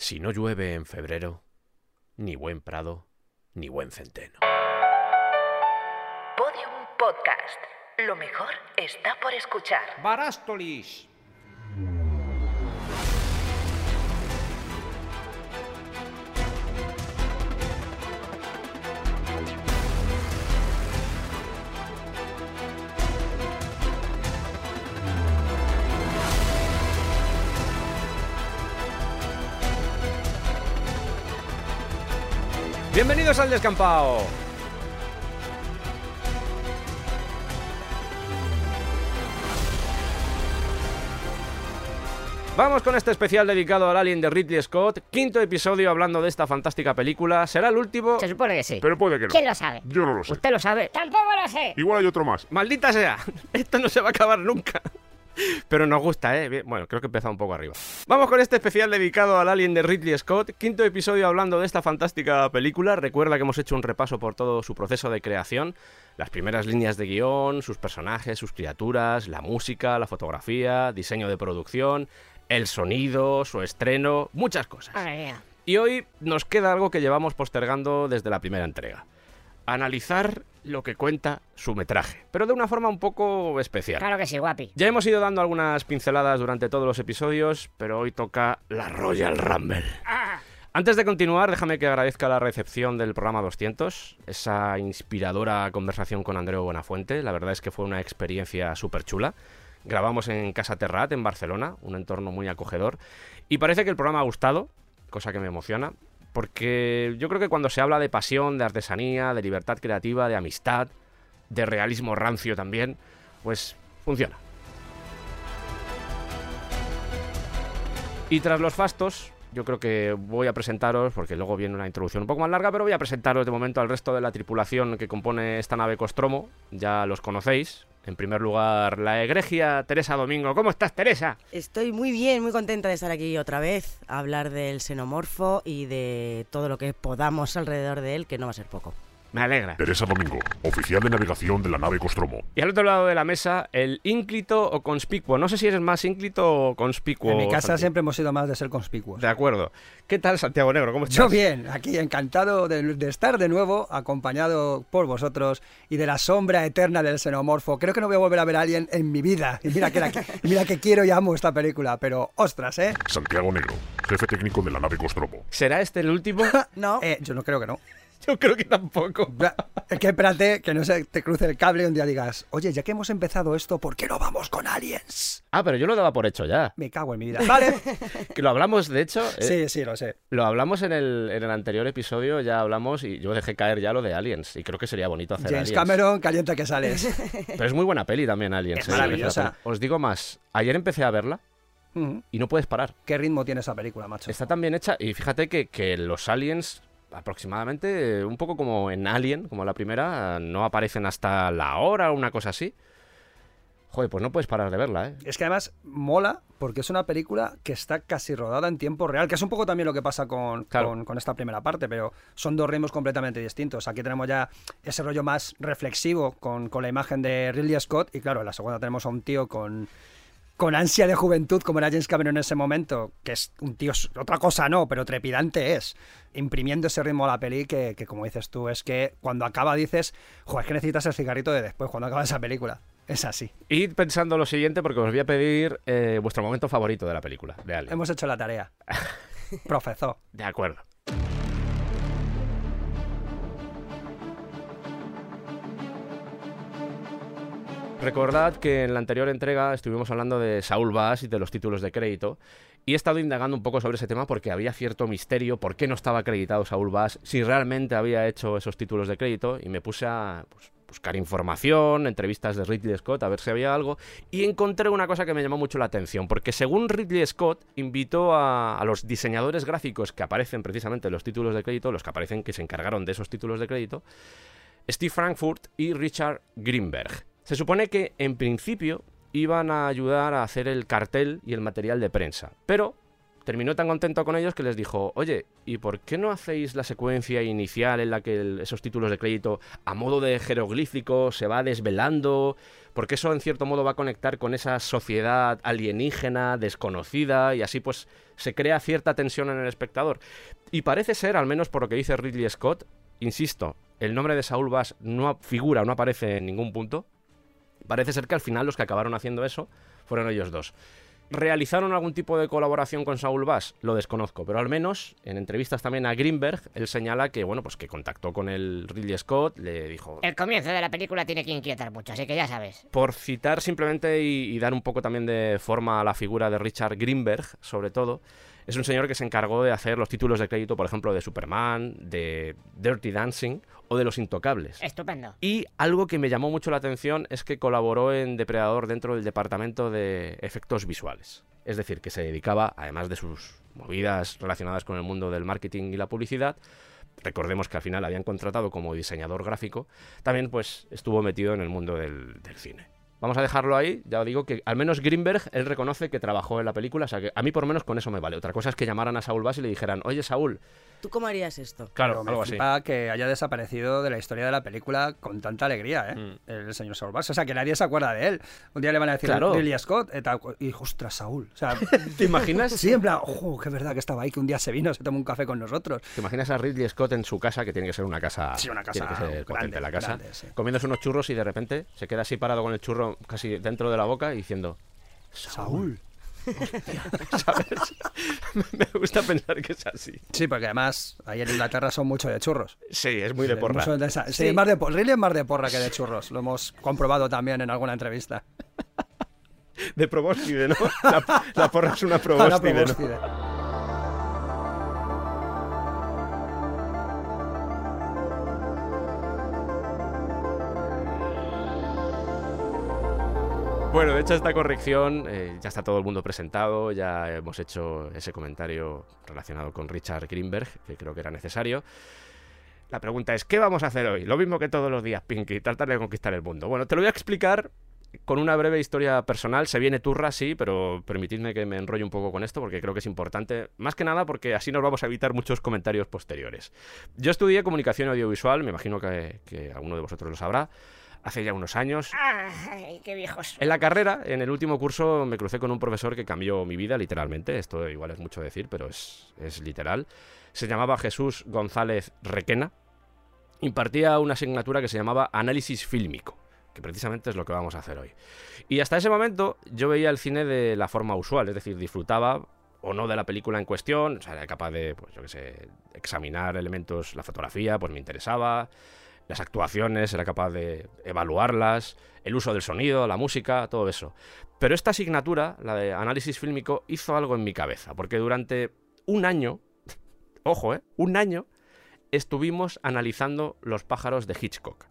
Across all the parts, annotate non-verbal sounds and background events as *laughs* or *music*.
Si no llueve en febrero, ni buen prado, ni buen centeno. Podium Podcast. Lo mejor está por escuchar. Barástolis. Bienvenidos al descampado. Vamos con este especial dedicado al Alien de Ridley Scott, quinto episodio hablando de esta fantástica película. Será el último. Se supone que sí. Pero puede que no. ¿Quién lo sabe? Yo no lo sé. ¿Usted lo sabe? Tampoco lo sé. Igual hay otro más. Maldita sea, *laughs* esto no se va a acabar nunca. Pero nos gusta, ¿eh? Bueno, creo que empieza un poco arriba. Vamos con este especial dedicado al Alien de Ridley Scott, quinto episodio hablando de esta fantástica película. Recuerda que hemos hecho un repaso por todo su proceso de creación, las primeras líneas de guion, sus personajes, sus criaturas, la música, la fotografía, diseño de producción, el sonido, su estreno, muchas cosas. Y hoy nos queda algo que llevamos postergando desde la primera entrega. Analizar lo que cuenta su metraje, pero de una forma un poco especial. Claro que sí, guapi. Ya hemos ido dando algunas pinceladas durante todos los episodios, pero hoy toca la Royal Rumble. Ah, Antes de continuar, déjame que agradezca la recepción del programa 200, esa inspiradora conversación con Andreu Buenafuente. La verdad es que fue una experiencia súper chula. Grabamos en Casa Terrat, en Barcelona, un entorno muy acogedor. Y parece que el programa ha gustado, cosa que me emociona, porque yo creo que cuando se habla de pasión, de artesanía, de libertad creativa, de amistad, de realismo rancio también, pues funciona. Y tras los fastos, yo creo que voy a presentaros, porque luego viene una introducción un poco más larga, pero voy a presentaros de momento al resto de la tripulación que compone esta nave Costromo. Ya los conocéis. En primer lugar, la egregia Teresa Domingo. ¿Cómo estás, Teresa? Estoy muy bien, muy contenta de estar aquí otra vez, a hablar del xenomorfo y de todo lo que podamos alrededor de él, que no va a ser poco. Me alegra. Teresa Domingo, oficial de navegación de la nave Costromo. Y al otro lado de la mesa, el ínclito o conspicuo. No sé si eres más ínclito o conspicuo. En mi casa siempre hemos sido más de ser conspicuos. De acuerdo. ¿Qué tal, Santiago Negro? ¿Cómo estás? Yo bien, aquí encantado de, de estar de nuevo, acompañado por vosotros y de la sombra eterna del xenomorfo. Creo que no voy a volver a ver a alguien en mi vida. Y mira que, la- y mira que quiero y amo esta película, pero ostras, ¿eh? Santiago Negro, jefe técnico de la nave Costromo. ¿Será este el último? *laughs* No, Eh, Yo no creo que no. *laughs* Yo creo que tampoco. Es que espérate que no se te cruce el cable y un día digas, oye, ya que hemos empezado esto, ¿por qué no vamos con aliens? Ah, pero yo lo daba por hecho ya. Me cago en mi vida. Vale. *laughs* Que lo hablamos, de hecho. eh, Sí, sí, lo sé. Lo hablamos en el, en el anterior episodio, ya hablamos y yo dejé caer ya lo de Aliens. Y creo que sería bonito hacer James Aliens. Cameron, calienta que sales. *laughs* Pero es muy buena peli también, Aliens. Es eh, maravillosa. Os digo más. Ayer empecé a verla y no puedes parar. ¿Qué ritmo tiene esa película, macho? Está tan bien hecha y fíjate que, que los aliens aproximadamente, un poco como en Alien, como la primera, no aparecen hasta la hora o una cosa así. Joder, pues no puedes parar de verla, ¿eh? Es que además mola porque es una película que está casi rodada en tiempo real, que es un poco también lo que pasa con, Claro. con, con esta primera parte, pero son dos ritmos completamente distintos. Aquí tenemos ya ese rollo más reflexivo con, con la imagen de Ridley Scott y claro, en la segunda tenemos a un tío con, con ansia de juventud como era James Cameron en ese momento, que es un tío, otra cosa no, pero trepidante es, imprimiendo ese ritmo a la peli que, que como dices tú, es que cuando acaba dices, joder, es que necesitas el cigarrito de después cuando acaba esa película. Es así. Id pensando lo siguiente porque os voy a pedir eh, vuestro momento favorito de la película, de Alien. Hemos hecho la tarea. *laughs* Profesor. De acuerdo. Recordad que en la anterior entrega estuvimos hablando de Saul Bass y de los títulos de crédito. Y he estado indagando un poco sobre ese tema porque había cierto misterio por qué no estaba acreditado Saul Bass, si realmente había hecho esos títulos de crédito. Y me puse a pues, buscar información, entrevistas de Ridley Scott, a ver si había algo. Y encontré una cosa que me llamó mucho la atención, porque según Ridley Scott, invitó a, a los diseñadores gráficos que aparecen precisamente en los títulos de crédito, los que aparecen que se encargaron de esos títulos de crédito, Steve Frankfurt y Richard Greenberg. Se supone que en principio iban a ayudar a hacer el cartel y el material de prensa, pero terminó tan contento con ellos que les dijo, oye, ¿y por qué no hacéis la secuencia inicial en la que esos títulos de crédito a modo de jeroglífico se va desvelando? Porque eso en cierto modo va a conectar con esa sociedad alienígena, desconocida, y así pues se crea cierta tensión en el espectador. Y parece ser, al menos por lo que dice Ridley Scott, insisto, el nombre de Saul Bass no figura, no aparece en ningún punto. Parece ser que al final los que acabaron haciendo eso fueron ellos dos. ¿Realizaron algún tipo de colaboración con Saul Bass? Lo desconozco, pero al menos en entrevistas también a Greenberg, él señala que, bueno, pues que contactó con el Ridley Scott, le dijo, El comienzo de la película tiene que inquietar mucho, así que ya sabes. por citar simplemente y, y dar un poco también de forma a la figura de Richard Greenberg, sobre todo, es un señor que se encargó de hacer los títulos de crédito, por ejemplo, de Superman, de Dirty Dancing o de Los Intocables. Estupendo. Y algo que me llamó mucho la atención es que colaboró en Depredador dentro del departamento de efectos visuales. Es decir, que se dedicaba, además de sus movidas relacionadas con el mundo del marketing y la publicidad, recordemos que al final habían contratado como diseñador gráfico, también pues estuvo metido en el mundo del, del cine. Vamos a dejarlo ahí, ya os digo que al menos Greenberg, él reconoce que trabajó en la película, o sea que a mí por lo menos con eso me vale. Otra cosa es que llamaran a Saúl Bass y le dijeran, oye Saúl, ¿Tú cómo harías esto? claro, Pero me algo así. que haya desaparecido de la historia de la película con tanta alegría, ¿eh? Mm. El señor Saul Bass. O sea, que nadie se acuerda de él. Un día le van a decir Claro. Ridley Scott eh, y ostras, Saúl. O sea, *laughs* ¿Te imaginas? sí, en plan, ojo, que verdad que estaba ahí, que un día se vino, se tomó un café con nosotros. ¿Te imaginas a Ridley Scott en su casa, que tiene que ser una casa, Sí, una tiene casa que ser potente grande, la casa, grande, sí. comiéndose unos churros y de repente se queda así parado con el churro casi dentro de la boca y diciendo, Saúl. *laughs* ¿sabes? *laughs* Me gusta pensar que es así. Sí, porque además ahí en Inglaterra son mucho de churros. Sí, es muy de porra. de esa- sí, Sí. más de por- Ridley es más de porra que de churros. Lo hemos comprobado también en alguna entrevista. *laughs* De probóscide, ¿no? La, la porra es una probóscide, ¿no? Bueno, hecha esta corrección, eh, ya está todo el mundo presentado, ya hemos hecho ese comentario relacionado con Richard Greenberg, que creo que era necesario. La pregunta es, ¿qué vamos a hacer hoy? Lo mismo que todos los días, Pinky, tratar de conquistar el mundo. Bueno, te lo voy a explicar con una breve historia personal. Se viene turra, sí, pero permitidme que me enrolle un poco con esto porque creo que es importante. Más que nada porque así nos vamos a evitar muchos comentarios posteriores. Yo estudié comunicación audiovisual, me imagino que alguno de vosotros lo sabrá, hace ya unos años. Ay, qué viejos. En la carrera, en el último curso, me crucé con un profesor que cambió mi vida literalmente. Esto igual es mucho decir, pero es, es literal. Se llamaba Jesús González Requena. Impartía una asignatura que se llamaba Análisis Fílmico, que precisamente es lo que vamos a hacer hoy. Y hasta ese momento yo veía el cine de la forma usual, es decir, disfrutaba o no de la película en cuestión, o sea, era capaz de, pues yo qué sé, examinar elementos, la fotografía, pues me interesaba, las actuaciones, era capaz de evaluarlas, el uso del sonido, la música, todo eso. Pero esta asignatura, la de análisis fílmico, hizo algo en mi cabeza, porque durante un año, *laughs* ojo, ¿eh? Un año estuvimos analizando los pájaros de Hitchcock.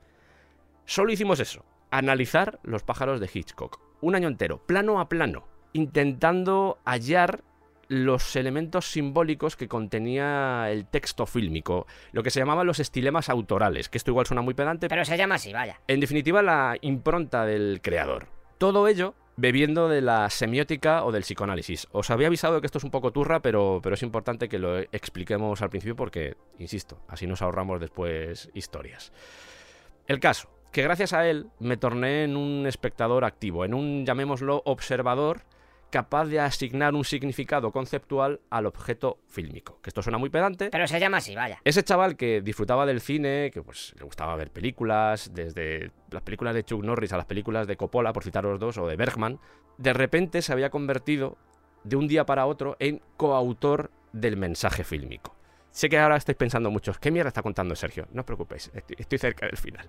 Solo hicimos eso, analizar los pájaros de Hitchcock. Un año entero, plano a plano, intentando hallar los elementos simbólicos que contenía el texto fílmico, lo que se llamaban los estilemas autorales, que esto igual suena muy pedante, Pero se llama así, vaya. en definitiva, la impronta del creador. Todo ello bebiendo de la semiótica o del psicoanálisis. Os había avisado de que esto es un poco turra, pero, pero es importante que lo expliquemos al principio porque, insisto, así nos ahorramos después historias. El caso, que gracias a él me torné en un espectador activo, en un, llamémoslo, observador capaz de asignar un significado conceptual al objeto fílmico. Que esto suena muy pedante, Pero se llama así, vaya. ese chaval que disfrutaba del cine, que pues le gustaba ver películas, desde las películas de Chuck Norris a las películas de Coppola, por citaros dos, o de Bergman, de repente se había convertido de un día para otro en coautor del mensaje fílmico. Sé que ahora estáis pensando muchos, ¿qué mierda está contando Sergio? No os preocupéis, estoy, estoy cerca del final.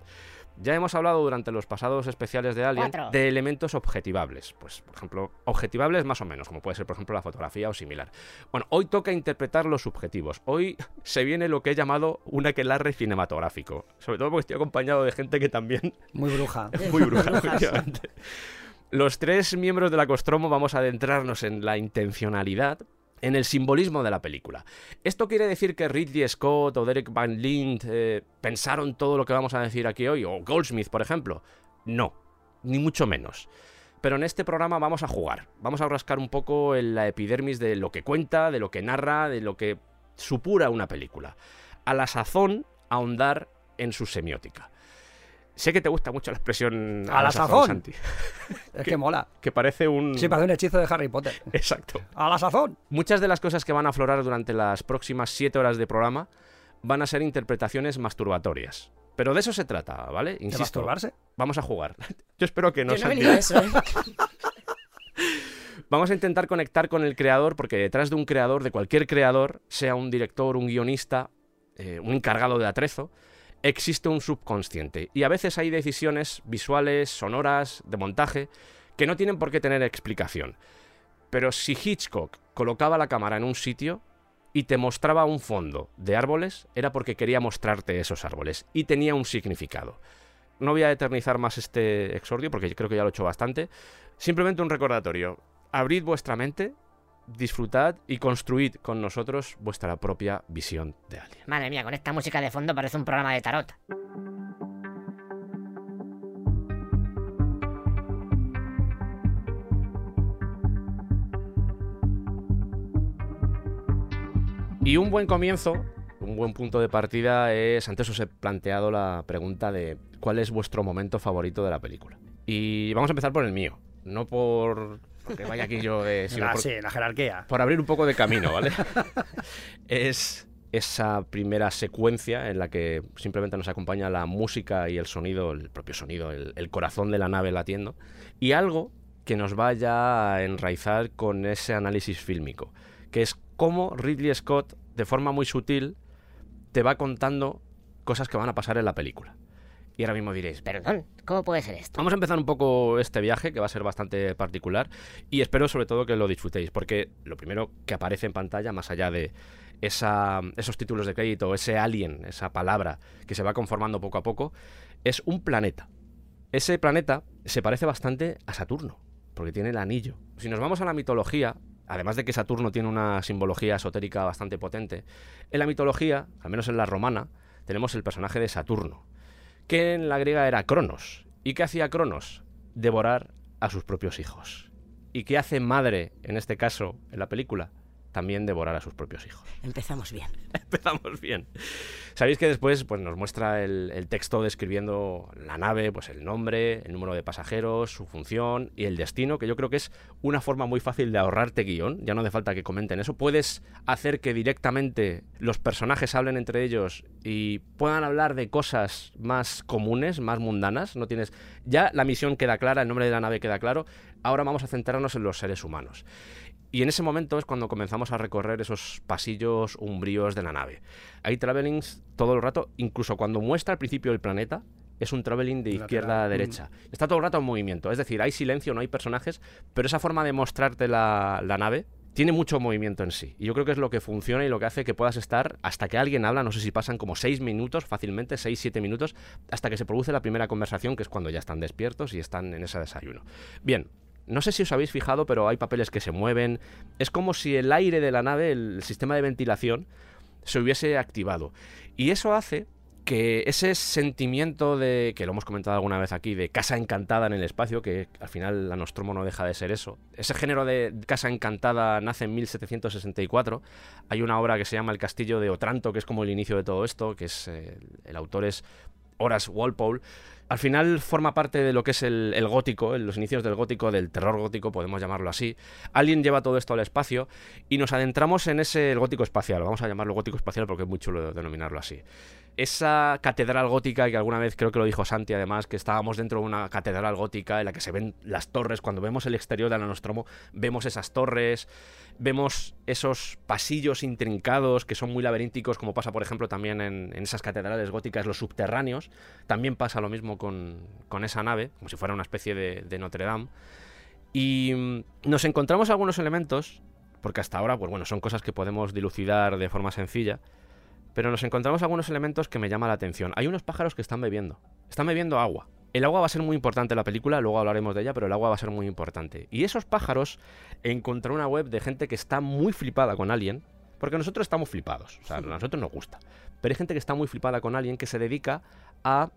Ya hemos hablado durante los pasados especiales de Alien Cuatro. de elementos objetivables. Pues, por ejemplo, objetivables más o menos, como puede ser, por ejemplo, la fotografía o similar. Bueno, hoy toca interpretar los subjetivos. Hoy *laughs* se viene lo que he llamado un aquelarre cinematográfico. Sobre todo porque estoy acompañado de gente que también *laughs* Muy bruja. *laughs* muy bruja, efectivamente. Los tres miembros de la Costromo vamos a adentrarnos en la intencionalidad, en el simbolismo de la película. ¿Esto quiere decir que Ridley Scott o Derek Van Lind eh, pensaron todo lo que vamos a decir aquí hoy? ¿O Goldsmith, por ejemplo? No, ni mucho menos. Pero en este programa vamos a jugar. Vamos a rascar un poco en la epidermis de lo que cuenta, de lo que narra, de lo que supura una película. A la sazón, ahondar en su semiótica. Sé que te gusta mucho la expresión A la sazón. *laughs* Es que mola. que parece un... Sí, parece un hechizo de Harry Potter. *laughs* Exacto. A la sazón. Muchas de las cosas que van a aflorar durante las próximas siete horas de programa van a ser interpretaciones masturbatorias. Pero de eso se trata, ¿vale? ¿De Insisto, masturbarse? vamos a jugar. *laughs* Yo espero que no Yo no eso, ¿eh? Vamos a intentar conectar con el creador, porque detrás de un creador, de cualquier creador, sea un director, un guionista, eh, un encargado de atrezo, existe un subconsciente. Y a veces hay decisiones visuales, sonoras, de montaje, que no tienen por qué tener explicación. Pero si Hitchcock colocaba la cámara en un sitio y te mostraba un fondo de árboles, era porque quería mostrarte esos árboles y tenía un significado. No voy a eternizar más este exordio porque creo que ya lo he hecho bastante. Simplemente un recordatorio. Abrid vuestra mente, disfrutad y construid con nosotros vuestra propia visión de Alien. Madre mía, con esta música de fondo parece un programa de tarot. Y un buen comienzo, un buen punto de partida es, antes os he planteado la pregunta de cuál es vuestro momento favorito de la película. Y vamos a empezar por el mío, no por porque vaya aquí yo, eh, sino Ah, por, sí, la jerarquía. por abrir un poco de camino, ¿vale? *laughs* es esa primera secuencia en la que simplemente nos acompaña la música y el sonido, el propio sonido, el, el corazón de la nave latiendo, y algo que nos vaya a enraizar con ese análisis fílmico, que es cómo Ridley Scott, de forma muy sutil, te va contando cosas que van a pasar en la película. Y ahora mismo diréis, Perdón, ¿cómo puede ser esto? Vamos a empezar un poco este viaje, que va a ser bastante particular, y espero sobre todo que lo disfrutéis, porque lo primero que aparece en pantalla, más allá de esa- esos títulos de crédito, ese alien, esa palabra que se va conformando poco a poco, es un planeta. Ese planeta se parece bastante a Saturno, porque tiene el anillo. Si nos vamos a la mitología, además de que Saturno tiene una simbología esotérica bastante potente, en la mitología, al menos en la romana, tenemos el personaje de Saturno, que en la griega era Cronos. ¿Y qué hacía Cronos? Devorar a sus propios hijos. ¿Y qué hace madre, en este caso, en la película? También devorar a sus propios hijos. Empezamos bien. *laughs* Empezamos bien. Sabéis que después pues, nos muestra el, el texto describiendo la nave, pues el nombre, el número de pasajeros, su función y el destino, que yo creo que es una forma muy fácil de ahorrarte guion. Ya no hace falta que comenten eso. Puedes hacer que directamente los personajes hablen entre ellos y puedan hablar de cosas más comunes, más mundanas. No tienes. Ya la misión queda clara, el nombre de la nave queda claro. Ahora vamos a centrarnos en los seres humanos. Y en ese momento es cuando comenzamos a recorrer esos pasillos umbríos de la nave. Hay travelings todo el rato, incluso cuando muestra al principio el planeta, es un traveling de Lateral. izquierda a derecha. Está todo el rato en movimiento, es decir, hay silencio, no hay personajes, pero esa forma de mostrarte la, la nave tiene mucho movimiento en sí. Y yo creo que es lo que funciona y lo que hace que puedas estar hasta que alguien habla, no sé si pasan como seis minutos fácilmente, seis, siete minutos, hasta que se produce la primera conversación, que es cuando ya están despiertos y están en ese desayuno. Bien, no sé si os habéis fijado, pero hay papeles que se mueven. Es como si el aire de la nave, el sistema de ventilación, se hubiese activado. Y eso hace que ese sentimiento de, que lo hemos comentado alguna vez aquí, de casa encantada en el espacio, que al final la Nostromo no deja de ser eso, ese género de casa encantada nace en 1764. Hay una obra que se llama El Castillo de Otranto, que es como el inicio de todo esto, que es eh, el autor es Horace Walpole. Al final forma parte de lo que es el, el gótico, en los inicios del gótico, del terror gótico, podemos llamarlo así. Alguien lleva todo esto al espacio y nos adentramos en ese el gótico espacial. Vamos a llamarlo gótico espacial porque es muy chulo denominarlo así. Esa catedral gótica que alguna vez creo que lo dijo Santi además, que estábamos dentro de una catedral gótica en la que se ven las torres. Cuando vemos el exterior de la Nostromo, vemos esas torres, vemos esos pasillos intrincados que son muy laberínticos, como pasa por ejemplo también en, en esas catedrales góticas, los subterráneos. También pasa lo mismo con, esa nave, como si fuera una especie de, Notre Dame. Y mm, nos encontramos algunos elementos, porque hasta ahora, pues bueno, son cosas que podemos dilucidar de forma sencilla, pero nos encontramos algunos elementos que me llaman la atención. Hay unos pájaros que están bebiendo, están bebiendo agua. El agua va a ser muy importante en la película, luego hablaremos de ella, pero el agua va a ser muy importante. Y esos pájaros, encontré una web de gente que está muy flipada con Alien, porque nosotros estamos flipados, o sea, a nosotros nos gusta. Pero hay gente que está muy flipada con Alien que se dedica a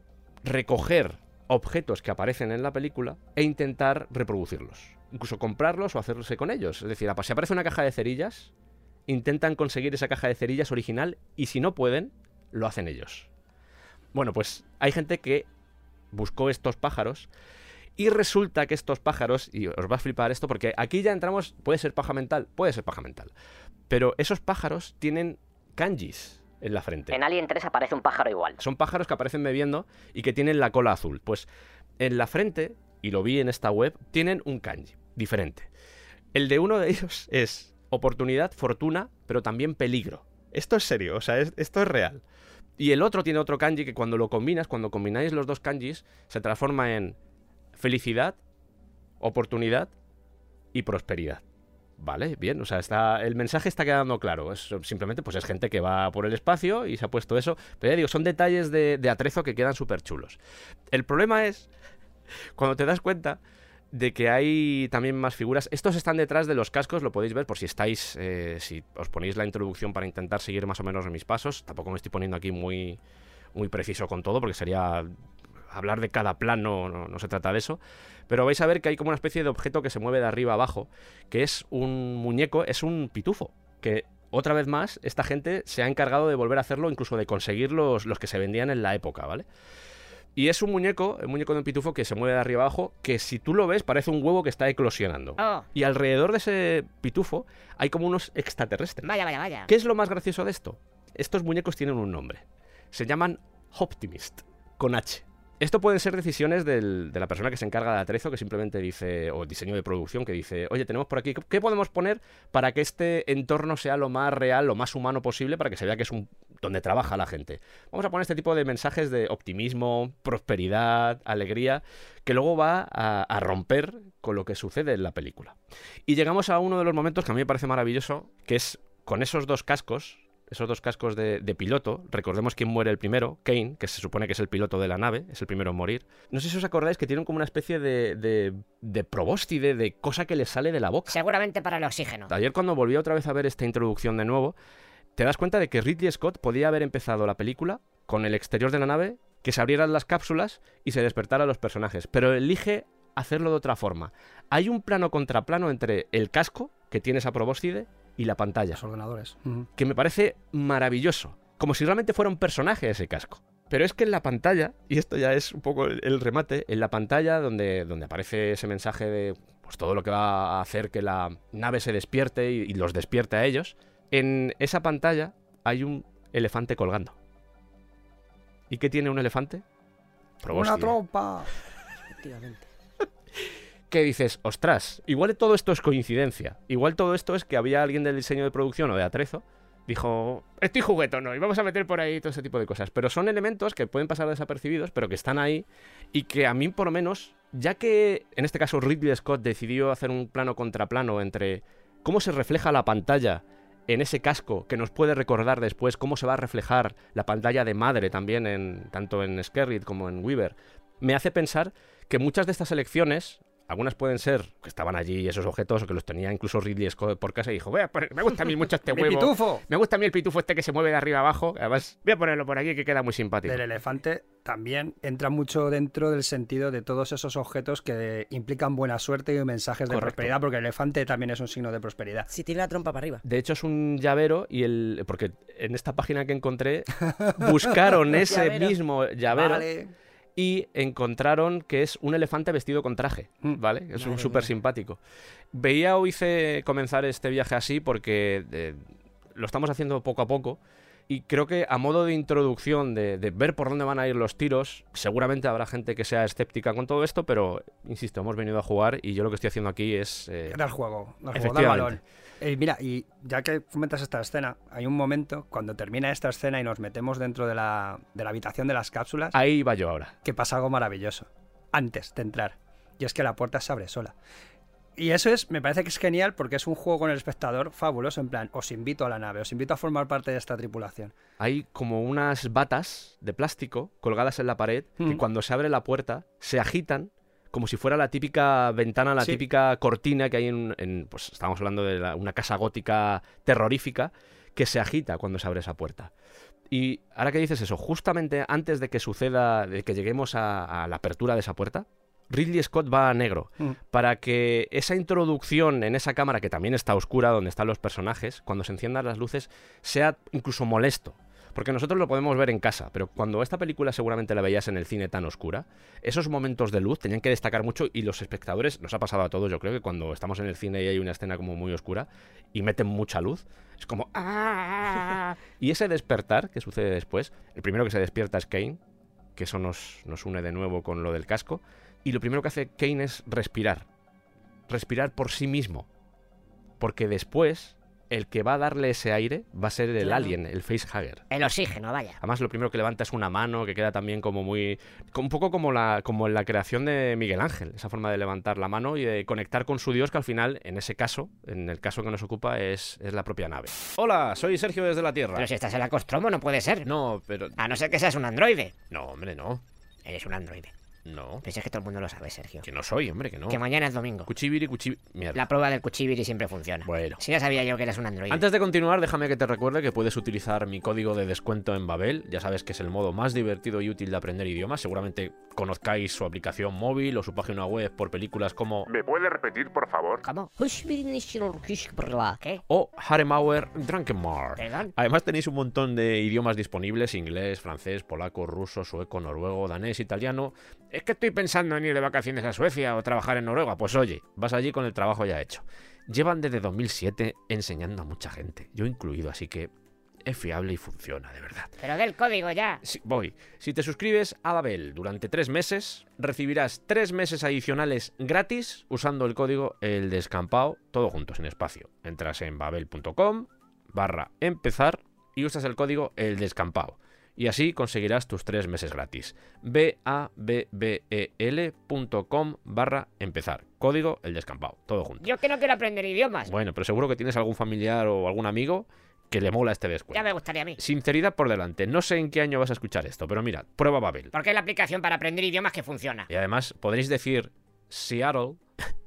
recoger objetos que aparecen en la película e intentar reproducirlos. Incluso comprarlos o hacerse con ellos. Es decir, si aparece una caja de cerillas, intentan conseguir esa caja de cerillas original y si no pueden, lo hacen ellos. Bueno, pues hay gente que buscó estos pájaros y resulta que estos pájaros, y os va a flipar esto porque aquí ya entramos, puede ser paja mental, puede ser paja mental, pero esos pájaros tienen kanjis en la frente. En Alien 3 aparece un pájaro igual. Son pájaros que aparecen bebiendo y que tienen la cola azul. Pues en la frente, y lo vi en esta web, tienen un kanji diferente. El de uno de ellos *laughs* es oportunidad, fortuna, pero también peligro. Esto es serio, o sea, esto es real. Y el otro tiene otro kanji que cuando lo combinas, cuando combináis los dos kanjis, se transforma en felicidad, oportunidad y prosperidad. Vale, bien, o sea, está, el mensaje está quedando claro. Es, simplemente, pues es gente que va por el espacio y se ha puesto eso. Pero ya digo, son detalles de, de atrezo que quedan súper chulos. El problema es cuando te das cuenta de que hay también más figuras. Estos están detrás de los cascos, lo podéis ver por si estáis, eh, si os ponéis la introducción para intentar seguir más o menos mis pasos. Tampoco me estoy poniendo aquí muy, muy preciso con todo, porque sería hablar de cada plano, no, no, se trata de eso. Pero vais a ver que hay como una especie de objeto que se mueve de arriba abajo, que es un muñeco, es un pitufo, que otra vez más esta gente se ha encargado de volver a hacerlo, incluso de conseguir los, los que se vendían en la época, ¿vale? Y es un muñeco, el muñeco de un pitufo que se mueve de arriba abajo, que si tú lo ves parece un huevo que está eclosionando. Oh. Y alrededor de ese pitufo hay como unos extraterrestres. Vaya, vaya, vaya. ¿Qué es lo más gracioso de esto? Estos muñecos tienen un nombre. Se llaman Optimist, con H. Esto pueden ser decisiones de la persona que se encarga de atrezo, que simplemente dice, o diseño de producción, que dice, oye, tenemos por aquí, ¿qué podemos poner para que este entorno sea lo más real, lo más humano posible, para que se vea que es un donde trabaja la gente? Vamos a poner este tipo de mensajes de optimismo, prosperidad, alegría, que luego va a romper con lo que sucede en la película. Y llegamos a uno de los momentos que a mí me parece maravilloso, que es con esos dos cascos, esos dos cascos de, de piloto. Recordemos quién muere el primero, Kane, que se supone que es el piloto de la nave, es el primero en morir. No sé si os acordáis que tienen como una especie de, de, de probóscide, de cosa que les sale de la boca. Seguramente para el oxígeno. Ayer cuando volví otra vez a ver esta introducción de nuevo, te das cuenta de que Ridley Scott podía haber empezado la película con el exterior de la nave, que se abrieran las cápsulas y se despertaran los personajes, pero elige hacerlo de otra forma. Hay un plano contra plano entre el casco que tiene esa probóscide y la pantalla, Los ordenadores. Que me parece maravilloso, como si realmente fuera un personaje ese casco. Pero es que en la pantalla, y esto ya es un poco el, el remate, en la pantalla donde, donde aparece ese mensaje de pues, todo lo que va a hacer que la nave se despierte y, y los despierte a ellos, en esa pantalla hay un elefante colgando. ¿Y qué tiene un elefante? Una trompa. *laughs* Efectivamente. Que dices, ostras, igual todo esto es coincidencia. Igual todo esto es que había alguien del diseño de producción o de atrezo. Dijo, estoy juguetón y vamos a meter por ahí todo ese tipo de cosas. Pero son elementos que pueden pasar desapercibidos, pero que están ahí y que a mí por lo menos, ya que en este caso Ridley Scott decidió hacer un plano contra plano entre cómo se refleja la pantalla en ese casco que nos puede recordar después cómo se va a reflejar la pantalla de madre también en tanto en Skerrit como en Weaver, me hace pensar que muchas de estas elecciones, algunas pueden ser que estaban allí esos objetos o que los tenía incluso Ridley Scott por casa y dijo, voy a poner- me gusta a mí mucho este *laughs* ¡Mi huevo. pitufo! Me gusta a mí el pitufo este que se mueve de arriba abajo. Además, voy a ponerlo por aquí que queda muy simpático. Del elefante también entra mucho dentro del sentido de todos esos objetos que implican buena suerte y mensajes de Correcto. prosperidad, porque el elefante también es un signo de prosperidad. Si tiene la trompa para arriba. De hecho, es un llavero y el. Porque en esta página que encontré buscaron *laughs* ese Llavero. mismo llavero Vale. Y encontraron que es un elefante vestido con traje, Mm. ¿vale? Es un súper simpático. Veía o hice comenzar este viaje así porque eh, lo estamos haciendo poco a poco y creo que a modo de introducción, de, de ver por dónde van a ir los tiros, seguramente habrá gente que sea escéptica con todo esto, pero insisto, hemos venido a jugar y yo lo que estoy haciendo aquí es... eh, el juego, el juego, da el Efectivamente. balón. Eh, mira, y ya que comentas esta escena, hay un momento cuando termina esta escena y nos metemos dentro de la, de la habitación de las cápsulas, ahí va yo ahora. que pasa algo maravilloso antes de entrar. Y es que la puerta se abre sola. Y eso es, me parece que es genial porque es un juego con el espectador fabuloso. En plan, os invito a la nave, os invito a formar parte de esta tripulación. Hay como unas batas de plástico colgadas en la pared que Mm. cuando se abre la puerta se agitan como si fuera la típica ventana, la Sí. típica cortina que hay en, en, pues estamos hablando de la- una casa gótica terrorífica que se agita cuando se abre esa puerta. Y ahora que dices eso, justamente antes de que suceda, de que lleguemos a, a la apertura de esa puerta, Ridley Scott va a negro Mm. para que esa introducción en esa cámara que también está oscura donde están los personajes, cuando se enciendan las luces, sea incluso molesto. Porque nosotros lo podemos ver en casa, pero cuando esta película seguramente la veías en el cine tan oscura, esos momentos de luz tenían que destacar mucho y los espectadores, nos ha pasado a todos, yo creo que cuando estamos en el cine y hay una escena como muy oscura y meten mucha luz, es como ¡ah! Y ese despertar que sucede después, el primero que se despierta es Kane, que eso nos, nos une de nuevo con lo del casco, y lo primero que hace Kane es respirar. Respirar por sí mismo. Porque después, el que va a darle ese aire va a ser el Claro. alien, el facehugger. El oxígeno, vaya. Además, lo primero que levanta es una mano, que queda también como muy. Un poco como, la, como en la creación de Miguel Ángel, esa forma de levantar la mano y de conectar con su Dios, que al final, en ese caso, en el caso que nos ocupa, es, es la propia nave. Hola, soy Sergio desde la Tierra. Pero si estás en la Costromo no puede ser. No, pero. A no ser que seas un androide. No, hombre, no. Eres un androide. No. Pero si es que todo el mundo lo sabe, Sergio. Que no soy, hombre, que no. Que mañana es domingo. Cuchibiri, cuchibiri. Mierda. La prueba del cuchibiri siempre funciona. Bueno. Si ya sabía yo que eres un androide. Antes de continuar, déjame que te recuerde que puedes utilizar mi código de descuento en Babel. Ya sabes que es el modo más divertido y útil de aprender idiomas. Seguramente conozcáis su aplicación móvil o su página web por películas como ¿Me puede repetir, por favor? ¿Cómo? ¿Qué? o Haremauer Drankenmar. ¿Perdón? Además tenéis un montón de idiomas disponibles, inglés, francés, polaco, ruso, sueco, noruego, danés, italiano. Es que estoy pensando en ir de vacaciones a Suecia o trabajar en Noruega. Pues oye, vas allí con el trabajo ya hecho. Llevan desde 2007 enseñando a mucha gente, yo incluido, así que es fiable y funciona, de verdad. Pero del código ya. Sí, voy. Si te suscribes a Babel durante tres meses, recibirás tres meses adicionales gratis usando el código El Descampado, todo junto, sin espacio. Entras en babel.com barra empezar y usas el código El Descampado. Y así conseguirás tus tres meses gratis. b a b b e l.com barra empezar. Código El Descampado, todo junto. Yo que no quiero aprender idiomas. Bueno, pero seguro que tienes algún familiar o algún amigo que le mola este descuento. Ya me gustaría a mí. Sinceridad por delante. No sé en qué año vas a escuchar esto, pero mira, prueba Babel. Porque es la aplicación para aprender idiomas que funciona. Y además podréis decir Seattle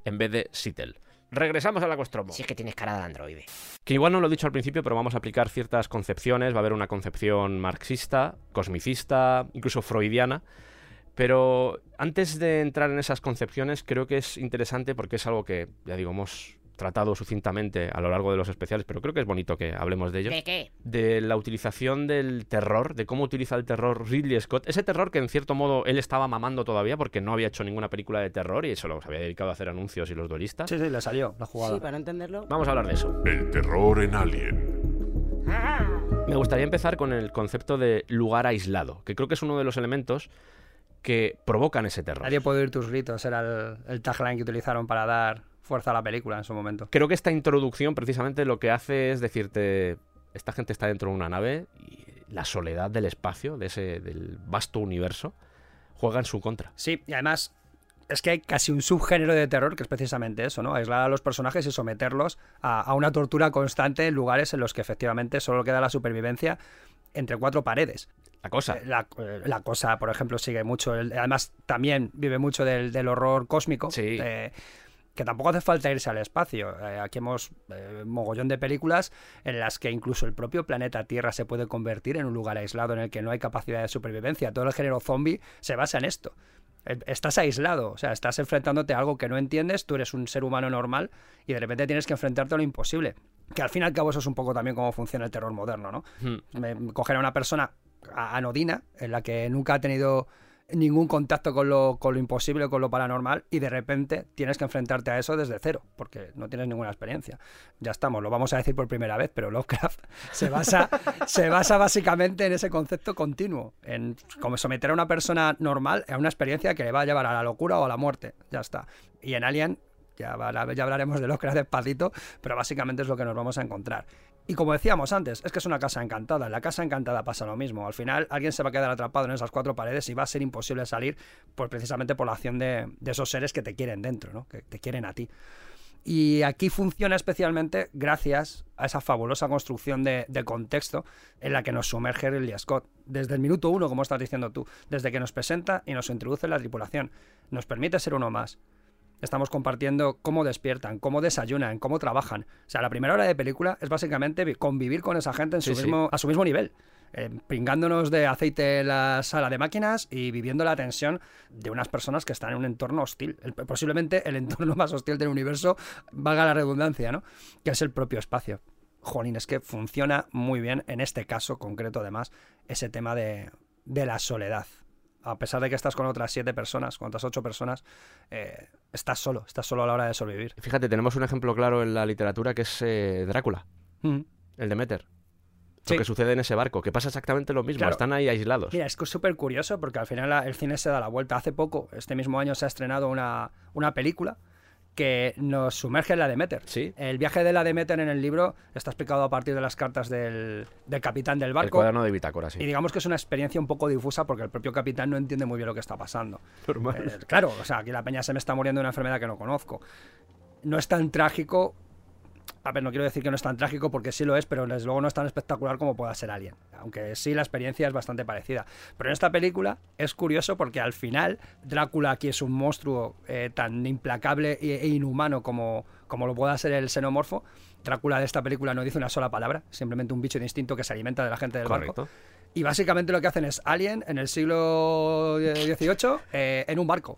en vez de Seattle. Regresamos a la Costromo. Si es que tienes cara de androide. Que igual no lo he dicho al principio, pero vamos a aplicar ciertas concepciones. Va a haber una concepción marxista, cosmicista, incluso freudiana. Pero antes de entrar en esas concepciones, creo que es interesante porque es algo que, ya digo, hemos tratado sucintamente a lo largo de los especiales, pero creo que es bonito que hablemos de ello. ¿De qué? de la utilización del terror, de cómo utiliza el terror Ridley Scott. Ese terror que en cierto modo él estaba mamando todavía porque no había hecho ninguna película de terror y solo se había dedicado a hacer anuncios y los duelistas. Sí, sí, le salió la jugada. Sí, para no entenderlo. Vamos a hablar de eso. El terror en Alien. Me gustaría empezar con el concepto de lugar aislado, que creo que es uno de los elementos que provocan ese terror. Nadie puede oír tus gritos, era el, el tagline que utilizaron para dar fuerza a la película en su momento. Creo que esta introducción precisamente lo que hace es decirte, esta gente está dentro de una nave y la soledad del espacio, de ese, del vasto universo, juega en su contra. Sí, y además es que hay casi un subgénero de terror que es precisamente eso, ¿no? Aislar a los personajes y someterlos a, a una tortura constante en lugares en los que efectivamente solo queda la supervivencia entre cuatro paredes. La cosa. Eh, La, eh, la cosa, por ejemplo, sigue mucho. además, también vive mucho del, del horror cósmico. Sí. eh, que tampoco hace falta irse al espacio. Eh, aquí hemos eh, mogollón de películas en las que incluso el propio planeta Tierra se puede convertir en un lugar aislado en el que no hay capacidad de supervivencia. Todo el género zombie se basa en esto. Eh, Estás aislado, o sea, estás enfrentándote a algo que no entiendes, tú eres un ser humano normal y de repente tienes que enfrentarte a lo imposible. Que al fin y al cabo eso es un poco también cómo funciona el terror moderno, ¿no? Hmm. Me- coger a una persona anodina, en la que nunca ha tenido ningún contacto con lo, con lo imposible con lo paranormal y de repente tienes que enfrentarte a eso desde cero, porque no tienes ninguna experiencia. Ya estamos, lo vamos a decir por primera vez, pero Lovecraft *laughs* se basa, se basa básicamente en ese concepto continuo, en como someter a una persona normal a una experiencia que le va a llevar a la locura o a la muerte. Ya está. Y en Alien, ya, ya hablaremos de Lovecraft despacito, pero básicamente es lo que nos vamos a encontrar. Y como decíamos antes, es que es una casa encantada. En la casa encantada pasa lo mismo. Al final alguien se va a quedar atrapado en esas cuatro paredes y va a ser imposible salir pues, precisamente por la acción de, esos seres que te quieren dentro, ¿no? que te quieren a ti. Y aquí funciona especialmente gracias a esa fabulosa construcción de, contexto en la que nos sumerge Ridley Scott. Desde el minuto uno, como estás diciendo tú, desde que nos presenta y nos introduce la tripulación, nos permite ser uno más. Estamos compartiendo cómo despiertan, cómo desayunan, cómo trabajan. O sea, la primera hora de película es básicamente vi- convivir con esa gente en su Sí, sí. mismo, a su mismo nivel. Eh, pringándonos de aceite en la sala de máquinas y viviendo la tensión de unas personas que están en un entorno hostil. El- posiblemente el *laughs* entorno más hostil del universo, valga la redundancia, ¿no? Que es el propio espacio. Jolín, es que funciona muy bien en este caso concreto, además, ese tema de, de la soledad. A pesar de que estás con otras siete personas, con otras ocho personas, eh, estás solo, estás solo a la hora de sobrevivir. Fíjate, tenemos un ejemplo claro en la literatura que es eh, Drácula, Mm. el Demeter. Sí. Lo que sucede en ese barco, que pasa exactamente lo mismo, Claro. están ahí aislados. Mira, es que es súper curioso porque al final el cine se da la vuelta. Hace poco, este mismo año, se ha estrenado una, una película que nos sumerge en la Demeter. Sí. El viaje de la Demeter en el libro está explicado a partir de las cartas del, del capitán del El barco. cuaderno de bitácora, sí. Y digamos que es una experiencia un poco difusa porque el propio capitán no entiende muy bien lo que está pasando. Normal. Eh, claro, o sea, aquí la peña se me está muriendo de una enfermedad que no conozco. No es tan trágico. A ver, no quiero decir que no es tan trágico porque sí lo es, pero desde luego no es tan espectacular como pueda ser Alien. Aunque sí la experiencia es bastante parecida. Pero en esta película es curioso porque al final Drácula aquí es un monstruo eh, tan implacable e, e inhumano como, como lo pueda ser el xenomorfo. Drácula de esta película no dice una sola palabra, simplemente un bicho de instinto que se alimenta de la gente del barco. Y básicamente lo que hacen es Alien en el siglo XVIII eh, en un barco.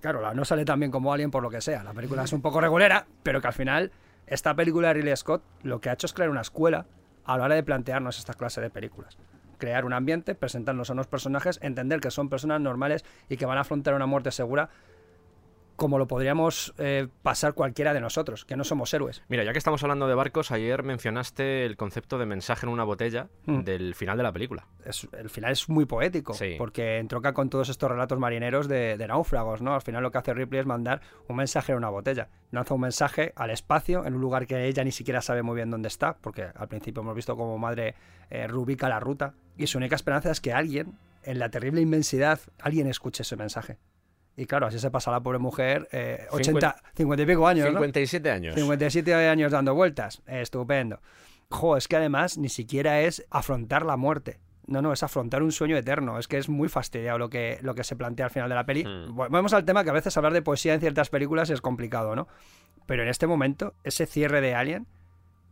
Claro, la- no sale tan bien como Alien por lo que sea. La película es un poco regulera, pero que al final esta película de Ridley Scott lo que ha hecho es crear una escuela a la hora de plantearnos esta clase de películas. Crear un ambiente, presentarnos a unos personajes, entender que son personas normales y que van a afrontar una muerte segura como lo podríamos eh, pasar cualquiera de nosotros, que no somos héroes. Mira, ya que estamos hablando de barcos, ayer mencionaste el concepto de mensaje en una botella Mm. del final de la película. es- el final es muy poético, Sí. porque entronca con todos estos relatos marineros de, de náufragos, ¿no? Al final lo que hace Ripley es mandar un mensaje en una botella. Lanza un mensaje al espacio, en un lugar que ella ni siquiera sabe muy bien dónde está, porque al principio hemos visto como madre eh, rubica la ruta, y su única esperanza es que alguien, en la terrible inmensidad, alguien escuche ese mensaje. Y claro, así se pasa la pobre mujer, eh, 80, 50 y pico años, ¿no? 57 años. 57 años dando vueltas. Estupendo. Jo, es que además ni siquiera es afrontar la muerte. No, no, es afrontar un sueño eterno. Es que es muy fastidiado lo que, lo que se plantea al final de la peli. Hmm. Volvemos al tema que a veces hablar de poesía en ciertas películas es complicado, ¿no? Pero en este momento, ese cierre de Alien,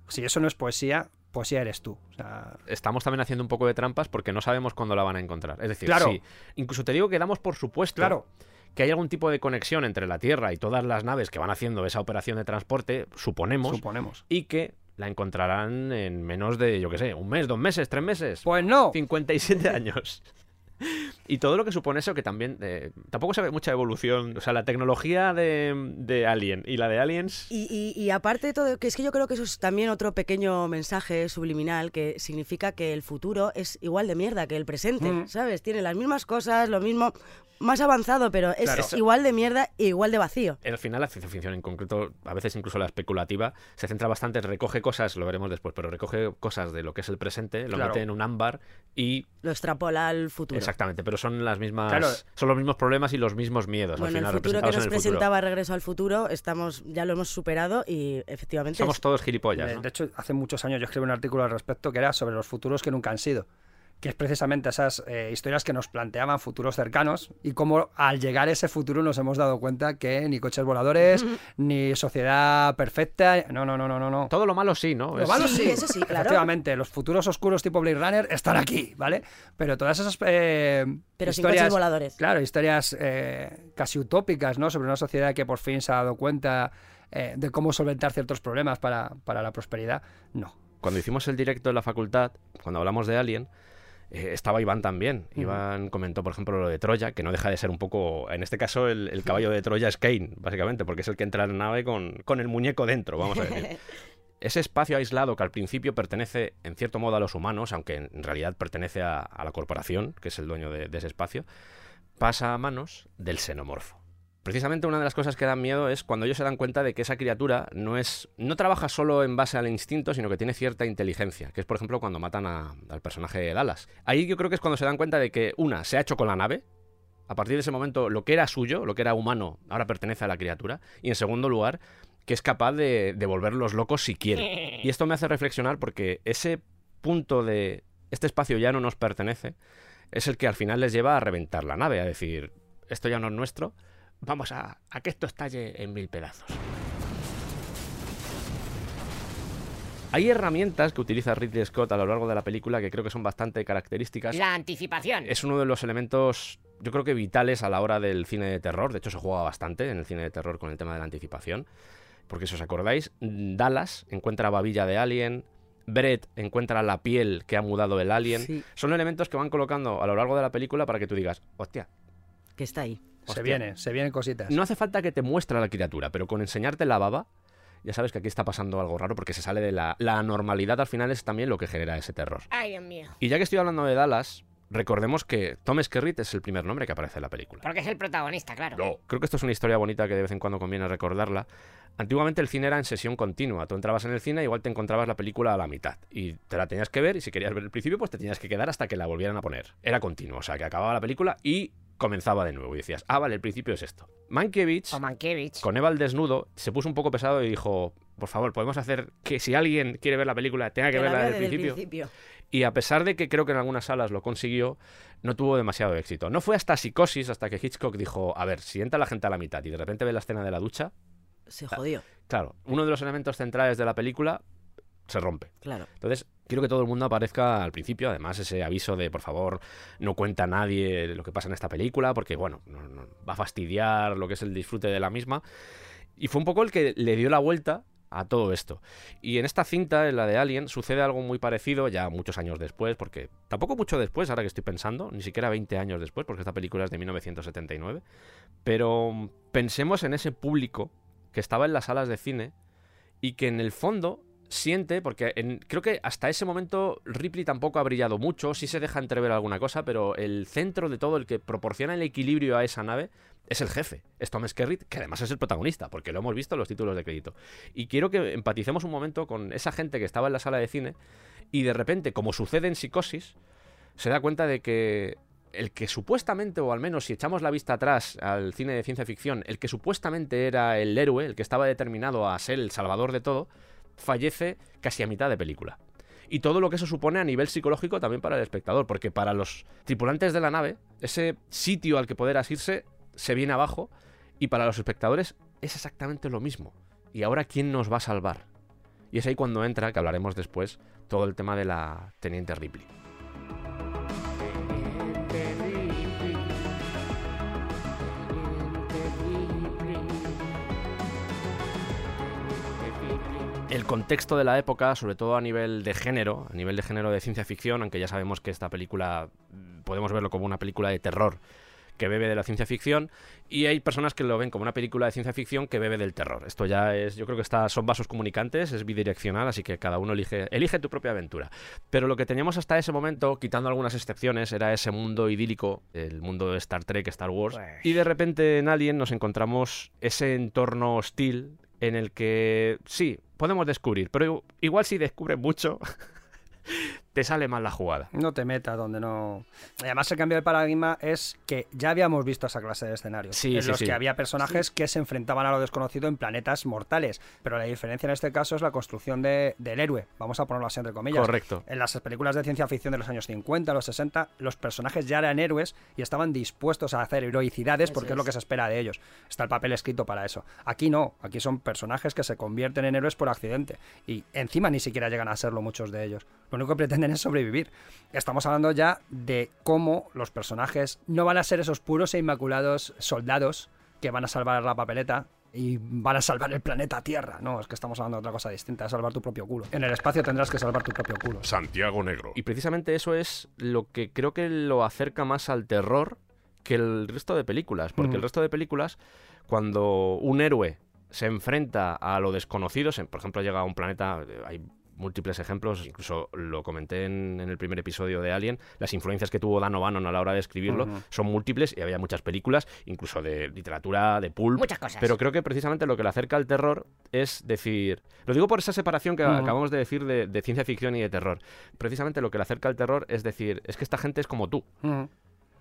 si eso no es poesía, poesía eres tú. O sea, Estamos también haciendo un poco de trampas porque no sabemos cuándo la van a encontrar. Es decir, Claro. sí. Incluso te digo que damos por supuesto claro, que hay algún tipo de conexión entre la Tierra y todas las naves que van haciendo esa operación de transporte, suponemos, suponemos. y que la encontrarán en menos de, yo qué sé, un mes, dos meses, tres meses. Pues no. 57 *laughs* años. *laughs* Y todo lo que supone eso, que también eh, tampoco se ve mucha evolución. O sea, la tecnología de, de Alien y la de Aliens. Y, y- y aparte de todo, que es que yo creo que eso es también otro pequeño mensaje subliminal que significa que el futuro es igual de mierda que el presente, Mm. ¿sabes? Tiene las mismas cosas, lo mismo, más avanzado, pero es Claro. igual de mierda e igual de vacío. Al final, la ciencia ficción, en concreto, a veces incluso la especulativa, se centra bastante, recoge cosas, lo veremos después, pero recoge cosas de lo que es el presente, lo Claro. mete en un ámbar y. Lo extrapola al futuro. Exactamente, pero son las mismas. Claro. Son los mismos problemas y los mismos miedos. al Bueno, el final, futuro que nos el futuro. presentaba Regreso al Futuro, estamos, ya lo hemos superado y efectivamente Somos es- todos gilipollas. De, ¿no? de hecho, hace muchos años yo escribí un artículo al respecto que era sobre los futuros que nunca han sido. Que es precisamente esas eh, historias que nos planteaban futuros cercanos y cómo al llegar a ese futuro nos hemos dado cuenta que ni coches voladores, ni sociedad perfecta. No, no, no, no, no. no. Todo lo malo sí, ¿no? Lo Es- malo Sí, sí, eso sí, claro. Efectivamente, los futuros oscuros tipo Blade Runner están aquí, ¿vale? Pero todas esas eh, Pero sin historias, coches voladores. Claro, historias eh, casi utópicas, ¿no? Sobre una sociedad que por fin se ha dado cuenta eh, de cómo solventar ciertos problemas para, para la prosperidad, no. Cuando hicimos el directo en la facultad, cuando hablamos de Alien, eh, estaba Iván también. Iván comentó, por ejemplo, lo de Troya, que no deja de ser un poco. En este caso, el, el caballo de Troya es Kane, básicamente, porque es el que entra en la nave con, con el muñeco dentro, vamos a decir. *laughs* Ese espacio aislado que al principio pertenece, en cierto modo, a los humanos, aunque en realidad pertenece a, a la corporación, que es el dueño de, de ese espacio, pasa a manos del xenomorfo. Precisamente una de las cosas que dan miedo es cuando ellos se dan cuenta de que esa criatura no es no trabaja solo en base al instinto, sino que tiene cierta inteligencia, que es por ejemplo cuando matan a- al personaje de Dallas. Ahí yo creo que es cuando se dan cuenta de que una se ha hecho con la nave, a partir de ese momento lo que era suyo, lo que era humano, ahora pertenece a la criatura, y en segundo lugar que es capaz de, de volverlos locos si quiere. Y esto me hace reflexionar porque ese punto de este espacio ya no nos pertenece es el que al final les lleva a reventar la nave, a decir, esto ya no es nuestro, vamos a, a que esto estalle en mil pedazos. Hay herramientas que utiliza Ridley Scott a lo largo de la película que creo que son bastante características. La anticipación. Es uno de los elementos, yo creo que vitales a la hora del cine de terror. De hecho, se juega bastante en el cine de terror con el tema de la anticipación. Porque si os acordáis, Dallas encuentra a babilla de Alien, Brett encuentra la piel que ha mudado el Alien. Sí. Son elementos que van colocando a lo largo de la película para que tú digas, hostia, Que está ahí. Se viene, se vienen cositas. no hace falta que te muestre la criatura, pero con enseñarte la baba, ya sabes que aquí está pasando algo raro porque se sale de la, la anormalidad al final es también lo que genera ese terror. Ay, Dios mío. Y ya que estoy hablando de Dallas, recordemos que Tom Skerritt es el primer nombre que aparece en la película. Porque es el protagonista, claro. Creo que esto es una historia bonita que de vez en cuando conviene recordarla. Antiguamente el cine era en sesión continua. Tú entrabas en el cine y igual te encontrabas la película a la mitad. Y te la tenías que ver y si querías ver el principio pues te tenías que quedar hasta que la volvieran a poner. Era continuo, o sea que acababa la película y comenzaba de nuevo. Y decías, ah, vale, el principio es esto. Mankiewicz, O Mankiewicz. con Eva al desnudo, se puso un poco pesado y dijo, por favor, podemos hacer que si alguien quiere ver la película tenga que, Que la verla vea desde el desde el principio. principio. Y a pesar de que creo que en algunas salas lo consiguió, no tuvo demasiado éxito. No fue hasta Psicosis, hasta que Hitchcock dijo, a ver, si entra la gente a la mitad y de repente ve la escena de la ducha, Se jodió, claro, uno de los elementos centrales de la película se rompe. claro. Entonces, quiero que todo el mundo aparezca al principio, además ese aviso de, por favor, no cuenta a nadie lo que pasa en esta película, porque, bueno, no- no- va a fastidiar lo que es el disfrute de la misma. Y fue un poco el que le dio la vuelta a todo esto. Y en esta cinta, en la de Alien, sucede algo muy parecido ya muchos años después, porque tampoco mucho después, ahora que estoy pensando, ni siquiera 20 años después, porque esta película es de 1979. Pero mm, pensemos en ese público que estaba en las salas de cine y que en el fondo siente, porque en- creo que hasta ese momento Ripley tampoco ha brillado mucho, sí se deja entrever alguna cosa, pero el centro de todo, el que proporciona el equilibrio a esa nave, es el jefe, es Tom Skerritt, que además es el protagonista, porque lo hemos visto en los títulos de crédito. Y quiero que empaticemos un momento con esa gente que estaba en la sala de cine y de repente, como sucede en Psicosis, se da cuenta de que el que supuestamente, o al menos si echamos la vista atrás al cine de ciencia ficción, el que supuestamente era el héroe, el que estaba determinado a ser el salvador de todo, fallece casi a mitad de película. Y todo lo que eso supone a nivel psicológico también para el espectador, porque para los tripulantes de la nave, ese sitio al que poder asirse se viene abajo, y para los espectadores es exactamente lo mismo. ¿Y ahora quién nos va a salvar? Y es ahí cuando entra, que hablaremos después, todo el tema de la Teniente Ripley. El contexto de la época, sobre todo a nivel de género, a nivel de género de ciencia ficción, aunque ya sabemos que esta película mm, podemos verlo como una película de terror que bebe de la ciencia ficción y hay personas que lo ven como una película de ciencia ficción que bebe del terror. Esto ya es, yo creo que está, son vasos comunicantes, es bidireccional, así que cada uno elige, elige tu propia aventura. Pero lo que teníamos hasta ese momento, quitando algunas excepciones, era ese mundo idílico, el mundo de Star Trek, Star Wars, Pues- y de repente en Alien nos encontramos ese entorno hostil en el que sí, podemos descubrir, pero igual si descubres mucho, te sale mal la jugada. No te metas donde no. Y además, el cambio de paradigma es que ya habíamos visto esa clase de escenarios. Sí, en sí, los sí. que había personajes que se enfrentaban a lo desconocido en planetas mortales. Pero la diferencia en este caso es la construcción de- del héroe. Vamos a ponerlo así entre comillas. Correcto. En las películas de ciencia ficción de los años 50, los 60, los personajes ya eran héroes y estaban dispuestos a hacer heroicidades porque es lo que se espera de ellos. Está el papel escrito para eso. Aquí no, aquí son personajes que se convierten en héroes por accidente y encima ni siquiera llegan a serlo muchos de ellos. Lo único que pretenden es sobrevivir. Estamos hablando ya de cómo los personajes no van a ser esos puros e inmaculados soldados que van a salvar la papeleta y van a salvar el planeta Tierra. No, es que estamos hablando de otra cosa distinta, de salvar tu propio culo. En el espacio tendrás que salvar tu propio culo. Santiago Negro. Y precisamente eso es lo que creo que lo acerca más al terror que el resto de películas. Porque el resto de películas, cuando un héroe se enfrenta a lo desconocido, por ejemplo, llega a un planeta, eh, hay múltiples ejemplos, incluso lo comenté en, en el primer episodio de Alien, las influencias que tuvo Dan O'Bannon a la hora de escribirlo son múltiples y había muchas películas, incluso de literatura, de pulp, Muchas cosas. pero creo que precisamente lo que le acerca al terror es decir. Lo digo por esa separación que acabamos de decir de, de ciencia ficción y de terror. Precisamente lo que le acerca al terror es decir, es que esta gente es como tú, Ujú.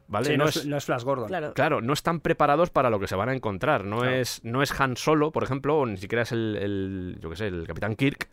¿vale? Sí, no, no, es, es, no es Flash Gordon. Claro. Claro, no están preparados para lo que se van a encontrar. No, Claro. es, no es Han Solo, por ejemplo, o ni siquiera es el, el, yo qué sé, el Capitán Kirk,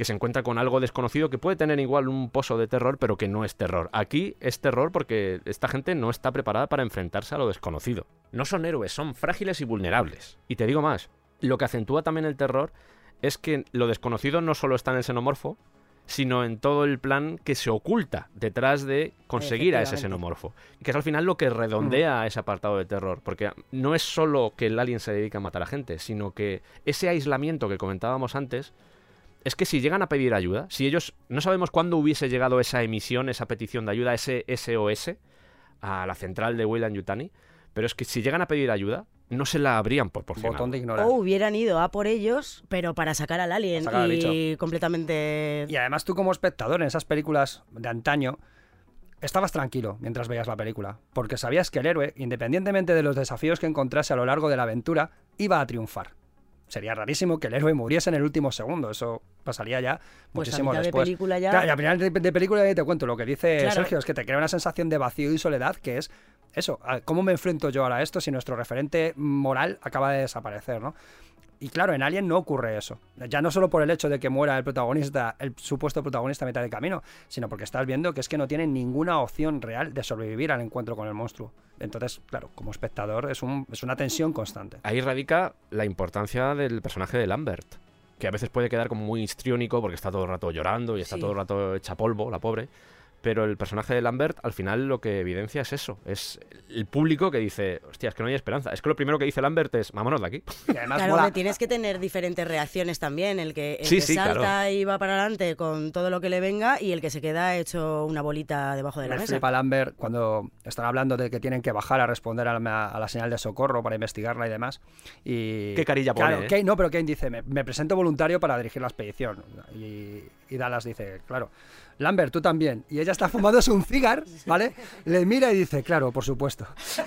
que se encuentra con algo desconocido que puede tener igual un pozo de terror, pero que no es terror. Aquí es terror porque esta gente no está preparada para enfrentarse a lo desconocido. no son héroes, son frágiles y vulnerables. Y te digo más, lo que acentúa también el terror es que lo desconocido no solo está en el xenomorfo, sino en todo el plan que se oculta detrás de conseguir a ese xenomorfo. Que es al final lo que redondea ese apartado de terror. Porque no es solo que el alien se dedica a matar a gente, sino que ese aislamiento que comentábamos antes es que si llegan a pedir ayuda, si ellos no sabemos cuándo hubiese llegado esa emisión, esa petición de ayuda, ese SOS a la central de Weyland Yutani, pero es que si llegan a pedir ayuda, no se la habrían proporcionado. Botón de ignorar. O hubieran ido a por ellos, pero para sacar al alien Sacar al y completamente... Y además tú como espectador en esas películas de antaño, estabas tranquilo mientras veías la película, porque sabías que el héroe, independientemente de los desafíos que encontrase a lo largo de la aventura, iba a triunfar. Sería rarísimo que el héroe muriese en el último segundo, eso pasaría ya Pues a muchísimo de después. película ya- Claro, y al final de, de película ya te cuento lo que dice Claro. Sergio, es que te crea una sensación de vacío y soledad que es eso, a- ¿cómo me enfrento yo ahora a esto si nuestro referente moral acaba de desaparecer, ¿no? Y claro, en Alien no ocurre eso. Ya no solo por el hecho de que muera el protagonista, el supuesto protagonista a mitad de camino, sino porque estás viendo que es que no tienen ninguna opción real de sobrevivir al encuentro con el monstruo. Entonces, claro, como espectador es, un, es una tensión constante. Ahí radica la importancia del personaje de Lambert, que a veces puede quedar como muy histriónico porque está todo el rato llorando y está Sí. todo el rato hecha polvo, la pobre. Pero el personaje de Lambert al final lo que evidencia es eso, es el público que dice, hostia, es que no hay esperanza. Es que lo primero que dice Lambert es, vámonos de aquí. Y además Claro, mola- tienes que tener diferentes reacciones también. El que, el Sí, que sí, salta claro. y va para adelante con todo lo que le venga y el que se queda hecho una bolita debajo de la Me mesa. flipa Lambert cuando están hablando de que tienen que bajar a responder a la, a la señal de socorro para investigarla y demás. Y, Qué carilla pone, Claro, ¿eh? Kane- no, pero Kane dice, me, me presento voluntario para dirigir la expedición. Y, y Dallas dice, claro, Lambert, tú también. Y ella está fumándose un cigar, ¿vale? Le mira y dice, claro, por supuesto. *laughs*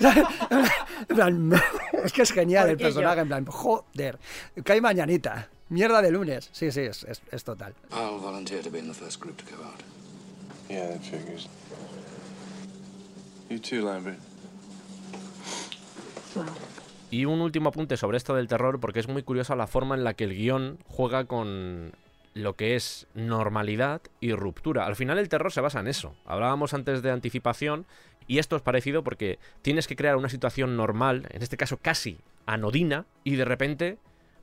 *laughs* Es que es genial el personaje, en plan, joder, cae mañanita. Mierda de lunes. Sí, sí, es, es- es total. I'll volunteer to be in the first group to go out. Yeah, that figures. You too, Lambert. Y un último apunte sobre esto del terror, porque es muy curiosa la forma en la que el guion juega con lo que es normalidad y ruptura. Al final el terror se basa en eso. Hablábamos antes de anticipación y esto es parecido porque tienes que crear una situación normal, en este caso casi anodina, y de repente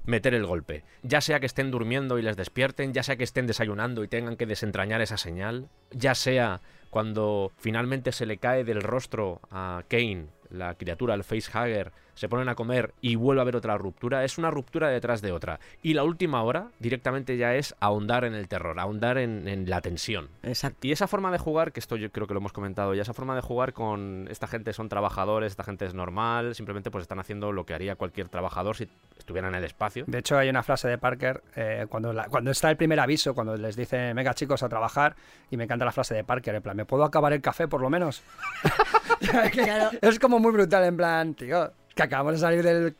meter el golpe. Ya sea que estén durmiendo y les despierten, ya sea que estén desayunando y tengan que desentrañar esa señal, ya sea cuando finalmente se le cae del rostro a Kane, la criatura, el facehugger, se ponen a comer y vuelve a haber otra ruptura, es una ruptura detrás de otra. Y la última hora directamente ya es ahondar en el terror, ahondar en, en la tensión. Exacto. Y esa forma de jugar, que esto yo creo que lo hemos comentado ya, esa forma de jugar con esta gente son trabajadores, esta gente es normal, simplemente pues están haciendo lo que haría cualquier trabajador si estuviera en el espacio. De hecho, hay una frase de Parker eh, cuando, la- cuando está el primer aviso, cuando les dice, venga chicos, a trabajar, y me encanta la frase de Parker, en plan, ¿me puedo acabar el café por lo menos? *laughs* *laughs* Claro. Es como muy brutal, en plan, tío, que acabamos de salir del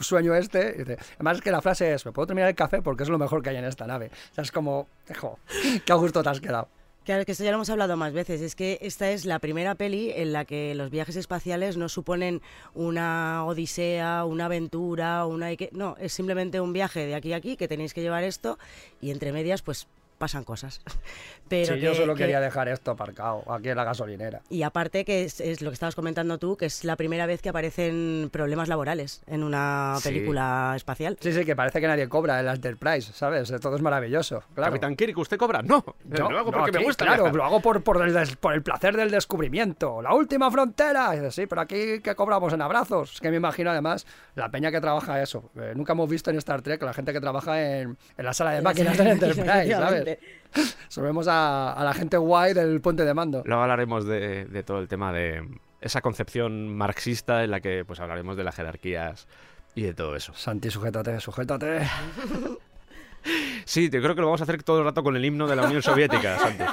sueño este. Además, es que la frase es, ¿me puedo terminar el café? Porque es lo mejor que hay en esta nave. O sea, es como, jo, qué gusto te has quedado. Claro, que esto ya lo hemos hablado más veces. Es que esta es la primera peli en la que los viajes espaciales no suponen una odisea, una aventura, una... No, es simplemente un viaje de aquí a aquí que tenéis que llevar esto y entre medias pues pasan cosas. *laughs* Pero Sí, yo solo que- quería dejar esto aparcado aquí en la gasolinera. Y aparte que es, es lo que estabas comentando tú, que es la primera vez que aparecen problemas laborales en una Sí. película espacial. Sí, sí, que parece que nadie cobra el Enterprise, ¿sabes? Todo es maravilloso. Claro. Capitán Kirk, ¿usted cobra? No, Yo- lo hago no, porque me gusta. Claro, viajar. lo hago por, por, el des- por el placer del descubrimiento. La última frontera. Y dices, sí, pero aquí que cobramos en abrazos. Es que me imagino además la peña que trabaja eso. Eh, nunca hemos visto en Star Trek la gente que trabaja en, en la sala de máquinas del Enterprise, ¿sabes? *laughs* A, a la gente guay del puente de mando. Luego hablaremos de, de todo el tema de esa concepción marxista en la que pues hablaremos de las jerarquías y de todo eso. Santi, sujétate, sujétate. *laughs* Sí, yo creo que lo vamos a hacer todo el rato con el himno de la Unión Soviética, Santi.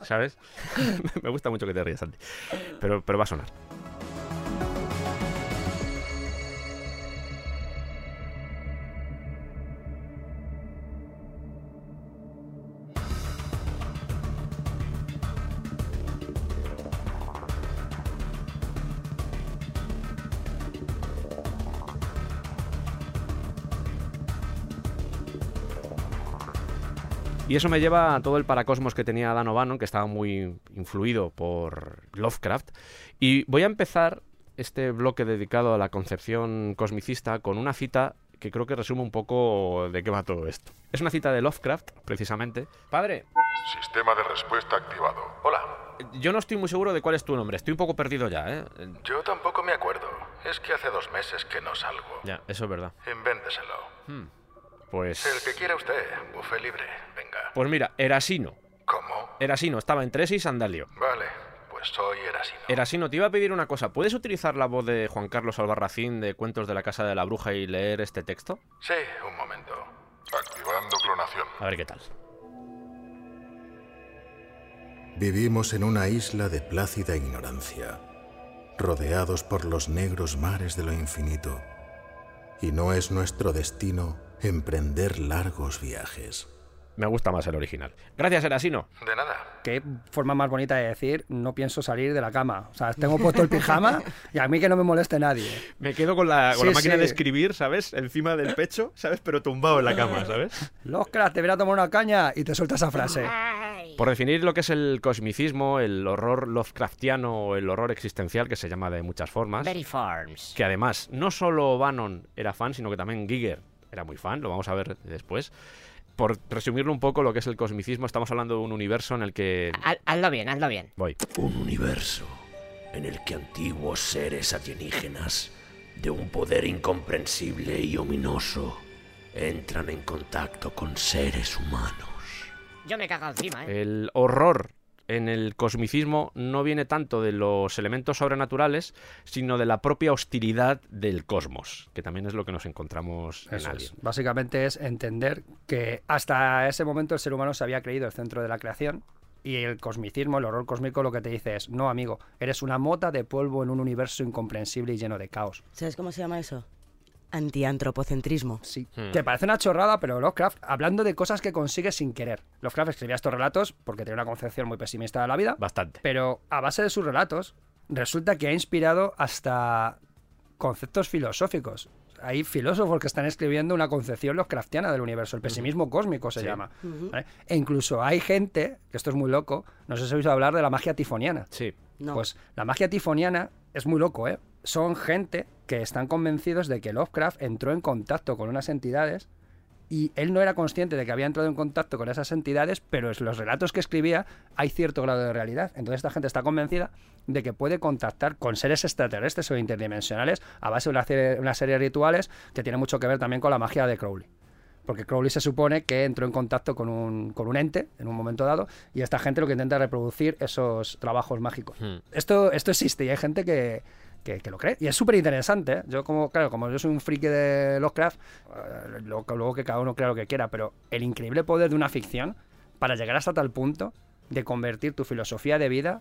¿Sabes? *laughs* Me gusta mucho que te rías, Santi. Pero, pero va a sonar. Y eso me lleva a todo el paracosmos que tenía Dan O'Bannon, que estaba muy influido por Lovecraft. Y voy a empezar este bloque dedicado a la concepción cosmicista con una cita que creo que resume un poco de qué va todo esto. Es una cita de Lovecraft, precisamente. Padre, Sistema de respuesta activado. Hola. yo no estoy muy seguro de cuál es tu nombre, estoy un poco perdido ya, ¿eh? Yo tampoco me acuerdo. Es que hace dos meses que no salgo. Ya, eso es verdad. Invénteselo. Pues... El que quiera usted, bufe libre. Venga. Pues mira, Erasino. ¿Cómo? Erasino, estaba entre ese y Sandalio. Vale, pues soy Erasino. Erasino, te iba a pedir una cosa. ¿Puedes utilizar la voz de Juan Carlos Albarracín de Cuentos de la Casa de la Bruja y leer este texto? Sí, un momento. Activando clonación. A ver qué tal. Vivimos en una isla de plácida ignorancia, rodeados por los negros mares de lo infinito, y no es nuestro destino emprender largos viajes. Me gusta más el original. Gracias, Erasino. De nada. Qué forma más bonita de decir, no pienso salir de la cama. O sea, tengo puesto el pijama y a mí que no me moleste nadie. Me quedo con la, con Sí, la máquina sí. de escribir, ¿sabes? Encima del pecho, ¿sabes? Pero tumbado en la cama, ¿sabes? Los cracks, te verá tomar una caña y te suelta esa frase. Por definir lo que es el cosmicismo, el horror Lovecraftiano o el horror existencial, que se llama de muchas formas, Very Farms. que además no solo Bannon era fan, sino que también Giger era muy fan, lo vamos a ver después. Por resumirlo un poco, lo que es el cosmicismo, estamos hablando de un universo en el que... Haz- Hazlo bien, hazlo bien. Voy. Un universo en el que antiguos seres alienígenas de un poder incomprensible y ominoso entran en contacto con seres humanos. Yo me he cagado encima, ¿eh? El horror en el cosmicismo no viene tanto de los elementos sobrenaturales, sino de la propia hostilidad del cosmos, que también es lo que nos encontramos en Alien. es. Básicamente es entender que hasta ese momento el ser humano se había creído el centro de la creación y el cosmicismo, el horror cósmico, lo que te dice es, no amigo, eres una mota de polvo en un universo incomprensible y lleno de caos. ¿Sabes cómo se llama eso? Antiantropocentrismo. Sí. Hmm. Que parece una chorrada, pero Lovecraft, hablando de cosas que consigue sin querer. Lovecraft escribía estos relatos porque tenía una concepción muy pesimista de la vida, Bastante. pero a base de sus relatos, resulta que ha inspirado hasta conceptos filosóficos. Hay filósofos que están escribiendo una concepción Lovecraftiana del universo, el pesimismo cósmico se Sí. llama. ¿vale? E incluso hay gente, que esto es muy loco, no sé si habéis oído hablar de la magia tifoniana. Sí. No. Pues la magia tifoniana es muy loco, ¿eh? Son gente que están convencidos de que Lovecraft entró en contacto con unas entidades y él no era consciente de que había entrado en contacto con esas entidades, pero en los relatos que escribía hay cierto grado de realidad. Entonces esta gente está convencida de que puede contactar con seres extraterrestres o interdimensionales a base de una serie, una serie de rituales que tiene mucho que ver también con la magia de Crowley. Porque Crowley se supone que entró en contacto con un, con un ente en un momento dado y esta gente lo que intenta es reproducir esos trabajos mágicos. Hmm. Esto, esto existe y hay gente que, que, que lo cree. Y es súper interesante. ¿eh? Yo, como, claro, como yo soy un friki de Lovecraft, eh, lo- luego que cada uno crea lo que quiera, pero el increíble poder de una ficción para llegar hasta tal punto de convertir tu filosofía de vida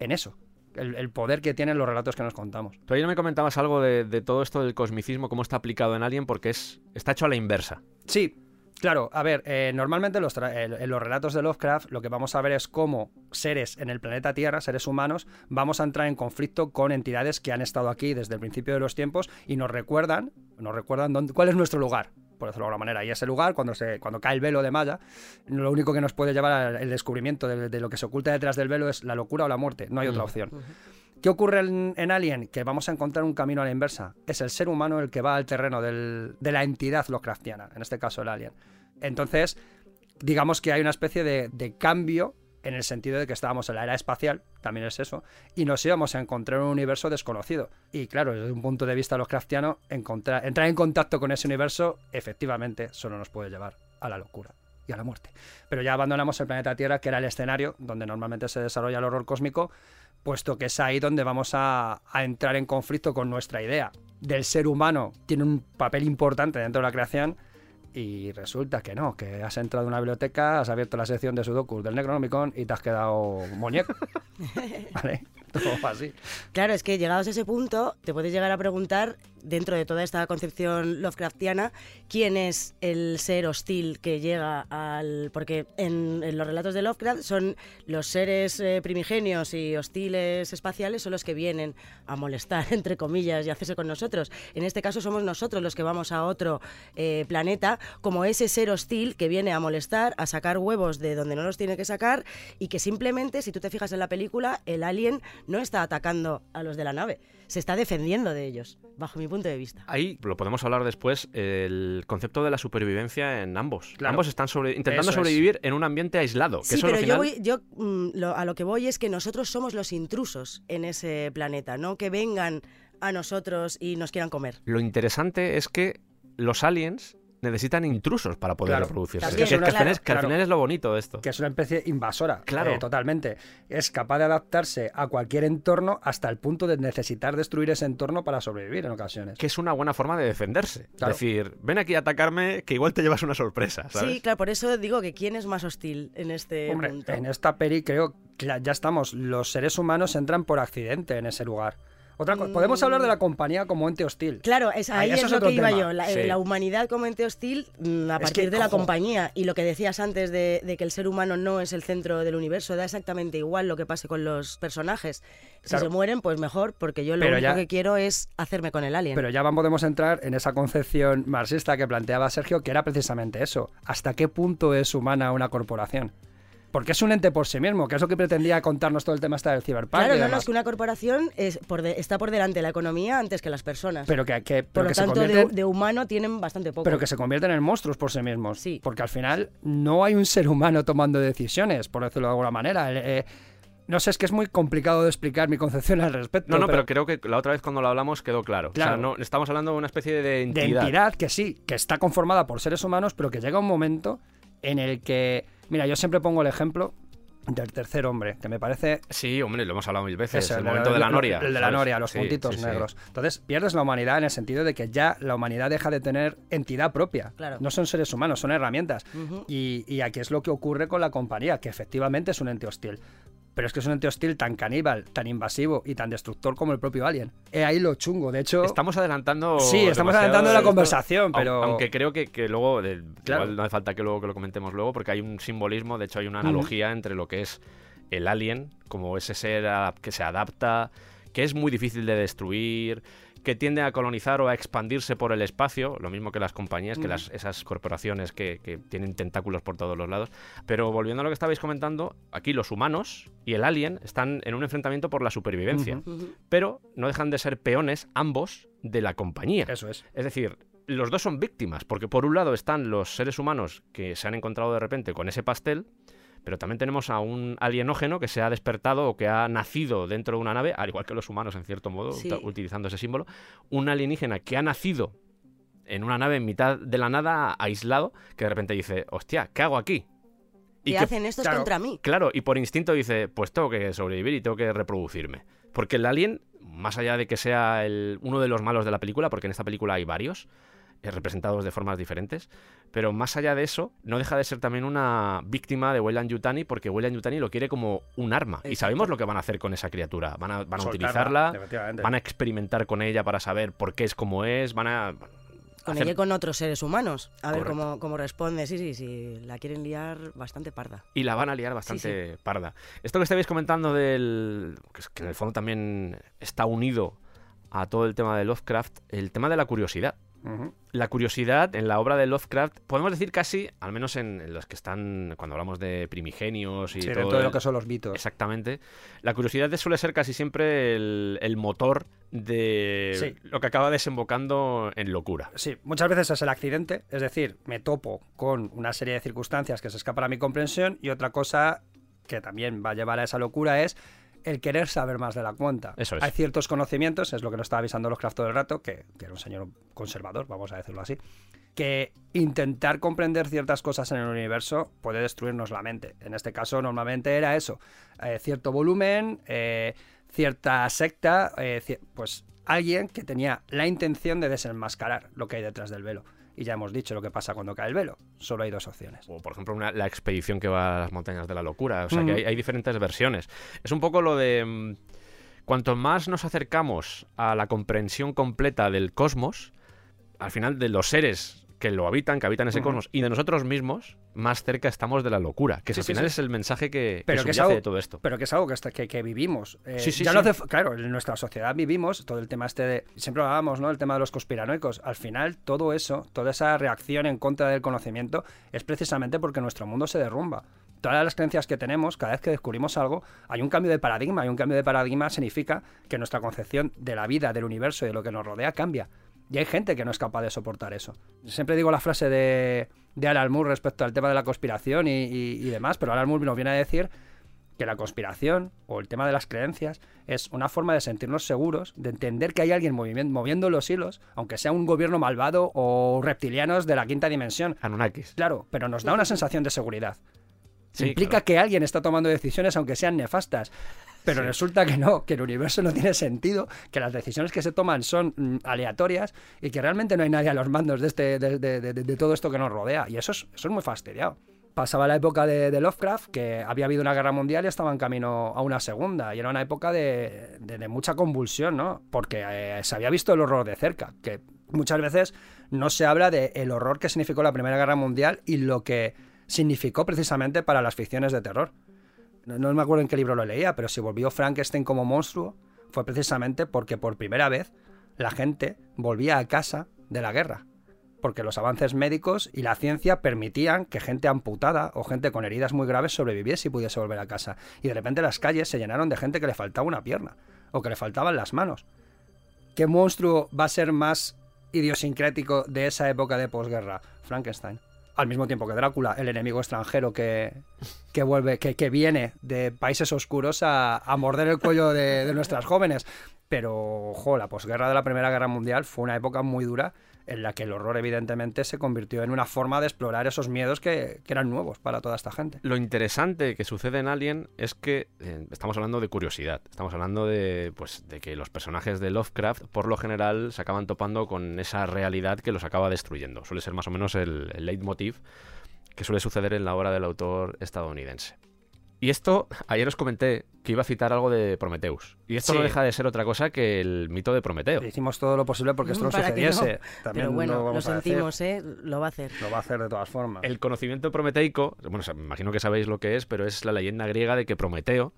en eso. El, el poder que tienen los relatos que nos contamos. Tú ayer me comentabas algo de, de todo esto del cosmicismo, cómo está aplicado en Alien, porque es está hecho a la inversa. Sí, claro. A ver, eh, normalmente los en- los relatos de Lovecraft lo que vamos a ver es cómo seres en el planeta Tierra, seres humanos, vamos a entrar en conflicto con entidades que han estado aquí desde el principio de los tiempos y nos recuerdan, nos recuerdan dónde, cuál es nuestro lugar. Por decirlo de alguna manera. Y ese lugar, cuando, se, cuando cae el velo de Maya, lo único que nos puede llevar al descubrimiento de, de lo que se oculta detrás del velo es la locura o la muerte. No hay otra opción. ¿Qué ocurre en, en Alien? Que vamos a encontrar un camino a la inversa. Es el ser humano el que va al terreno de la entidad Lovecraftiana, en este caso el Alien. Entonces, digamos que hay una especie de, de cambio en el sentido de que estábamos en la era espacial, también es eso, y nos íbamos a encontrar en un universo desconocido. Y claro, desde un punto de vista Lovecraftiano, encontrar, entrar en contacto con ese universo, efectivamente, solo nos puede llevar a la locura y a la muerte. Pero ya abandonamos el planeta Tierra, que era el escenario donde normalmente se desarrolla el horror cósmico, puesto que es ahí donde vamos a, a entrar en conflicto con nuestra idea del ser humano. Tiene un papel importante dentro de la creación y resulta que no, que has entrado en una biblioteca, has abierto la sección de Sudoku del Necronomicon y te has quedado muñeco. *laughs* ¿Vale? Claro, es que llegados a ese punto, te puedes llegar a preguntar dentro de toda esta concepción Lovecraftiana, quién es el ser hostil que llega al... Porque en, los relatos de Lovecraft son los seres eh, primigenios y hostiles espaciales son los que vienen a molestar, *laughs* entre comillas, y hacerse con nosotros. En este caso somos nosotros los que vamos a otro eh, planeta, como ese ser hostil que viene a molestar, a sacar huevos de donde no los tiene que sacar y que simplemente, si tú te fijas en la película, el alien no está atacando a los de la nave, se está defendiendo de ellos, bajo mi punto de vista. Ahí lo podemos hablar después, el concepto de la supervivencia en ambos. Ambos están intentando sobrevivir en un ambiente aislado. sí, pero yo, yo mm, a lo que voy es que nosotros somos los intrusos en ese planeta, no que vengan a nosotros y nos quieran comer. Lo interesante es que los aliens necesitan intrusos para poder reproducirse. que, al final, es lo bonito de esto. Que es una especie invasora, claro. Eh, totalmente. Es capaz de adaptarse a cualquier entorno hasta el punto de necesitar destruir ese entorno para sobrevivir en ocasiones. Que es una buena forma de defenderse. Es decir, ven aquí a atacarme que igual te llevas una sorpresa. Sí, claro, por eso digo que quién es más hostil en este Hombre, En esta peri creo que ya estamos, los seres humanos entran por accidente en ese lugar. Otra Podemos hablar de la compañía como ente hostil. Claro, es, ahí es, lo que iba yo. La, humanidad como ente hostil mm, a partir de la compañía. Y lo que decías antes de, que el ser humano no es el centro del universo, da exactamente igual lo que pase con los personajes. Si se mueren, pues mejor, porque yo lo único que quiero es hacerme con el alien. Pero ya podemos entrar en esa concepción marxista que planteaba Sergio, que era precisamente eso. ¿Hasta qué punto es humana una corporación? Porque es un ente por sí mismo, que es lo que pretendía contarnos todo el tema hasta del ciberpunk. Claro, no, es que una corporación es está por delante de la economía antes que las personas. Pero que, que por lo tanto, de, humano tienen bastante poco. Pero que se convierten en monstruos por sí mismos. Sí. Porque al final no hay un ser humano tomando decisiones, por decirlo de alguna manera. Eh, no sé, es que es muy complicado de explicar mi concepción al respecto. No, no, pero, creo que la otra vez cuando lo hablamos quedó claro. claro. O sea, no, estamos hablando de una especie de entidad. De entidad que sí, que está conformada por seres humanos, pero que llega un momento en el que Mira, yo siempre pongo el ejemplo del tercer hombre, que me parece... Sí, hombre, lo hemos hablado mil veces, el, momento de la noria. El de la noria, los puntitos negros. Entonces, pierdes la humanidad en el sentido de que ya la humanidad deja de tener entidad propia. No son seres humanos, son herramientas. y, y, aquí es lo que ocurre con la compañía, que efectivamente es un ente hostil pero es que es un ente hostil tan caníbal, tan invasivo y tan destructor como el propio Alien. He ahí lo chungo, de hecho... Estamos adelantando... Sí, estamos adelantando la conversación, pero... Aunque creo que, luego, no hace falta que luego que lo comentemos luego, porque hay un simbolismo, de hecho hay una analogía entre lo que es el Alien, como ese ser que se adapta, que es muy difícil de destruir, que tiende a colonizar o a expandirse por el espacio, lo mismo que las compañías, que las, esas corporaciones que, tienen tentáculos por todos los lados. Pero volviendo a lo que estabais comentando, aquí los humanos y el alien están en un enfrentamiento por la supervivencia, pero no dejan de ser peones ambos de la compañía. Eso es. Es decir, los dos son víctimas, porque por un lado están los seres humanos que se han encontrado de repente con ese pastel, pero también tenemos a un alienógeno que se ha despertado o que ha nacido dentro de una nave, al igual que los humanos en cierto modo, utilizando ese símbolo, un alienígena que ha nacido en una nave en mitad de la nada, aislado, que de repente dice, hostia, ¿qué hago aquí? Y ¿Qué hacen estos contra mí? Claro, y por instinto dice, pues tengo que sobrevivir y tengo que reproducirme. Porque el alien, más allá de que sea el, uno de los malos de la película, porque en esta película hay varios, representados de formas diferentes. Pero más allá de eso, no deja de ser también una víctima de Weyland Yutani, porque Weyland Yutani lo quiere como un arma. Y sabemos lo que van a hacer con esa criatura. Van a, van a utilizarla, van a experimentar con ella para saber por qué es como es, van a con ella y con otros seres humaos. A ver cómo, cómo, responde. Sí, sí, sí. La quieren liar bastante parda. Y la van a liar bastante parda. Esto que estabais comentando del. que en el fondo también está unido a todo el tema de Lovecraft, el tema de la curiosidad. La curiosidad en la obra de Lovecraft, podemos decir casi, al menos en, los que están, cuando hablamos de primigenios y todo, lo que son los mitos. Exactamente. La curiosidad suele ser casi siempre el, motor de lo que acaba desembocando en locura. Sí, muchas veces es el accidente, es decir, me topo con una serie de circunstancias que se escapan a mi comprensión y otra cosa que también va a llevar a esa locura es el querer saber más de la cuenta. Eso Hay ciertos conocimientos, es lo que nos estaba avisando los todo del rato, que, era un señor conservador, vamos a decirlo así, que intentar comprender ciertas cosas en el universo puede destruirnos la mente. En este caso, normalmente era eso, eh, cierto volumen, eh, cierta secta, eh, pues alguien que tenía la intención de desenmascarar lo que hay detrás del velo. Y ya hemos dicho lo que pasa cuando cae el velo. Solo hay dos opciones. O, por ejemplo, la expedición que va a las montañas de la locura. O sea, que hay, diferentes versiones. Es un poco lo de... Mm, cuanto más nos acercamos a la comprensión completa del cosmos, al final de los seres que lo habitan, que habitan ese cosmos, y de nosotros mismos, más cerca estamos de la locura. Que al final es el mensaje que, pero que, de todo esto. Pero que es algo que, que, vivimos. Eh, claro, en nuestra sociedad vivimos todo el tema este de. Siempre hablábamos, ¿no? El tema de los conspiranoicos. Al final, todo eso, toda esa reacción en contra del conocimiento, es precisamente porque nuestro mundo se derrumba todas las creencias que tenemos, cada vez que descubrimos algo, hay un cambio de paradigma. Y un cambio de paradigma significa que nuestra concepción de la vida, del universo y de lo que nos rodea cambia. Y hay gente que no es capaz de soportar eso. Siempre digo la frase de, de Alan Moore respecto al tema de la conspiración y, demás, pero Alan Moore nos viene a decir que la conspiración o el tema de las creencias es una forma de sentirnos seguros, de entender que hay alguien moviendo los hilos, aunque sea un gobierno malvado o reptilianos de la quinta dimensión. Anunnakis. Claro, pero nos da una sensación de seguridad. Implica que alguien está tomando decisiones aunque sean nefastas. Pero resulta que no, que el universo no tiene sentido, que las decisiones que se toman son mm, aleatorias y que realmente no hay nadie a los mandos de, este, de, todo esto que nos rodea. Y eso es, eso es muy fastidiado. Pasaba la época de, Lovecraft, que había habido una guerra mundial y estaba en camino a una segunda. Y era una época de, mucha convulsión, ¿no? Porque eh, se había visto el horror de cerca, que muchas veces no se habla del horror que significó la Primera Guerra Mundial y lo que significó precisamente para las ficciones de terror no, me acuerdo en qué libro lo leía, pero si volvió Frankenstein como monstruo fue precisamente porque por primera vez la gente volvía a casa de la guerra. Porque los avances médicos y la ciencia permitían que gente amputada o gente con heridas muy graves sobreviviese y pudiese volver a casa. Y de repente las calles se llenaron de gente que le faltaba una pierna o que le faltaban las manos. ¿Qué monstruo va a ser más idiosincrático de esa época de posguerra? Frankenstein al mismo tiempo que Drácula, el enemigo extranjero que, que vuelve, que, que, viene de países oscuros a, morder el cuello de, de, nuestras jóvenes. Pero, ojo, la posguerra de la Primera Guerra Mundial fue una época muy dura en la que el horror evidentemente se convirtió en una forma de explorar esos miedos que, eran nuevos para toda esta gente. Lo interesante que sucede en Alien es que eh, estamos hablando de curiosidad, estamos hablando de, pues, de que los personajes de Lovecraft por lo general se acaban topando con esa realidad que los acaba destruyendo. Suele ser más o menos el, el leitmotiv que suele suceder en la obra del autor estadounidense. Y esto, ayer os comenté que iba a citar algo de Prometheus. Y esto no deja de ser otra cosa que el mito de Prometeo. Hicimos todo lo posible porque esto no sucediese. También Pero bueno, lo, sentimos, ¿eh? Lo va a hacer. Lo va a hacer de todas formas. El conocimiento prometeico, bueno, me imagino que sabéis lo que es, pero es la leyenda griega de que Prometeo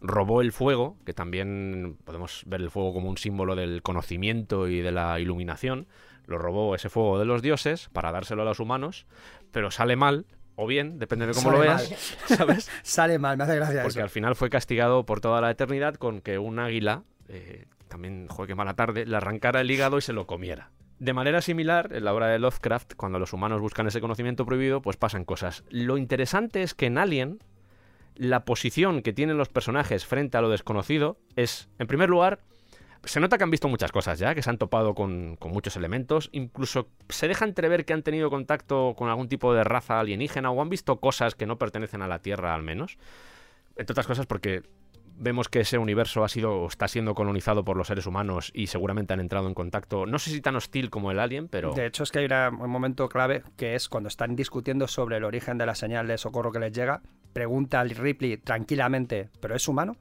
robó el fuego, que también podemos ver el fuego como un símbolo del conocimiento y de la iluminación. Lo robó ese fuego de los dioses para dárselo a los humanos, pero sale mal o bien, depende de cómo lo veas, *laughs* *laughs* ¿sabes? Sale mal, me hace gracia Porque al final fue castigado por toda la eternidad con que un águila, eh, también, joder, qué mala tarde, le arrancara el hígado y se lo comiera. De manera similar, en la obra de Lovecraft, cuando los humanos buscan ese conocimiento prohibido, pues pasan cosas. Lo interesante es que en Alien, la posición que tienen los personajes frente a lo desconocido es, en primer lugar, se nota que han visto muchas cosas ya, que se han topado con, muchos elementos, incluso se deja entrever que han tenido contacto con algún tipo de raza alienígena o han visto cosas que no pertenecen a la Tierra al menos. Entre otras cosas porque vemos que ese universo ha sido o está siendo colonizado por los seres humanos y seguramente han entrado en contacto, no sé si tan hostil como el alien, pero... De hecho es que hay un momento clave que es cuando están discutiendo sobre el origen de la señal de socorro que les llega, pregunta al Ripley tranquilamente, ¿pero es humano?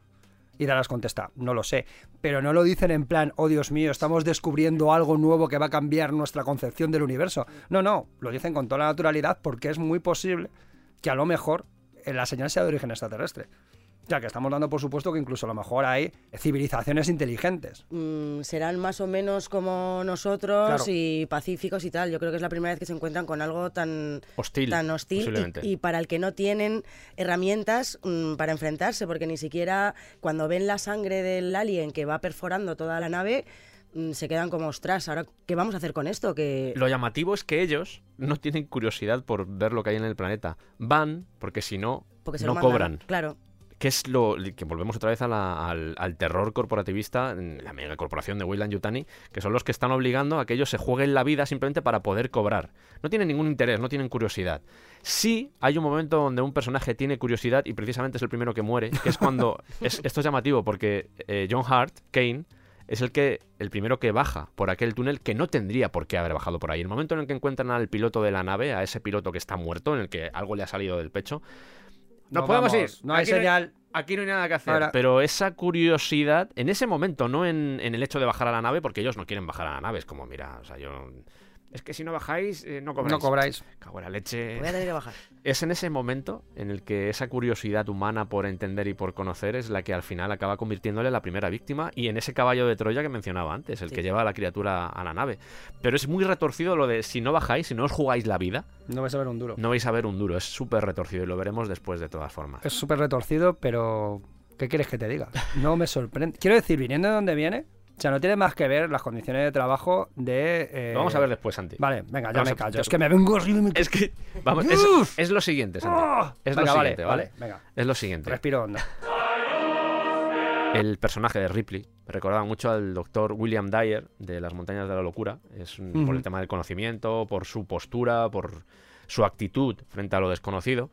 Y Dallas contesta, no lo sé. Pero no lo dicen en plan, oh Dios mío, estamos descubriendo algo nuevo que va a cambiar nuestra concepción del universo. No, no, lo dicen con toda la naturalidad porque es muy posible que a lo mejor la señal sea de origen extraterrestre. Ya que estamos dando por supuesto que incluso a lo mejor hay civilizaciones inteligentes. Mm, serán más o menos como nosotros y pacíficos y tal. Yo creo que es la primera vez que se encuentran con algo tan hostil, tan hostil y, para el que no tienen herramientas mm, para enfrentarse, porque ni siquiera cuando ven la sangre del alien que va perforando toda la nave mm, se quedan como, ostras, ¿ahora qué vamos a hacer con esto? Que... Lo llamativo es que ellos no tienen curiosidad por ver lo que hay en el planeta. Van porque si no, no cobran. Claro que es lo que volvemos otra vez al, terror corporativista, la mega corporación de Weyland Yutani, que son los que están obligando a que ellos se jueguen la vida simplemente para poder cobrar. No tienen ningún interés, no tienen curiosidad. Sí hay un momento donde un personaje tiene curiosidad y precisamente es el primero que muere, que es cuando... *laughs* esto es llamativo porque eh, John Hart, Kane, es el que el primero que baja por aquel túnel que no tendría por qué haber bajado por ahí. El momento en el que encuentran al piloto de la nave, a ese piloto que está muerto, en el que algo le ha salido del pecho, Nos Nos podemos vamos, ir. no hay Aquí señal. Aquí no hay nada que hacer. Ahora- Pero esa curiosidad, en ese momento, no en, en el hecho de bajar a la nave, porque ellos no quieren bajar a la nave. Es como, mira, o sea, yo. Es que si no bajáis, eh, no cobráis. No cobráis. Cago en la leche. Voy a tener que bajar. Es en ese momento en el que esa curiosidad humana por entender y por conocer es la que al final acaba convirtiéndole en la primera víctima y en ese caballo de Troya que mencionaba antes, el Sí. que lleva a la criatura a la nave. Pero es muy retorcido lo de si no bajáis, si no os jugáis la vida, No vais a ver un duro. no vais a ver un duro. Es súper retorcido y lo veremos después de todas formas. Es súper retorcido, pero ¿qué quieres que te diga? No me sorprende. Quiero decir, viniendo de donde viene, o sea, no tiene más que ver las condiciones de trabajo de... eh, Lo vamos a ver después, Santi. Vale, venga, ya Vamos me callo. Es que me vengo arriba y me... Es que, vamos, es, lo siguiente, Santi. Es Venga, lo vale, siguiente, ¿vale? vale, venga. Es lo siguiente. Respiro onda. El personaje de Ripley me recordaba mucho al doctor William Dyer de Las Montañas de la Locura. Es un- por el tema del conocimiento, por su postura, por su actitud frente a lo desconocido.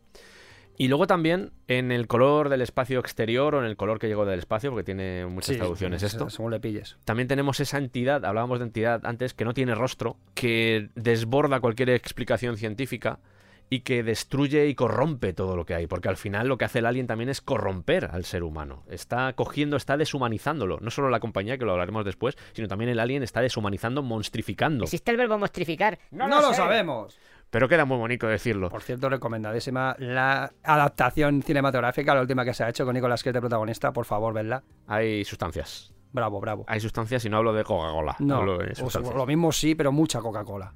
Y luego también en el color del espacio exterior o en el color que llegó del espacio, porque tiene muchas Sí, traducciones esto. Según le pilles. También tenemos esa entidad, hablábamos de entidad antes, que no tiene rostro, que desborda cualquier explicación científica y que destruye y corrompe todo lo que hay, porque al final lo que hace el alien también es corromper al ser humano. Está cogiendo, está deshumanizándolo. No solo la compañía, que lo hablaremos después, sino también el alien está deshumanizando, monstrificando. ¿Existe el verbo mostrificar? No, lo sabemos. Pero queda muy bonito decirlo. Por cierto, recomendadísima la adaptación cinematográfica, la última que se ha hecho con Nicolas Cage de protagonista. Por favor, vedla. Hay sustancias. Bravo, bravo. Hay sustancias y no hablo de Coca-Cola. No, hablo de o sea, sustancias. lo mismo sí, pero mucha Coca-Cola.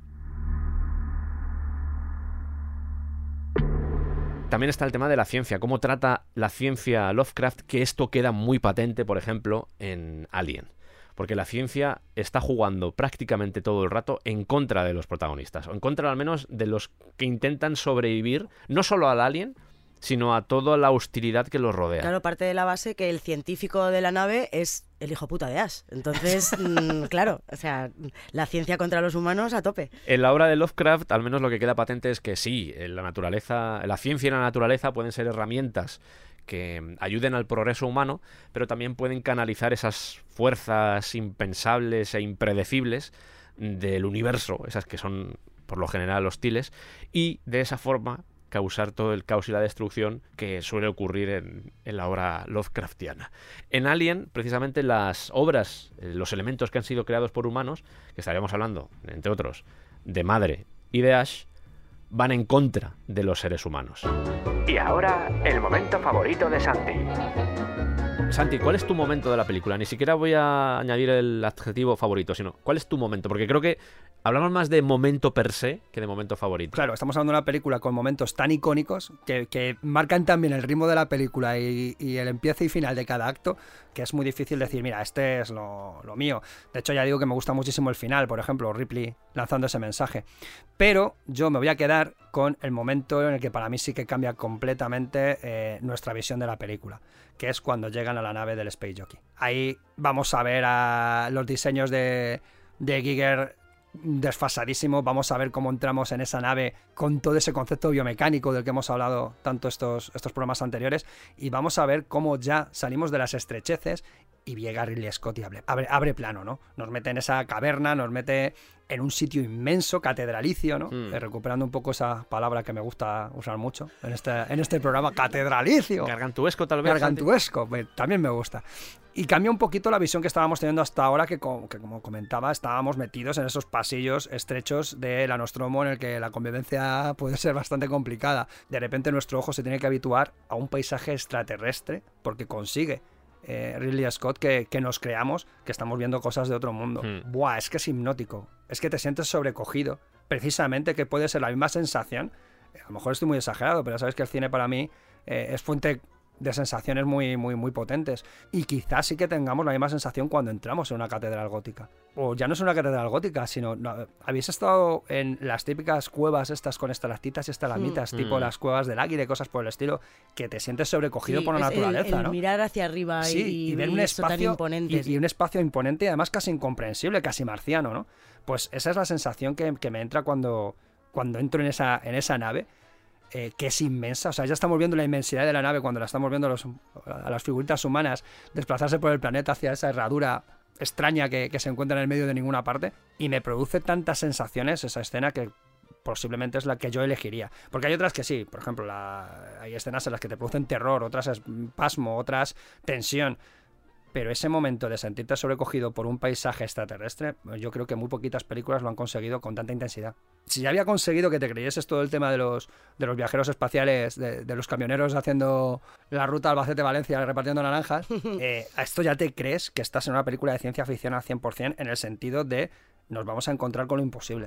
También está el tema de la ciencia, cómo trata la ciencia Lovecraft, que esto queda muy patente, por ejemplo, en Alien. Porque la ciencia está jugando prácticamente todo el rato en contra de los protagonistas, o en contra al menos de los que intentan sobrevivir, no solo al alien, sino a toda la hostilidad que los rodea. Claro, parte de la base que el científico de la nave es el hijo puta de Ash. Entonces, *laughs* mm, claro, o sea, la ciencia contra los humanos a tope. En la obra de Lovecraft, al menos lo que queda patente es que sí, la naturaleza, la ciencia y la naturaleza pueden ser herramientas que ayuden al progreso humano, pero también pueden canalizar esas fuerzas impensables e impredecibles del universo, esas que son por lo general hostiles, y de esa forma causar todo el caos y la destrucción que suele ocurrir en, en la obra Lovecraftiana. En Alien, precisamente las obras, eh, los elementos que han sido creados por humanos, que estaríamos hablando, entre otros, de Madre y de Ash, van en contra de los seres humanos. Y ahora, el momento favorito de Santi. Santi, ¿cuál es tu momento de la película? Ni siquiera voy a añadir el adjetivo favorito, sino ¿cuál es tu momento? Porque creo que hablamos más de momento per se que de momento favorito. Claro, estamos hablando de una película con momentos tan icónicos que, marcan también el ritmo de la película y, el empiece y final de cada acto, que es muy difícil decir, mira, este es lo, mío. De hecho, ya digo que me gusta muchísimo el final, por ejemplo, Ripley lanzando ese mensaje. Pero yo me voy a quedar con el momento en el que para mí sí que cambia completamente eh, nuestra visión de la película, que es cuando llegan a la nave del Space Jockey. Ahí vamos a ver a los diseños de Giger desfasadísimo. Vamos a ver cómo entramos en esa nave con todo ese concepto biomecánico del que hemos hablado tanto estos, estos programas anteriores. Y vamos a ver cómo ya salimos de las estrecheces y llega Ridley Scott y abre, abre, abre plano, ¿no? Nos mete en esa caverna, nos mete en un sitio inmenso, catedralicio, ¿no? Mm. Eh, recuperando un poco esa palabra que me gusta usar mucho en este, en este programa, catedralicio. Gargantuesco tal vez. Gargantuesco, me- también me gusta. Y cambia un poquito la visión que estábamos teniendo hasta ahora, que, co- que como comentaba, estábamos metidos en esos pasillos estrechos de la Nostromo en el que la convivencia puede ser bastante complicada. De repente nuestro ojo se tiene que habituar a un paisaje extraterrestre porque consigue eh, Ridley Scott que, que nos creamos que estamos viendo cosas de otro mundo. Hmm. Buah, es que es hipnótico. Es que te sientes sobrecogido. Precisamente que puede ser la misma sensación. A lo mejor estoy muy exagerado, pero sabes que el cine para mí eh, es fuente de sensaciones muy, muy, muy potentes. Y quizás sí que tengamos la misma sensación cuando entramos en una catedral gótica. O ya no es una catedral gótica, sino. no, ¿Habéis estado en las típicas cuevas estas con estalactitas y estalamitas, Mm. tipo Mm. las cuevas del águila y cosas por el estilo, que te sientes sobrecogido Sí, por la el- naturaleza, el ¿no? mirar hacia arriba y, Sí, y ver un espacio imponente. y, y un espacio imponente y además casi incomprensible, casi marciano, ¿no? Pues esa es la sensación que, que me entra cuando, cuando entro en esa, en esa nave, eh, que es inmensa. O sea, ya estamos viendo la inmensidad de la nave cuando la estamos viendo a los- las figuritas humanas desplazarse por el planeta hacia esa herradura extraña que, que se encuentra en el medio de ninguna parte y me produce tantas sensaciones esa escena que posiblemente es la que yo elegiría. Porque hay otras que sí, por ejemplo, hay escenas en las que te producen terror, otras es pasmo, otras tensión. Pero ese momento de sentirte sobrecogido por un paisaje extraterrestre, yo creo que muy poquitas películas lo han conseguido con tanta intensidad. Si ya había conseguido que te creyeses todo el tema de los, de los viajeros espaciales, de, los camioneros haciendo la ruta Albacete-Valencia repartiendo naranjas, *laughs* eh, a esto ya te crees que estás en una película de ciencia ficción al 100% en el sentido de nos vamos a encontrar con lo imposible.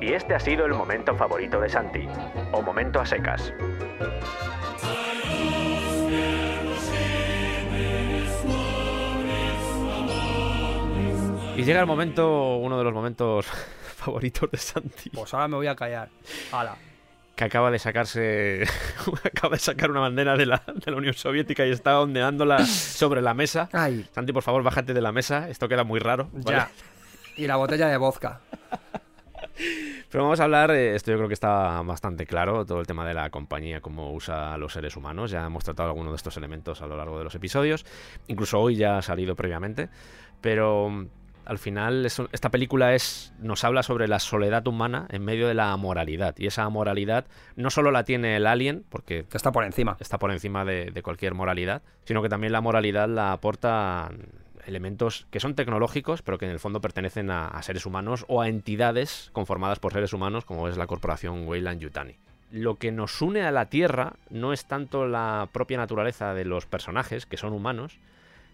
Y este ha sido el momento favorito de Santi, o momento a secas. Y llega el momento, uno de los momentos *laughs* favoritos de Santi. Pues ahora me voy a callar. Que acaba de sacarse. *laughs* acaba de sacar una bandera de la, Unión Soviética y está ondeándola sobre la mesa. Santi, por favor, bájate de la mesa. Esto queda muy raro. Ya. Y la botella de vodka. Pero vamos a hablar, eh, esto yo creo que está bastante claro, todo el tema de la compañía, cómo usa a los seres humanos. Ya hemos tratado algunos de estos elementos a lo largo de los episodios. Incluso hoy ya ha salido previamente. Pero al final esta película es nos habla sobre la soledad humana en medio de la moralidad y esa moralidad no solo la tiene el alien porque está por encima. está por encima de, cualquier moralidad sino que también la moralidad la aporta elementos que son tecnológicos pero que en el fondo pertenecen a, seres humanos o a entidades conformadas por seres humanos como es la corporación Weyland Yutani. Lo que nos une a la Tierra no es tanto la propia naturaleza de los personajes que son humanos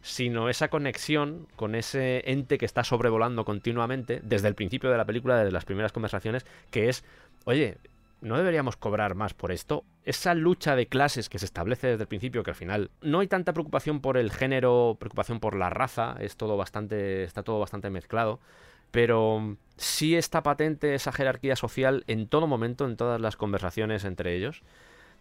sino esa conexión con ese ente que está sobrevolando continuamente desde el principio de la película, desde las primeras conversaciones, que es, oye, ¿no deberíamos cobrar más por esto? Esa lucha de clases que se establece desde el principio, que al final no hay tanta preocupación por el género, preocupación por la raza, es todo bastante, está todo bastante mezclado, pero sí está patente esa jerarquía social en todo momento, en todas las conversaciones entre ellos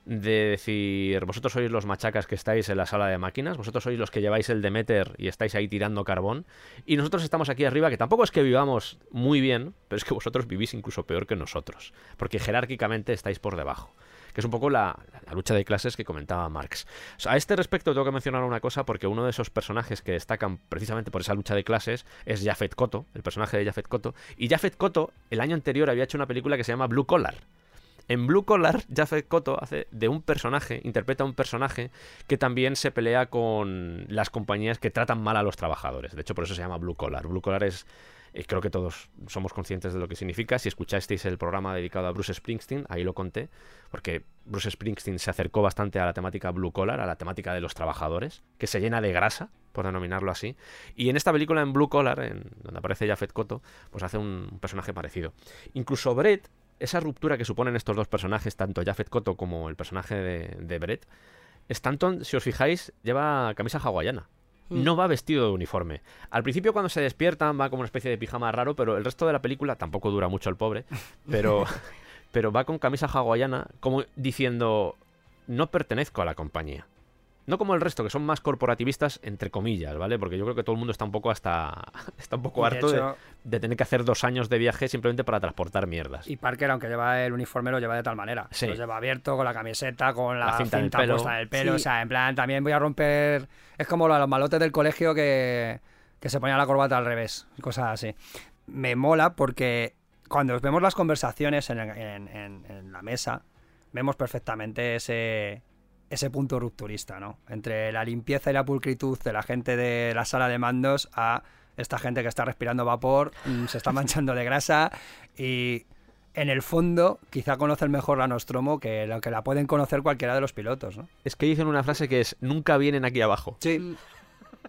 de decir, vosotros sois los machacas que estáis en la sala de máquinas, vosotros sois los que lleváis el Demeter y estáis ahí tirando carbón, y nosotros estamos aquí arriba, que tampoco es que vivamos muy bien, pero es que vosotros vivís incluso peor que nosotros, porque jerárquicamente estáis por debajo que es un poco la, lucha de clases que comentaba Marx. a este respecto tengo que mencionar una cosa porque uno de esos personajes que destacan precisamente por esa lucha de clases es Jafet Koto, el personaje de Jafet Koto, y Jafet Koto el año anterior había hecho una película que se llama Blue Collar, en Blue Collar, Jafet Koto hace de un personaje, interpreta a un personaje que también se pelea con las compañías que tratan mal a los trabajadores. De hecho, por eso se llama Blue Collar. Blue Collar es eh, creo que todos somos conscientes de lo que significa. Si escuchasteis el programa dedicado a Bruce Springsteen, ahí lo conté, porque Bruce Springsteen se acercó bastante a la temática blue collar, a la temática de los trabajadores, que se llena de grasa, por denominarlo así. Y en esta película, en Blue Collar, en donde aparece Jafet Koto, pues hace un personaje parecido. Incluso Brett esa ruptura que suponen estos dos personajes, tanto Jafet Koto como el personaje de, Brett, Stanton, si os fijáis, lleva camisa hawaiana. Mm. No va vestido de uniforme. Al principio cuando se despiertan va como una especie de pijama raro, pero el resto de la película tampoco dura mucho el pobre, *laughs* pero, pero va con camisa hawaiana como diciendo no pertenezco a la compañía. No como el resto, que son más corporativistas, entre comillas, ¿vale? Porque yo creo que todo el mundo está un poco hasta. *laughs* está un poco harto de, tener que hacer dos años de viaje simplemente para transportar mierdas. Y Parker, aunque lleva el uniforme, lo lleva de tal manera. Lo lleva abierto, con la camiseta, con la, cinta, en pelo. puesta en el pelo. O sea, en plan, también voy a romper. Es como los malotes del colegio que, que se ponía la corbata al revés, cosas así. Me mola porque cuando vemos las conversaciones en, en la mesa, vemos perfectamente ese ese punto rupturista, ¿no? Entre la limpieza y la pulcritud de la gente de la sala de mandos a esta gente que está respirando vapor, mm, se está *laughs* manchando de grasa y en el fondo quizá conocen mejor la Nostromo que lo que la pueden conocer cualquiera de los pilotos, ¿no? Es que dicen una frase que es nunca vienen aquí abajo. Sí.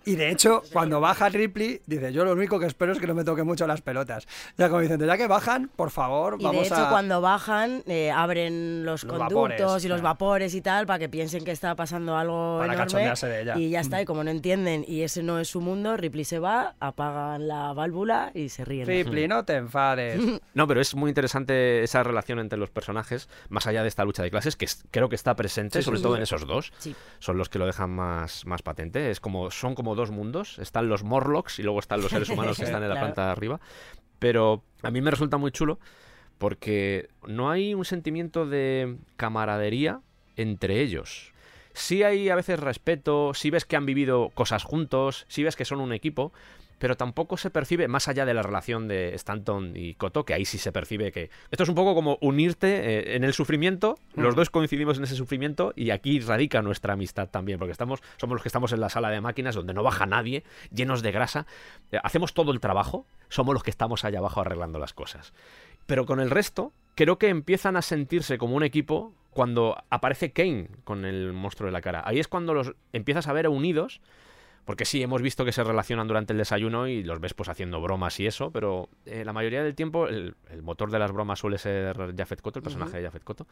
Mm. Y de hecho, cuando baja Ripley, dice, yo lo único que espero es que no me toque mucho las pelotas. Ya como dicen, ya que bajan, por favor, vamos a... Y de hecho, cuando bajan, eh, abren los, conductos y los vapores y tal, para que piensen que está pasando algo para enorme. De ella. Y ya está, y como no entienden, y ese no es su mundo, Ripley se va, apagan la válvula y se ríen. Ripley, no te enfades. *laughs* no, pero es muy interesante esa relación entre los personajes, más allá de esta lucha de clases, que creo que está presente, sobre todo en esos dos. Son los que lo dejan más, más patente. Es como, son como dos mundos. Están los Morlocks y luego están los seres humanos que *laughs* están en la planta de arriba. Pero a mí me resulta muy chulo porque no hay un sentimiento de camaradería entre ellos. Sí hay a veces respeto, sí ves que han vivido cosas juntos, sí ves que son un equipo, pero tampoco se percibe, más allá de la relación de Stanton y Koto, que ahí sí se percibe que esto es un poco como unirte eh, en el sufrimiento, los dos coincidimos en ese sufrimiento y aquí radica nuestra amistad también, porque estamos, somos los que estamos en la sala de máquinas donde no baja nadie, llenos de grasa, eh, hacemos todo el trabajo, somos los que estamos allá abajo arreglando las cosas. Pero con el resto, creo que empiezan a sentirse como un equipo cuando aparece Kane con el monstruo de la cara. Ahí es cuando los empiezas a ver unidos. Porque sí, hemos visto que se relacionan durante el desayuno y los ves pues haciendo bromas y eso, pero eh, la mayoría del tiempo el, el motor de las bromas suele ser Jafet Koto, el personaje de Jafet Koto.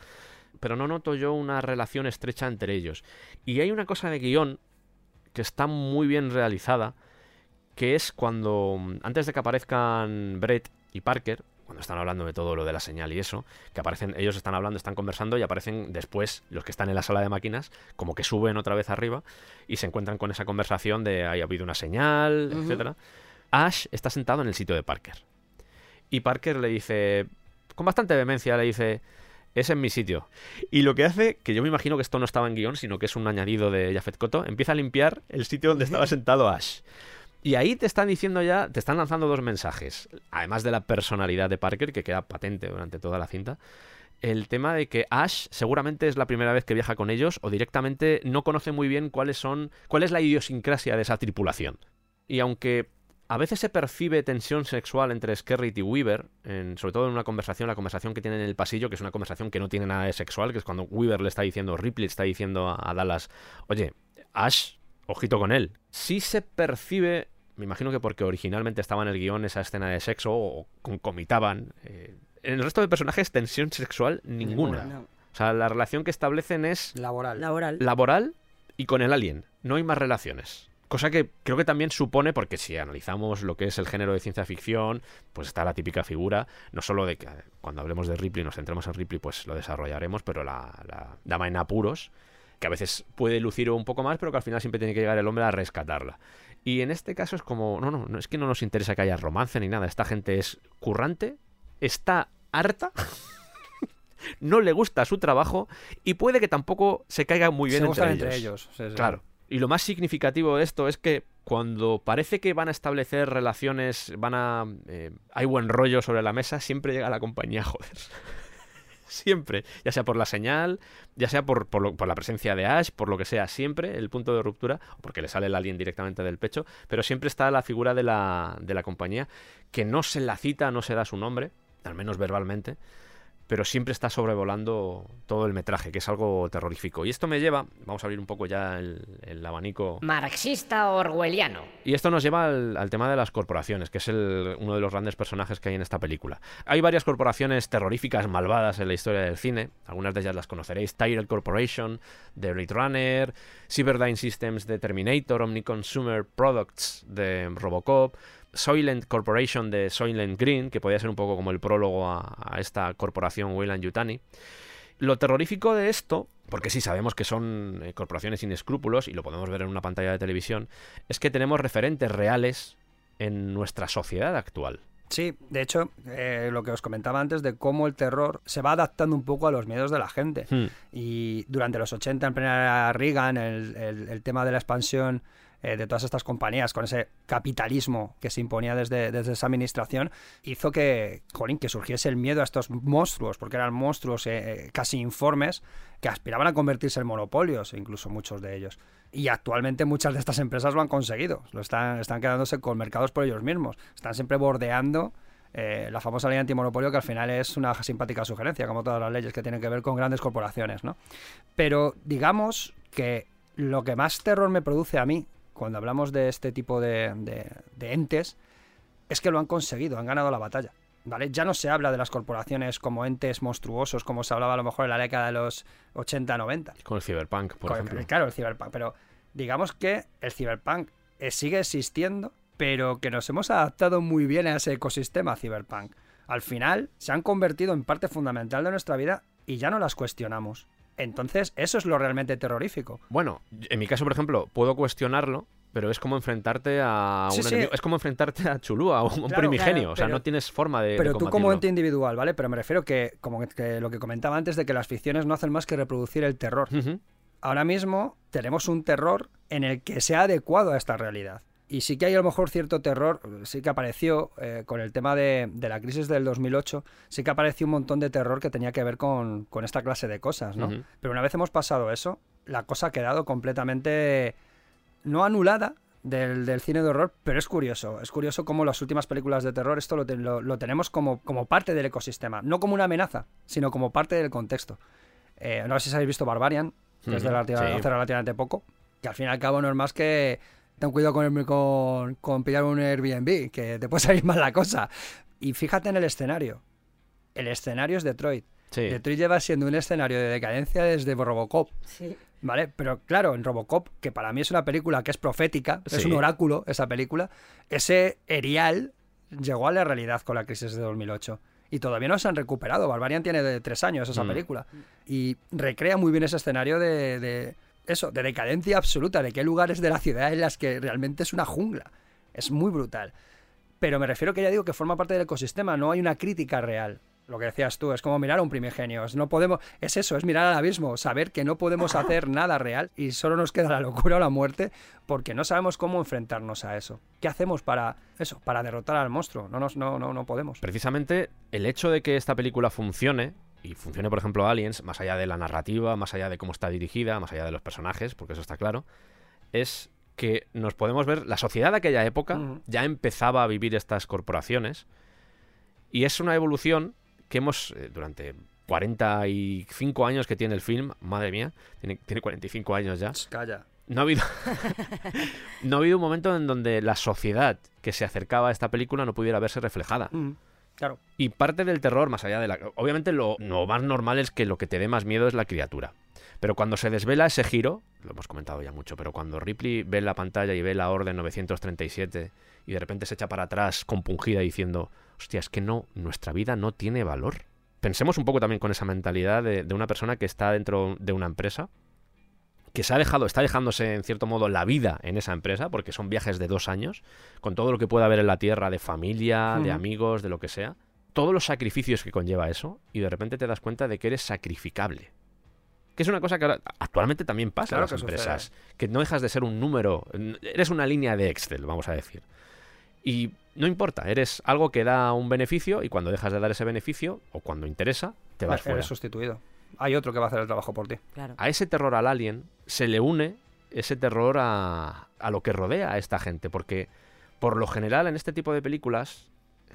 Pero no noto yo una relación estrecha entre ellos. Y hay una cosa de guion que está muy bien realizada, que es cuando, antes de que aparezcan Brett y Parker, cuando están hablando de todo lo de la señal y eso, que aparecen, ellos están hablando, están conversando y aparecen después los que están en la sala de máquinas, como que suben otra vez arriba y se encuentran con esa conversación de hay habido una señal, Ujú. etcétera. Ash está sentado en el sitio de Parker. Y Parker le dice, con bastante vehemencia, le dice, es en mi sitio. Y lo que hace, que yo me imagino que esto no estaba en guion, sino que es un añadido de Jafet Koto, empieza a limpiar el sitio donde estaba *laughs* sentado Ash. Y ahí te están diciendo ya, te están lanzando dos mensajes. Además de la personalidad de Parker, que queda patente durante toda la cinta. El tema de que Ash seguramente es la primera vez que viaja con ellos o directamente no conoce muy bien cuáles son, cuál es la idiosincrasia de esa tripulación. Y aunque a veces se percibe tensión sexual entre Skerritt y Weaver, sobre todo en una conversación, la conversación que tienen en el pasillo, que es una conversación que no tiene nada de sexual, que es cuando Weaver le está diciendo, Ripley está diciendo a, a Dallas, oye, Ash, ojito con él. Sí se percibe, me imagino que porque originalmente estaba en el guion esa escena de sexo o concomitaban. eh, en el resto de personajes, tensión sexual ninguna. Ninguna. No. O sea, la relación que establecen es Laboral. Laboral. laboral y con el alien. No hay más relaciones. Cosa que creo que también supone, porque si analizamos lo que es el género de ciencia ficción, pues está la típica figura, no solo de que cuando hablemos de Ripley, nos centremos en Ripley, pues lo desarrollaremos, pero la, la dama en apuros, que a veces puede lucir un poco más, pero que al final siempre tiene que llegar el hombre a rescatarla. Y en este caso es como, no, no, no es que no nos interesa que haya romance ni nada, esta gente es currante, está harta. *laughs* No le gusta su trabajo y puede que tampoco se caiga muy bien Se entre ellos. entre ellos. sí, sí. Claro. Y lo más significativo de esto es que cuando parece que van a establecer relaciones, van a... eh, hay buen rollo sobre la mesa, siempre llega la compañía, *laughs* joder. *laughs* siempre. Ya sea por la señal, ya sea por, por, lo- por la presencia de Ash, por lo que sea, siempre el punto de ruptura, porque le sale el alien directamente del pecho, pero siempre está la figura de la, de la compañía, que no se la cita, no se da su nombre, al menos verbalmente, pero siempre está sobrevolando todo el metraje, que es algo terrorífico. Y esto me lleva, vamos a abrir un poco ya el, el abanico, Marxista orwelliano. y esto nos lleva al, al tema de las corporaciones, que es el- uno de los grandes personajes que hay en esta película. Hay varias corporaciones terroríficas, malvadas en la historia del cine. Algunas de ellas las conoceréis. Tyrell Corporation, de Blade Runner, Cyberdyne Systems de Terminator, Omni Consumer Products de Robocop, Soylent Corporation de Soylent Green, que podría ser un poco como el prólogo a, a esta corporación Weyland Yutani. Lo terrorífico de esto, porque sí sabemos que son eh, corporaciones sin escrúpulos y lo podemos ver en una pantalla de televisión, es que tenemos referentes reales en nuestra sociedad actual. Sí, de hecho, eh, lo que os comentaba antes de cómo el terror se va adaptando un poco a los miedos de la gente. Hmm. Y durante los 80, en plena Reagan, el, el- el tema de la expansión eh, de todas estas compañías, con ese capitalismo que se imponía desde, desde esa administración, hizo que, jolín, que surgiese el miedo a estos monstruos, porque eran monstruos eh, eh, casi informes que aspiraban a convertirse en monopolios, e incluso muchos de ellos. Y actualmente muchas de estas empresas lo han conseguido, lo están, están quedándose con mercados por ellos mismos, están siempre bordeando la famosa ley antimonopolio que al final es una simpática sugerencia, como todas las leyes que tienen que ver con grandes corporaciones, ¿no? Pero digamos que lo que más terror me produce a mí cuando hablamos de este tipo de, de- de entes es que lo han conseguido, han ganado la batalla. ¿Vale? Ya no se habla de las corporaciones como entes monstruosos, como se hablaba a lo mejor en la década de los 80-90. Con el cyberpunk, por Con- ejemplo. Claro, el cyberpunk. Pero digamos que el cyberpunk eh, sigue existiendo, pero que nos hemos adaptado muy bien a ese ecosistema cyberpunk. Al final se han convertido en parte fundamental de nuestra vida y ya no las cuestionamos. Entonces, eso es lo realmente terrorífico. Bueno, en mi caso, por ejemplo, puedo cuestionarlo, pero es como enfrentarte a Sí, un sí. enemigo- Es como enfrentarte a Chulúa, a un Claro, primigenio. claro, o sea, pero- no tienes forma de. de Pero tú como ente individual, ¿vale? Pero me refiero que, como que- lo que comentaba antes de que las ficciones no hacen más que reproducir el terror. Ahora mismo tenemos un terror en el que se ha adecuado a esta realidad. Y sí que hay a lo mejor cierto terror, sí que apareció eh, con el tema de, de la crisis del 2008, sí que apareció un montón de terror que tenía que ver con, con esta clase de cosas, ¿no? Pero una vez hemos pasado eso, la cosa ha quedado completamente no anulada del, del cine de horror, pero es curioso. Es curioso cómo las últimas películas de terror esto lo, te- lo- lo tenemos como, como parte del ecosistema, no como una amenaza, sino como parte del contexto. Eh, no sé si habéis visto Barbarian, que es de Ujú, relativa- sí. hace relativamente poco, que al fin y al cabo no es más que ten cuidado con, con, con pillar un Airbnb, que te puede *laughs* salir mal la cosa. Y fíjate en el escenario. El escenario es Detroit. Sí. Detroit lleva siendo un escenario de decadencia desde Robocop. Sí. ¿Vale? Pero claro, en Robocop, que para mí es una película que es profética, es un oráculo esa película, ese erial llegó a la realidad con la crisis de 2008. Y todavía no se han recuperado. Barbarian tiene de tres años esa Mm. película. Y recrea muy bien ese escenario de, de eso, de decadencia absoluta, de qué lugares de la ciudad en las que realmente es una jungla. Es muy brutal. Pero me refiero que ya digo que forma parte del ecosistema, no hay una crítica real. Lo que decías tú, es como mirar a un primigenio. Es, no podemos, es eso, es mirar al abismo, saber que no podemos *laughs* hacer nada real y solo nos queda la locura o la muerte porque no sabemos cómo enfrentarnos a eso. ¿Qué hacemos para eso, para derrotar al monstruo? No, nos, no, no, no podemos. Precisamente el hecho de que esta película funcione, y funcione, por ejemplo, Aliens, más allá de la narrativa, más allá de cómo está dirigida, más allá de los personajes, porque eso está claro, es que nos podemos ver, la sociedad de aquella época Ujú. ya empezaba a vivir estas corporaciones, y es una evolución que hemos, eh, durante 45 años que tiene el film, madre mía, tiene, tiene 45 años ya, Calla. no ha habido *laughs* no ha habido un momento en donde la sociedad que se acercaba a esta película no pudiera verse reflejada. Mm, Claro. Y parte del terror, más allá de la... Obviamente lo, lo más normal es que lo que te dé más miedo es la criatura. Pero cuando se desvela ese giro, lo hemos comentado ya mucho, pero cuando Ripley ve la pantalla y ve la Orden 937 y de repente se echa para atrás compungida diciendo, hostia, es que no, nuestra vida no tiene valor. Pensemos un poco también con esa mentalidad de, de una persona que está dentro de una empresa, que se ha dejado, está dejándose en cierto modo la vida en esa empresa, porque son viajes de dos años, con todo lo que pueda haber en la tierra de familia, de amigos, de lo que sea, todos los sacrificios que conlleva eso, y de repente te das cuenta de que eres sacrificable. Que es una cosa que ahora- actualmente también pasa Claro en las que empresas, que no dejas de ser un número, eres una línea de Excel, vamos a decir. Y no importa, eres algo que da un beneficio y cuando dejas de dar ese beneficio, o cuando interesa, te vas Eres fuera. sustituido. Hay otro que va a hacer el trabajo por ti. Claro. A ese terror al alien se le une ese terror a, a lo que rodea a esta gente, porque por lo general en este tipo de películas,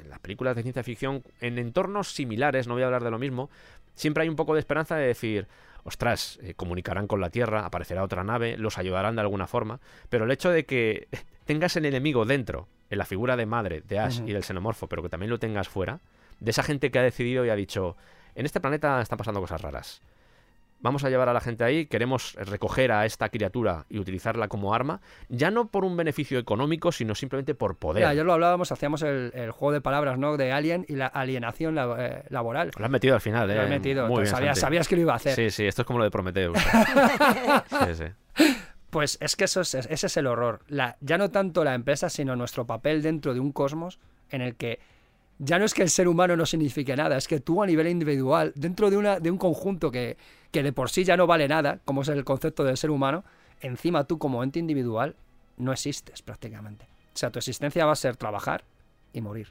en las películas de ciencia ficción, en entornos similares, no voy a hablar de lo mismo, siempre hay un poco de esperanza de decir, ostras, eh, comunicarán con la Tierra, aparecerá otra nave, los ayudarán de alguna forma, pero el hecho de que *laughs* tengas el enemigo dentro, en la figura de madre, de Ash y del xenomorfo, pero que también lo tengas fuera, de esa gente que ha decidido y ha dicho, en este planeta están pasando cosas raras. Vamos a llevar a la gente ahí, queremos recoger a esta criatura y utilizarla como arma, ya no por un beneficio económico, sino simplemente por poder. Ya, ayer lo hablábamos, hacíamos el, el juego de palabras, ¿no? De Alien y la alienación eh, laboral. Lo has metido al final, ¿eh? Lo has metido. Muy bien, sabías, que lo iba a hacer. Sí, sí, esto es como lo de Prometheus. *laughs* sí, sí. Pues es que eso es, ese es el horror. La, ya no tanto la empresa, sino nuestro papel dentro de un cosmos en el que ya no es que el ser humano no signifique nada, es que tú a nivel individual, dentro de, una, de un conjunto que, que de por sí ya no vale nada, como es el concepto del ser humano, encima tú como ente individual no existes prácticamente. O sea, tu existencia va a ser trabajar y morir.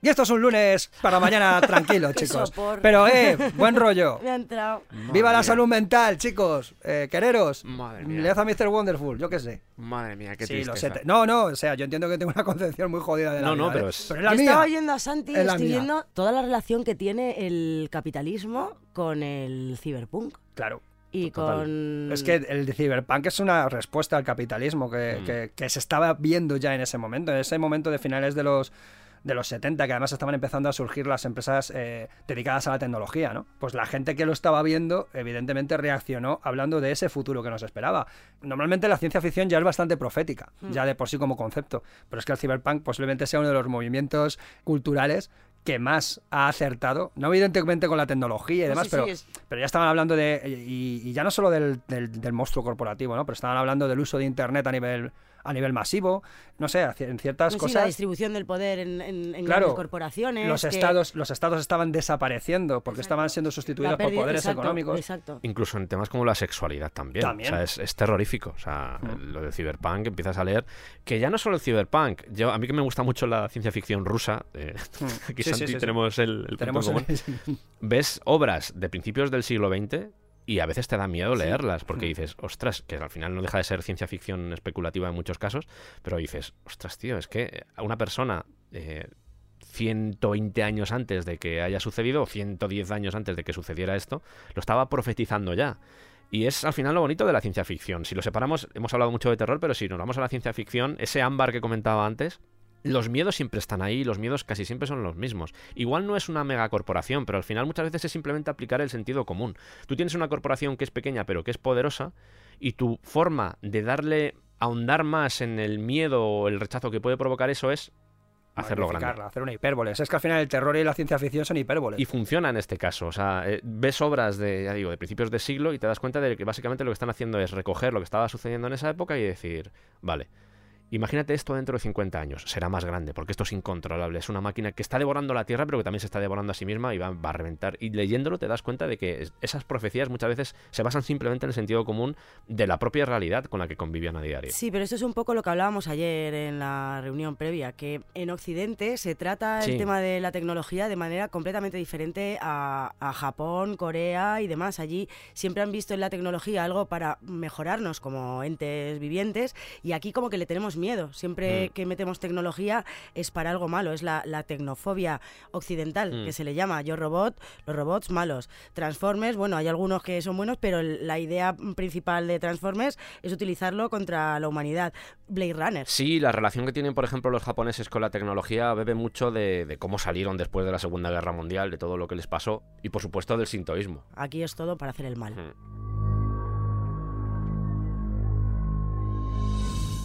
Y esto es un lunes para mañana *laughs* tranquilo, chicos. sopor. Pero, eh, buen rollo. *laughs* Me ha entrado. ¡Viva la salud mental, chicos! Eh, quereros, Madre mía. le haz a Mr. Wonderful, yo qué sé. Madre mía, qué sí, lo tristeza. No, no, o sea, yo entiendo que tengo una *laughs* concepción muy jodida de la No, vida, no, ¿eh? pero es- Pero es la Yo mía. estaba oyendo a Santi y Es la estoy mía. viendo toda la relación que tiene el capitalismo con el ciberpunk. Claro. Y Total. con... Es que el de Cyberpunk es una respuesta al capitalismo que, Mm. que- que se estaba viendo ya en ese momento, en ese momento de finales de los de los 70, que además estaban empezando a surgir las empresas eh, dedicadas a la tecnología, ¿no? Pues la gente que lo estaba viendo, evidentemente reaccionó hablando de ese futuro que nos esperaba. Normalmente la ciencia ficción ya es bastante profética, ya de por sí como concepto, pero es que el cyberpunk posiblemente sea uno de los movimientos culturales que más ha acertado, no evidentemente con la tecnología y No, demás, sí, pero, es- pero ya estaban hablando de, y, y ya no solo del, del- del monstruo corporativo, ¿no? Pero estaban hablando del uso de Internet a nivel, a nivel masivo, no sé, en ciertas No, sí, la cosas. distribución del poder en, en- en Claro, grandes corporaciones. Los que- estados, los estados estaban desapareciendo porque estaban siendo sustituidos por poderes exacto, económicos. Exacto. Incluso en temas como la sexualidad también. También. O sea, es, es terrorífico. O sea, Mm. lo del cyberpunk empiezas a leer. Que ya no solo el cyberpunk. Yo, a mí que me gusta mucho la ciencia ficción rusa. eh, Mm. *laughs* aquí Sí, sí, Santi sí, sí. tenemos el, el punto en Tenemos común. el- *laughs* Ves obras de principios del siglo XX y a veces te da miedo Sí. leerlas porque Mm. dices, ostras, que al final no deja de ser ciencia ficción especulativa en muchos casos, pero dices, ostras, tío, es que a una persona eh, 120 años antes de que haya sucedido, o 110 años antes de que sucediera esto, lo estaba profetizando ya. Y es al final lo bonito de la ciencia ficción. Si lo separamos, hemos hablado mucho de terror, pero si nos vamos a la ciencia ficción, ese ámbar que comentaba antes, los miedos siempre están ahí, los miedos casi siempre son los mismos. Igual no es una megacorporación, pero al final muchas veces es simplemente aplicar el sentido común. Tú tienes una corporación que es pequeña pero que es poderosa y tu forma de darle ahondar más en el miedo o el rechazo que puede provocar eso es hacerlo grande. hacer una hipérbole. Es que al final el terror y la ciencia ficción son hipérboles. Y funciona en este caso. O sea, eh, ves obras de, ya digo, de principios de siglo y te das cuenta de que básicamente lo que están haciendo es recoger lo que estaba sucediendo en esa época y decir, vale, imagínate esto dentro de 50 años. Será más grande, porque esto es incontrolable. Es una máquina que está devorando la Tierra, pero que también se está devorando a sí misma y va, va a reventar. Y leyéndolo te das cuenta de que es- esas profecías muchas veces se basan simplemente en el sentido común de la propia realidad con la que convivían a diario. Sí, pero esto es un poco lo que hablábamos ayer en la reunión previa, que en Occidente se trata Sí. el tema de la tecnología de manera completamente diferente a, a Japón, Corea y demás. Allí siempre han visto en la tecnología algo para mejorarnos como entes vivientes y aquí como que le tenemos miedo. Siempre Mm. que metemos tecnología es para algo malo, es la, la tecnofobia occidental, Mm. que se le llama Yo Robot, los robots malos. Transformers, bueno, hay algunos que son buenos, pero la idea principal de Transformers es utilizarlo contra la humanidad. Blade Runner. Sí, la relación que tienen, por ejemplo, los japoneses con la tecnología bebe mucho de, de cómo salieron después de la Segunda Guerra Mundial, de todo lo que les pasó y, por supuesto, del sintoísmo. Aquí es todo para hacer el mal. Mm.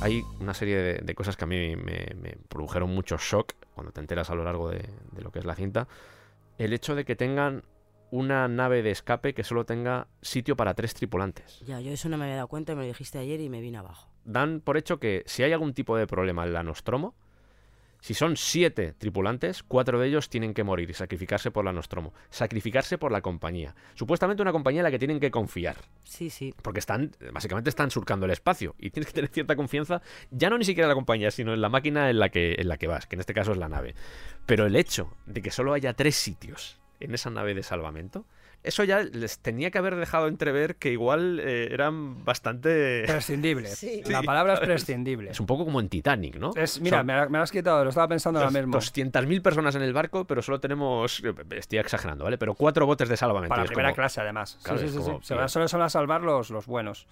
Hay una serie de, de cosas que a mí me, me produjeron mucho shock cuando te enteras a lo largo de, de lo que es la cinta. El hecho de que tengan una nave de escape que solo tenga sitio para tres tripulantes. Ya, yo eso no me había dado cuenta, me lo dijiste ayer y me vine abajo. Dan por hecho que si hay algún tipo de problema en la Nostromo, si son siete tripulantes, cuatro de ellos tienen que morir y sacrificarse por la Nostromo. Sacrificarse por la compañía. Supuestamente una compañía en la que tienen que confiar. Sí, sí. Porque están, básicamente están surcando el espacio y tienes que tener cierta confianza, ya no ni siquiera en la compañía, sino en la máquina en la que, en la que vas, que en este caso es la nave. Pero el hecho de que solo haya tres sitios en esa nave de salvamento, eso ya les tenía que haber dejado entrever que igual eh, eran bastante... Prescindibles. Sí. La palabra es prescindible. Es un poco como en Titanic, ¿no? Es, mira, Son me, la- lo has quitado, lo estaba pensando ahora mismo. 200.000 personas en el barco, pero solo tenemos... eh, Estoy exagerando, ¿vale? Pero cuatro botes de salvamento. Para es primera como- clase, además. Claro, sí, sí, sí, como, sí. Se tío. van- solo se van a salvar los, los buenos.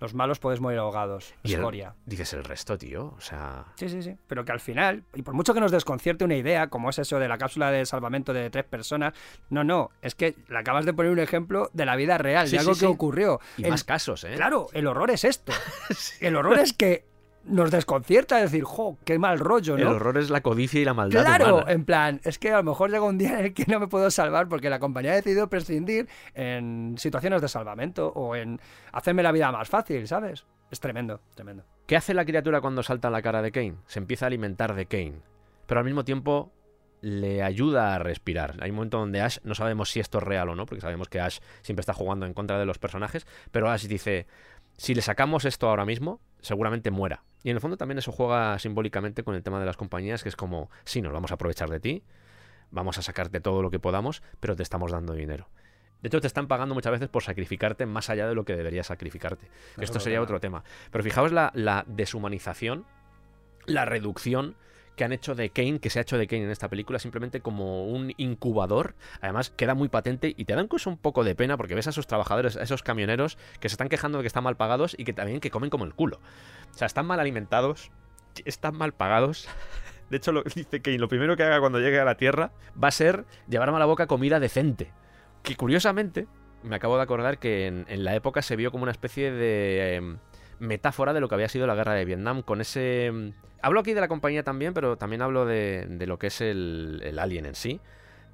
Los malos podéis morir ahogados. Y el- Escoria. dices el resto, tío. O sea... Sí, sí, sí. Pero que al final, y por mucho que nos desconcierte una idea, como es eso de la cápsula de salvamento de tres personas, no, no, es que le acabas de poner un ejemplo de la vida real, Sí, de algo sí, que sí. ocurrió. Y El- más casos, ¿eh? Claro, el horror es esto. *laughs* El horror es que nos desconcierta decir, jo, qué mal rollo, El ¿no? horror es la codicia y la maldad Claro, humana. en plan, es que a lo mejor llega un día en el que no me puedo salvar porque la compañía ha decidido prescindir en situaciones de salvamento o en hacerme la vida más fácil, ¿sabes? Es tremendo, tremendo. ¿Qué hace la criatura cuando salta en la cara de Kane? Se empieza a alimentar de Kane. Pero al mismo tiempo le ayuda a respirar. Hay un momento donde Ash, no sabemos si esto es real o no, porque sabemos que Ash siempre está jugando en contra de los personajes, pero Ash dice, si le sacamos esto ahora mismo, seguramente muera. Y en el fondo también eso juega simbólicamente con el tema de las compañías, que es como, sí, nos vamos a aprovechar de ti, vamos a sacarte todo lo que podamos, pero te estamos dando dinero. De hecho, te están pagando muchas veces por sacrificarte más allá de lo que deberías sacrificarte. Esto es sería otro tema. Pero fijaos la, la deshumanización, la reducción que han hecho de Kane, que se ha hecho de Kane en esta película, simplemente como un incubador. Además, queda muy patente y te da incluso un poco de pena porque ves a esos trabajadores, a esos camioneros que se están quejando de que están mal pagados y que también que comen como el culo. O sea, están mal alimentados, están mal pagados. *laughs* De hecho, lo dice Kane, lo primero que haga cuando llegue a la Tierra va a ser llevarme a la boca comida decente. Que curiosamente, me acabo de acordar que en, en la época se vio como una especie de em, metáfora de lo que había sido la guerra de Vietnam, con ese... em, hablo aquí de la compañía también, pero también hablo de, de lo que es el, el alien en sí.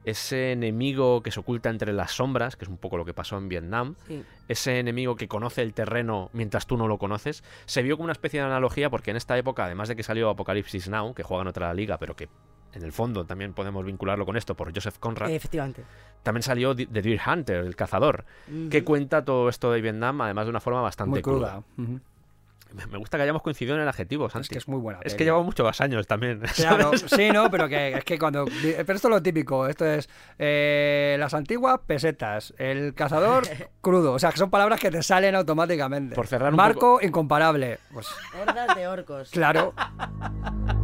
ese enemigo que se oculta entre las sombras, que es un poco lo que pasó en Vietnam, Sí. ese enemigo que conoce el terreno mientras tú no lo conoces, se vio como una especie de analogía porque en esta época, además de que salió Apocalipsis Now, que juega en otra liga, pero que en el fondo también podemos vincularlo con esto por Joseph Conrad, Efectivamente. también salió The Deer Hunter, el cazador, que Ujú. cuenta todo esto de Vietnam, además de una forma bastante Muy cruda. Me- Me gusta que hayamos coincidido en el adjetivo, Santi. Es que es muy buena. Es que llevamos muchos años también. *laughs* Claro, sí, no, pero que es que cuando. Pero esto es lo típico. Esto es eh, las antiguas pesetas, el cazador *laughs* crudo. O sea, que son palabras que te salen automáticamente. Por cerrar un Marco incomparable. Pues Hordas de orcos. claro. *laughs*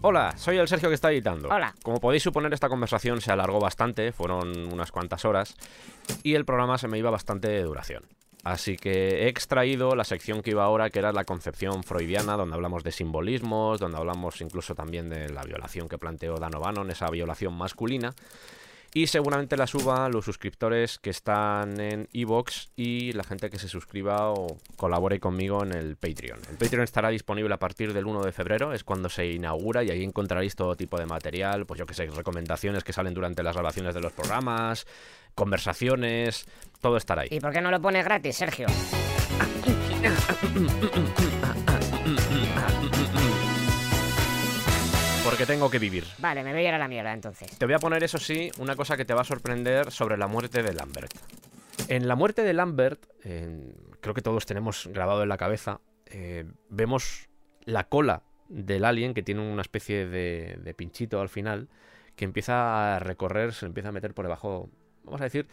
Hola, soy el Sergio que está editando. Hola. Como podéis suponer, esta conversación se alargó bastante, fueron unas cuantas horas, y el programa se me iba bastante de duración. Así que he extraído la sección que iba ahora, que era la concepción freudiana, donde hablamos de simbolismos, donde hablamos incluso también de la violación que planteó Dan O'Bannon, esa violación masculina. Y seguramente la suba los suscriptores que están en Evox y la gente que se suscriba o colabore conmigo en el Patreon. El Patreon estará disponible a partir del 1 de febrero, es cuando se inaugura y ahí encontraréis todo tipo de material, pues yo que sé, recomendaciones que salen durante las grabaciones de los programas, conversaciones, todo estará ahí. ¿Y por qué no lo pones gratis, Sergio? *laughs* Porque tengo que vivir. Vale, me voy a ir a la mierda entonces. Te voy a poner, eso sí, una cosa que te va a sorprender sobre la muerte de Lambert. En la muerte de Lambert, creo que todos tenemos grabado en la cabeza, eh, vemos la cola del alien que tiene una especie de, de pinchito al final que empieza a recorrer, se empieza a meter por debajo, vamos a decir,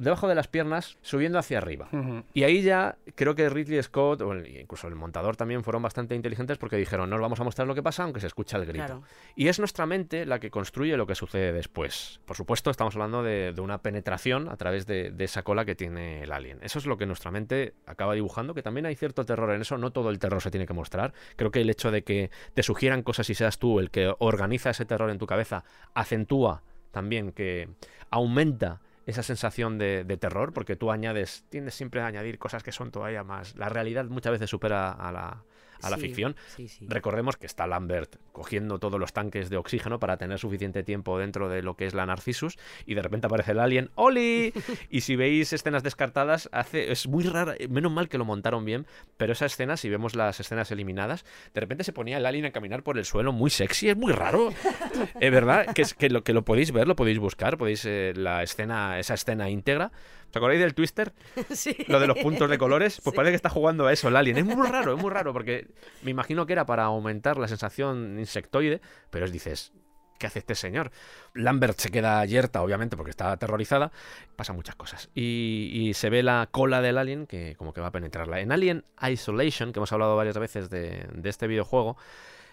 debajo de las piernas, subiendo hacia arriba. Y ahí ya creo que Ridley Scott, o incluso el montador también, fueron bastante inteligentes porque dijeron, no os vamos a mostrar lo que pasa aunque se escucha el grito. Claro. Y es nuestra mente la que construye lo que sucede después. Por supuesto, estamos hablando de, de una penetración a través de, de esa cola que tiene el alien. Eso es lo que nuestra mente acaba dibujando, que también hay cierto terror en eso. No todo el terror se tiene que mostrar. Creo que el hecho de que te sugieran cosas y seas tú el que organiza ese terror en tu cabeza acentúa también que aumenta esa sensación de, de terror, porque tú añades, tiendes siempre a añadir cosas que son todavía más. La realidad muchas veces supera a la, a la Sí, ficción. Sí, sí. Recordemos que está Lambert cogiendo todos los tanques de oxígeno para tener suficiente tiempo dentro de lo que es la Narcissus y de repente aparece el alien ¡Oli! *laughs* Y si veis escenas descartadas, hace es muy rara, menos mal que lo montaron bien, pero esa escena, si vemos las escenas eliminadas, de repente se ponía el alien a caminar por el suelo muy sexy, es muy raro. *laughs* Es verdad que, es, que, lo, que lo podéis ver, lo podéis buscar, podéis eh, la escena, esa escena íntegra. ¿Os acordáis del Twister? *laughs* Sí. Lo de los puntos de colores, pues Sí. parece que está jugando a eso el alien. Es muy raro, es muy raro, porque me imagino que era para aumentar la sensación insectoide, pero es, dices, ¿qué hace este señor? Lambert se queda yerta, obviamente, porque está aterrorizada. Pasan muchas cosas. Y, y se ve la cola del alien que como que va a penetrarla. En Alien Isolation, que hemos hablado varias veces de, de este videojuego,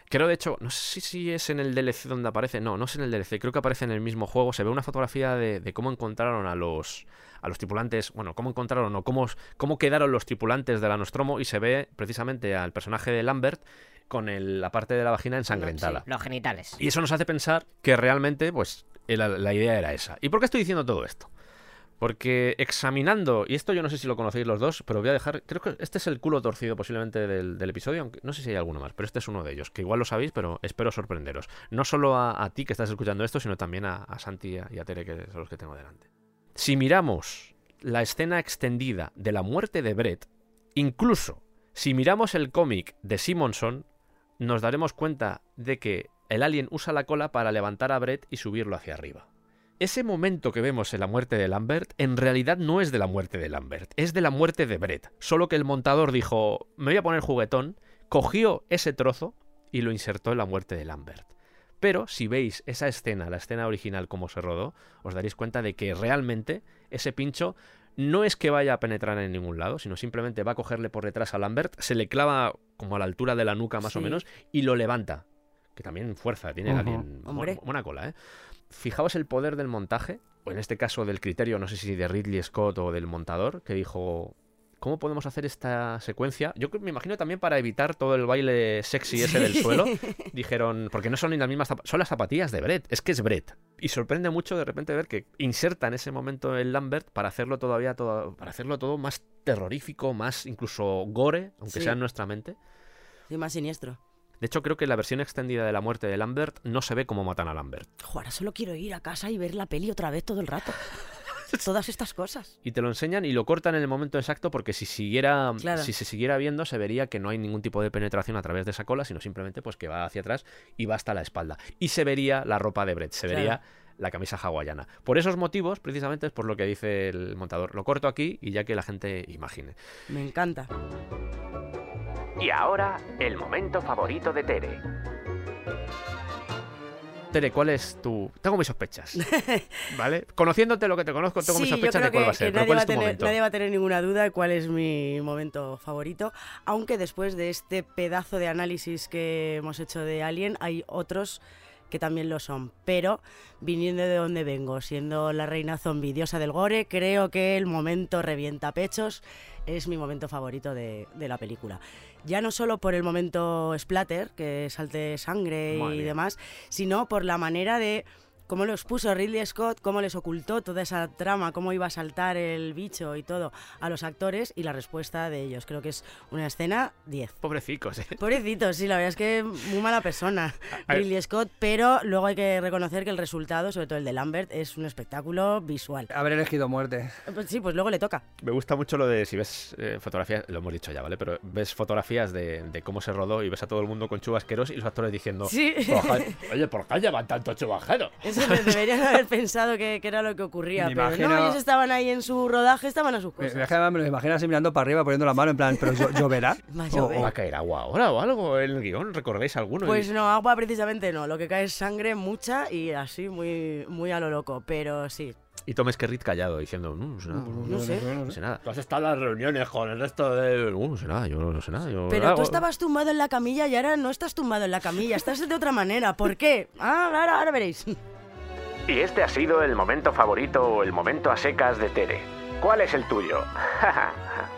Creo, de hecho, no sé si es en el DLC donde aparece. No, no es en el DLC. Creo que aparece en el mismo juego. Se ve una fotografía de, de cómo encontraron a los, a los tripulantes. Bueno, cómo encontraron o cómo, cómo quedaron los tripulantes de la Nostromo. Y se ve precisamente al personaje de Lambert con el- la parte de la vagina ensangrentada. Los genitales. Y eso nos hace pensar que realmente, pues, la, la idea era esa. ¿Y por qué estoy diciendo todo esto? Porque examinando, y esto yo no sé si lo conocéis los dos, pero voy a dejar, creo que este es el culo torcido posiblemente del, del episodio, aunque no sé si hay alguno más, pero este es uno de ellos, que igual lo sabéis, pero espero sorprenderos. No solo a, a ti que estás escuchando esto, sino también a, a Santi y a, y a Tere, que son los que tengo delante. Si miramos la escena extendida de la muerte de Brett, incluso si miramos el cómic de Simonson, nos daremos cuenta de que el alien usa la cola para levantar a Brett y subirlo hacia arriba. Ese momento que vemos en la muerte de Lambert, en realidad no es de la muerte de Lambert, es de la muerte de Brett. Solo que el montador dijo, me voy a poner juguetón, cogió ese trozo y lo insertó en la muerte de Lambert. Pero si veis esa escena, la escena original como se rodó, os daréis cuenta de que realmente ese pincho no es que vaya a penetrar en ningún lado, sino simplemente va a cogerle por detrás a Lambert, se le clava como a la altura de la nuca más o menos y lo levanta. Que también fuerza tiene alien. Bu- Hombre. Buena cola, ¿eh? Fijaos el poder del montaje, o en este caso del criterio, no sé si de Ridley Scott o del montador, que dijo, ¿cómo podemos hacer esta secuencia? Yo me imagino también para evitar todo el baile sexy ese del suelo. *laughs* Dijeron, porque no son ni las mismas son las zapatillas de Brett, es que es Brett. Y sorprende mucho de repente ver que inserta en ese momento el Lambert para hacerlo todavía todo, para hacerlo todo más terrorífico, más incluso gore, aunque Sí. sea en nuestra mente. Sí, más siniestro. De hecho, creo que la versión extendida de la muerte de Lambert no se ve cómo matan a Lambert. Jo, ahora solo quiero ir a casa y ver la peli otra vez todo el rato. *laughs* *laughs* Todas estas cosas. Y te lo enseñan y lo cortan en el momento exacto porque si siguiera Claro. si se siguiera viendo se vería que no hay ningún tipo de penetración a través de esa cola, sino simplemente pues que va hacia atrás y va hasta la espalda. Y se vería la ropa de Brett, se Claro. vería la camisa hawaiana. Por esos motivos, precisamente es por lo que dice el montador. Lo corto aquí y ya que la gente imagine. Me encanta. Y ahora, el momento favorito de Tere. Tere, ¿cuál es tu...? Tengo mis sospechas, *laughs* ¿vale? Conociéndote lo que te conozco, tengo mis Sí, yo sospechas de cuál que- va a ser, pero nadie ¿cuál va es tu tener- momento? Nadie va a tener ninguna duda de cuál es mi momento favorito, aunque después de este pedazo de análisis que hemos hecho de Alien hay otros que también lo son, pero viniendo de donde vengo, siendo la reina zombie diosa del gore, creo que el momento revienta pechos es mi momento favorito de, de la película. Ya no solo por el momento splatter, que salte sangre Madre y demás, sino por la manera de cómo lo expuso Ridley Scott, cómo les ocultó toda esa trama, cómo iba a saltar el bicho y todo a los actores y la respuesta de ellos. Creo que es una escena 10. Pobrecicos, ¿eh? Pobrecitos, sí, la verdad es que muy mala persona. *laughs* Ridley Scott, pero luego hay que reconocer que el resultado, sobre todo el de Lambert, es un espectáculo visual. Haber elegido muerte. Pues sí, pues luego le toca. Me gusta mucho lo de si ves eh, fotografías, lo hemos dicho ya, ¿vale? Pero ves fotografías de, de cómo se rodó y ves a todo el mundo con chubasqueros y los actores diciendo, Sí. "Por qué- *laughs* oye, ¿por qué llevan tanto chubasquero? Eso *laughs* de- deberían haber pensado que, que era lo que ocurría, Me pero imagino- no, ellos estaban ahí en su rodaje, estaban a sus Me, cosas. me, me lo imagino así mirando para arriba, poniendo la mano en plan, pero yo, lloverá. *laughs* Va a O- o- ¿Va a caer agua ahora o algo en el guion? ¿Recordáis alguno? Pues Y- no, agua precisamente no, lo que cae es sangre mucha y así muy, muy a lo loco, pero sí, Y Tom Skerritt callado, diciendo, no, no sé nada. no sé. No sé nada. Tú has estado en las reuniones con el resto de... Uh, no sé nada, yo no sé nada. Yo... Pero tú estabas tumbado en la camilla y ahora no estás tumbado en la camilla, estás de otra manera, ¿por qué? Ah, ahora, ahora veréis. Y este ha sido el momento favorito o el momento a secas de Tere. ¿Cuál es el tuyo? *laughs*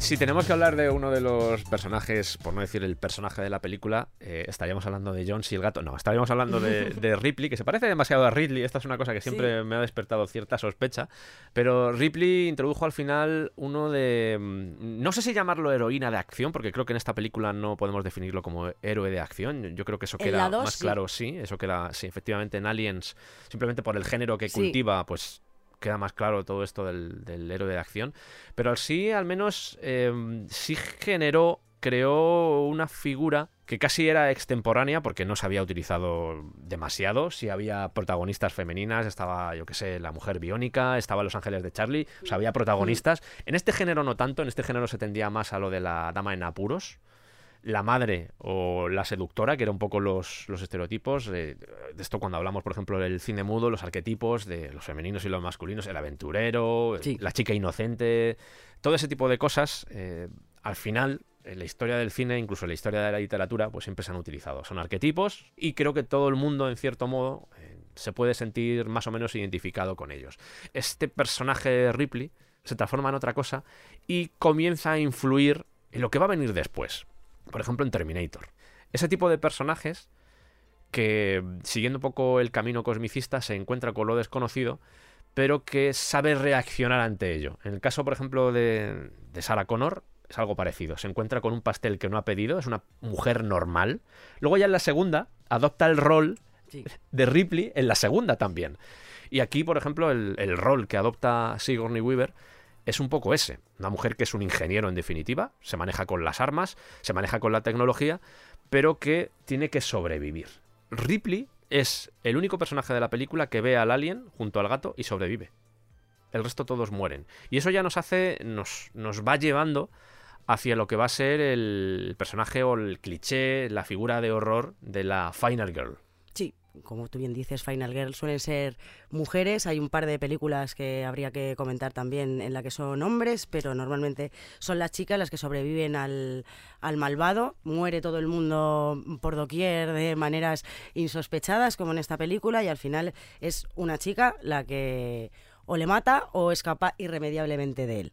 Si tenemos que hablar de uno de los personajes, por no decir el personaje de la película, eh, estaríamos hablando de John y el gato. No, estaríamos hablando de, *laughs* de Ripley, que se parece demasiado a Ridley. Esta es una cosa que siempre me ha despertado cierta sospecha. Pero Ripley introdujo al final uno de. mm, No sé si llamarlo heroína de acción, porque creo que en esta película no podemos definirlo como héroe de acción. Yo creo que eso queda dos, más sí. claro, sí. Eso queda, sí, efectivamente, en Aliens, simplemente por el género que Sí. cultiva, pues queda más claro todo esto del, héroe de acción. Pero sí, al menos, eh, sí generó, creó una figura que casi era extemporánea porque no se había utilizado demasiado. Si había protagonistas femeninas, estaba, yo qué sé, la mujer biónica, estaba Los Ángeles de Charlie, o sea, había protagonistas. En este género no tanto, en este género se tendía más a lo de la dama en apuros la madre o la seductora, que eran un poco los, los estereotipos. eh, de esto cuando hablamos, por ejemplo, del cine mudo, los arquetipos de los femeninos y los masculinos, el aventurero, Sí. la chica inocente, todo ese tipo de cosas, eh, al final, en la historia del cine, incluso en la historia de la literatura, pues siempre se han utilizado. Son arquetipos y creo que todo el mundo, en cierto modo, eh, se puede sentir más o menos identificado con ellos. Este personaje de Ripley se transforma en otra cosa y comienza a influir en lo que va a venir después. Por ejemplo, en Terminator. Ese tipo de personajes que, siguiendo un poco el camino cosmicista, se encuentra con lo desconocido, pero que sabe reaccionar ante ello. En el caso, por ejemplo, de, de Sarah Connor, es algo parecido. Se encuentra con un pastel que no ha pedido, es una mujer normal. Luego ya en la segunda, adopta el rol Sí. de Ripley en la segunda también. Y aquí, por ejemplo, el, el rol que adopta Sigourney Weaver es un poco ese. Una mujer que es un ingeniero en definitiva, se maneja con las armas, se maneja con la tecnología, pero que tiene que sobrevivir. Ripley es el único personaje de la película que ve al alien junto al gato y sobrevive. El resto todos mueren. Y eso ya nos hace, nos, nos va llevando hacia lo que va a ser el personaje o el cliché, la figura de horror de la Final Girl. Como tú bien dices, Final Girl suelen ser mujeres. Hay un par de películas que habría que comentar también en la que son hombres, pero normalmente son las chicas las que sobreviven al, al malvado. Muere todo el mundo por doquier de maneras insospechadas, como en esta película, y al final es una chica la que o le mata o escapa irremediablemente de él.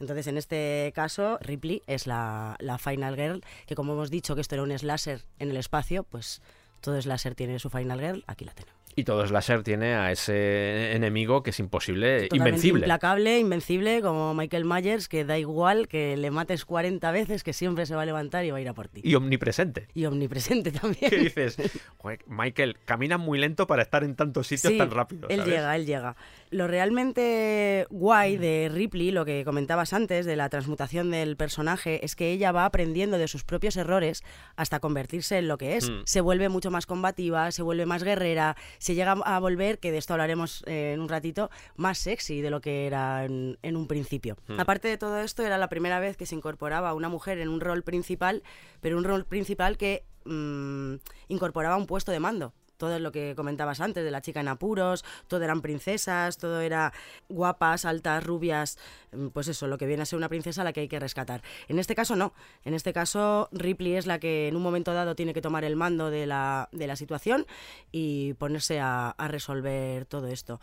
Entonces, en este caso, Ripley es la, la Final Girl, que como hemos dicho que esto era un slasher en el espacio, pues todo slasher tiene su Final Girl, aquí la tenemos. Y todo slasher tiene a ese enemigo que es imposible, Totalmente invencible. Implacable, invencible, como Michael Myers, que da igual que le mates 40 veces, que siempre se va a levantar y va a ir a por ti. Y omnipresente. Y omnipresente *laughs* también. ¿Qué dices? Joder, Michael, camina muy lento para estar en tantos sitios Sí, tan rápido. Él llega, él llega. Lo realmente guay de Ripley, lo que comentabas antes de la transmutación del personaje, es que ella va aprendiendo de sus propios errores hasta convertirse en lo que es. Mm. Se vuelve mucho más combativa, se vuelve más guerrera, se llega a volver, que de esto hablaremos eh, en un ratito, más sexy de lo que era en, en un principio. Mm. Aparte de todo esto, era la primera vez que se incorporaba una mujer en un rol principal, pero un rol principal que mm, incorporaba un puesto de mando todo lo que comentabas antes de la chica en apuros, todo eran princesas, todo era guapas, altas, rubias, mm, pues eso, lo que viene a ser una princesa a la que hay que rescatar. En este caso no, en este caso Ripley es la que en un momento dado tiene que tomar el mando de la, de la situación y ponerse a, a resolver todo esto.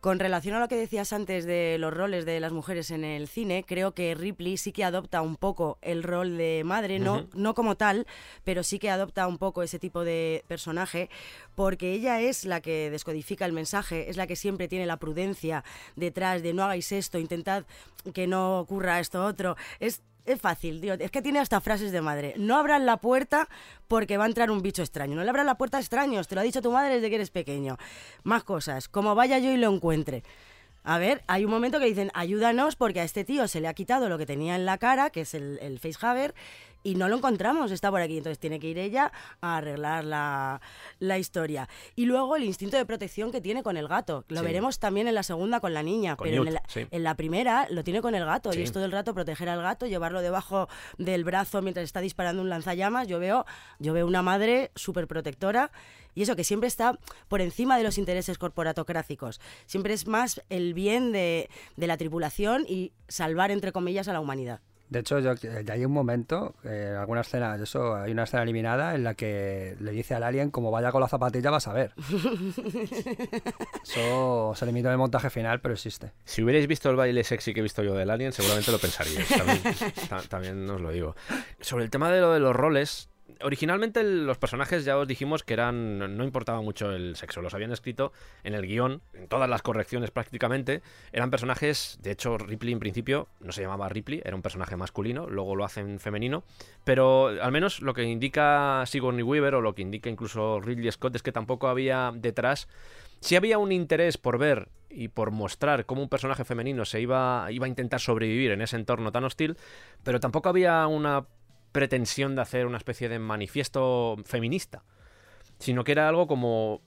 Con relación a lo que decías antes de los roles de las mujeres en el cine, creo que Ripley sí que adopta un poco el rol de madre, no, no como tal, pero sí que adopta un poco ese tipo de personaje, porque ella es la que descodifica el mensaje, es la que siempre tiene la prudencia detrás de no hagáis esto, intentad que no ocurra esto otro. Es es fácil, tío. Es que tiene hasta frases de madre. No abran la puerta porque va a entrar un bicho extraño. No le abran la puerta a extraños. Te lo ha dicho tu madre desde que eres pequeño. Más cosas. Como vaya yo y lo encuentre. A ver, hay un momento que dicen, ayúdanos porque a este tío se le ha quitado lo que tenía en la cara, que es el, el facehaver, y no lo encontramos, está por aquí. Entonces tiene que ir ella a arreglar la, la historia. Y luego el instinto de protección que tiene con el gato. Lo Sí. veremos también en la segunda con la niña, Con pero en, la- sí. en la primera lo tiene con el gato Sí. y es todo el rato proteger al gato, llevarlo debajo del brazo mientras está disparando un lanzallamas. Yo veo, yo veo una madre súper protectora y eso que siempre está por encima de los intereses corporatocráticos. Siempre es más el bien de, de la tripulación y salvar, entre comillas, a la humanidad. De hecho, yo, eh, hay un momento, eh, en alguna escena, eso, hay una escena eliminada en la que le dice al alien, como vaya con la zapatilla vas a ver. Eso se limitó en el montaje final, pero existe. Si hubierais visto el baile sexy que he visto yo del Alien, seguramente lo pensaríais. También, *laughs* ta- también os lo digo. Sobre el tema de lo de los roles, originalmente los personajes ya os dijimos que eran no importaba mucho el sexo. Los habían escrito en el guion, en todas las correcciones prácticamente. Eran personajes, de hecho Ripley en principio no se llamaba Ripley, era un personaje masculino, luego lo hacen femenino. Pero al menos lo que indica Sigourney Weaver o lo que indica incluso Ridley Scott es que tampoco había detrás si había un interés por ver y por mostrar cómo un personaje femenino se iba, iba a intentar sobrevivir en ese entorno tan hostil, pero tampoco había una pretensión de hacer una especie de manifiesto feminista, sino que era algo como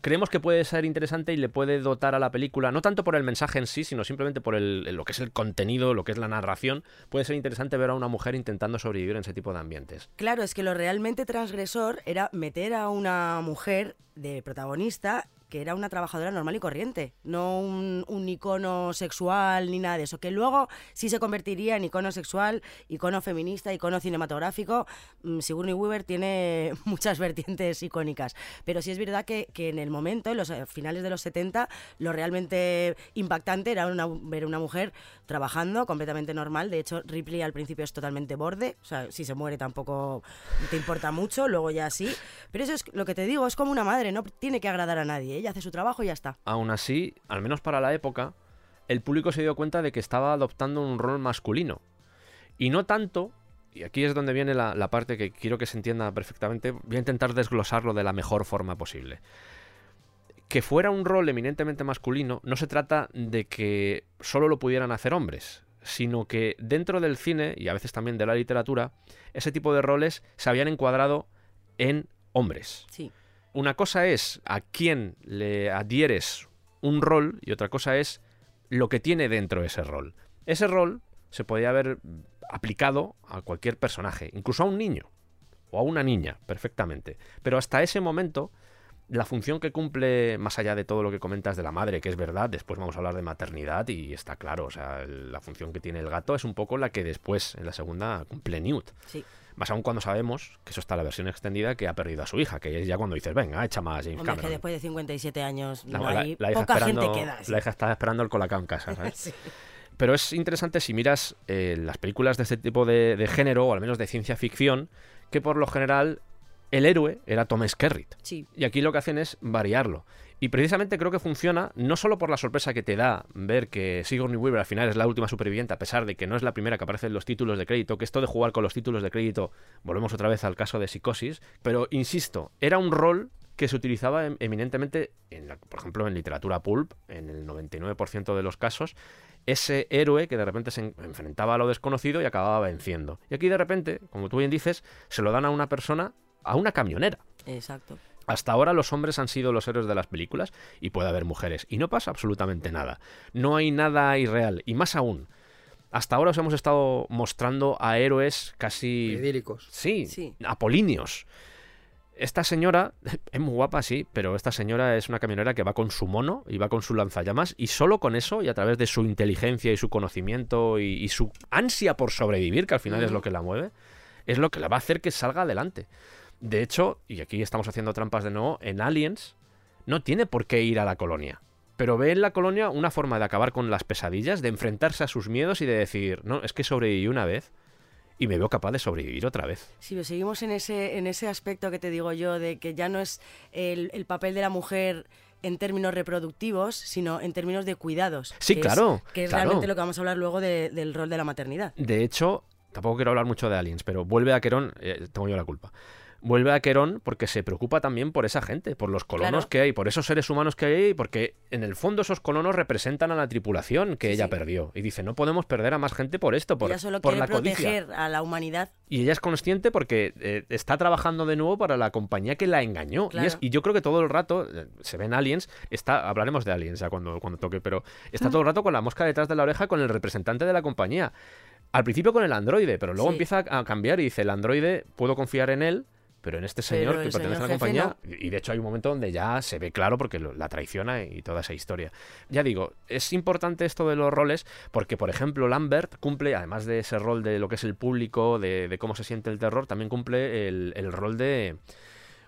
creemos que puede ser interesante y le puede dotar a la película, no tanto por el mensaje en sí, sino simplemente por el- lo que es el contenido, lo que es la narración, puede ser interesante ver a una mujer intentando sobrevivir en ese tipo de ambientes. Claro, es que lo realmente transgresor era meter a una mujer de protagonista que era una trabajadora normal y corriente, no un, icono sexual ni nada de eso, que luego sí se convertiría en icono sexual, icono feminista, icono cinematográfico. Mm, Sigourney Weaver tiene *laughs* muchas vertientes icónicas, pero sí es verdad que, que en el momento, en los eh, finales de los 70, lo realmente impactante era una- ver una mujer trabajando completamente normal. De hecho, Ripley al principio es totalmente borde, o sea, si se muere tampoco te importa mucho, luego ya sí. Pero eso es lo que te digo, es como una madre, no tiene que agradar a nadie, ella hace su trabajo y ya está. Aún así, al menos para la época, el público se dio cuenta de que estaba adoptando un rol masculino. Y no tanto, y aquí es donde viene la, la parte que quiero que se entienda perfectamente, voy a intentar desglosarlo de la mejor forma posible. Que fuera un rol eminentemente masculino, no se trata de que solo lo pudieran hacer hombres, sino que dentro del cine, y a veces también de la literatura, ese tipo de roles se habían encuadrado en hombres. Sí. Una cosa es a quién le adhieres un rol y otra cosa es lo que tiene dentro ese rol. Ese rol se podía haber aplicado a cualquier personaje, incluso a un niño o a una niña, perfectamente. Pero hasta ese momento, la función que cumple, más allá de todo lo que comentas de la madre, que es verdad, después vamos a hablar de maternidad y está claro, o sea, la función que tiene el gato es un poco la que después, en la segunda, cumple Newt. Sí. Más aún cuando sabemos, que eso está la versión extendida, que ha perdido a su hija, que es ya cuando dices, venga, echa más James Hombre, es que Cameron. después de 57 años La, no hay la hija poca gente queda. sí. la hija está esperando el colacao en casa, ¿sabes? *laughs* Sí. Pero es interesante si miras eh, las películas de este tipo de, de género, o al menos de ciencia ficción, que por lo general el héroe era Tom Skerritt. Sí. Y aquí lo que hacen es variarlo. Y precisamente creo que funciona no solo por la sorpresa que te da ver que Sigourney Weaver al final es la última superviviente, a pesar de que no es la primera que aparece en los títulos de crédito, que esto de jugar con los títulos de crédito, volvemos otra vez al caso de Psicosis, pero insisto, era un rol que se utilizaba em- eminentemente, en la- por ejemplo, en literatura pulp, en el 99% de los casos, ese héroe que de repente se en- enfrentaba a lo desconocido y acababa venciendo. Y aquí de repente, como tú bien dices, se lo dan a una persona, a una camionera. Exacto. Hasta ahora los hombres han sido los héroes de las películas y puede haber mujeres. Y no pasa absolutamente nada. No hay nada irreal. Y más aún, hasta ahora os hemos estado mostrando a héroes casi... Idílicos. Sí, Sí. apolíneos. Esta señora *laughs* es muy guapa, sí, pero esta señora es una camionera que va con su mono y va con su lanzallamas y solo con eso y a través de su inteligencia y su conocimiento y, y su ansia por sobrevivir, que al final es lo que la mueve, es lo que la va a hacer que salga adelante. De hecho, y aquí estamos haciendo trampas de nuevo, en Aliens no tiene por qué ir a la colonia. Pero ve en la colonia una forma de acabar con las pesadillas, de enfrentarse a sus miedos y de decir, no, es que sobreviví una vez y me veo capaz de sobrevivir otra vez. Si seguimos en ese, en ese aspecto que te digo yo, de que ya no es el, el papel de la mujer en términos reproductivos, sino en términos de cuidados. Sí, que claro, Es, que es claro. realmente lo que vamos a hablar luego de- del rol de la maternidad. De hecho, tampoco quiero hablar mucho de Aliens, pero vuelve a Querón, eh, tengo yo la culpa. Vuelve a Querón porque se preocupa también por esa gente, por los colonos Claro. que hay, por esos seres humanos que hay, porque en el fondo esos colonos representan a la tripulación que Sí, ella sí. perdió. Y dice, no podemos perder a más gente por esto, por, Ella solo por quiere la codicia. proteger a la humanidad. Y ella es consciente porque eh, está trabajando de nuevo para la compañía que la engañó. Y, es- Claro. y yo creo que todo el rato, eh, se ven aliens, está, hablaremos de aliens ya cuando, cuando toque, pero está todo el rato con la mosca detrás de la oreja con el representante de la compañía. Al principio con el androide, pero luego Sí. empieza a cambiar y dice, el androide, puedo confiar en él, pero en este señor Pero que pertenece a la compañía, y de hecho hay un momento donde ya se ve claro porque lo- la traiciona y toda esa historia. Ya digo, es importante esto de los roles porque, por ejemplo, Lambert cumple, además de ese rol de lo que es el público, de, de cómo se siente el terror, también cumple el, el rol de...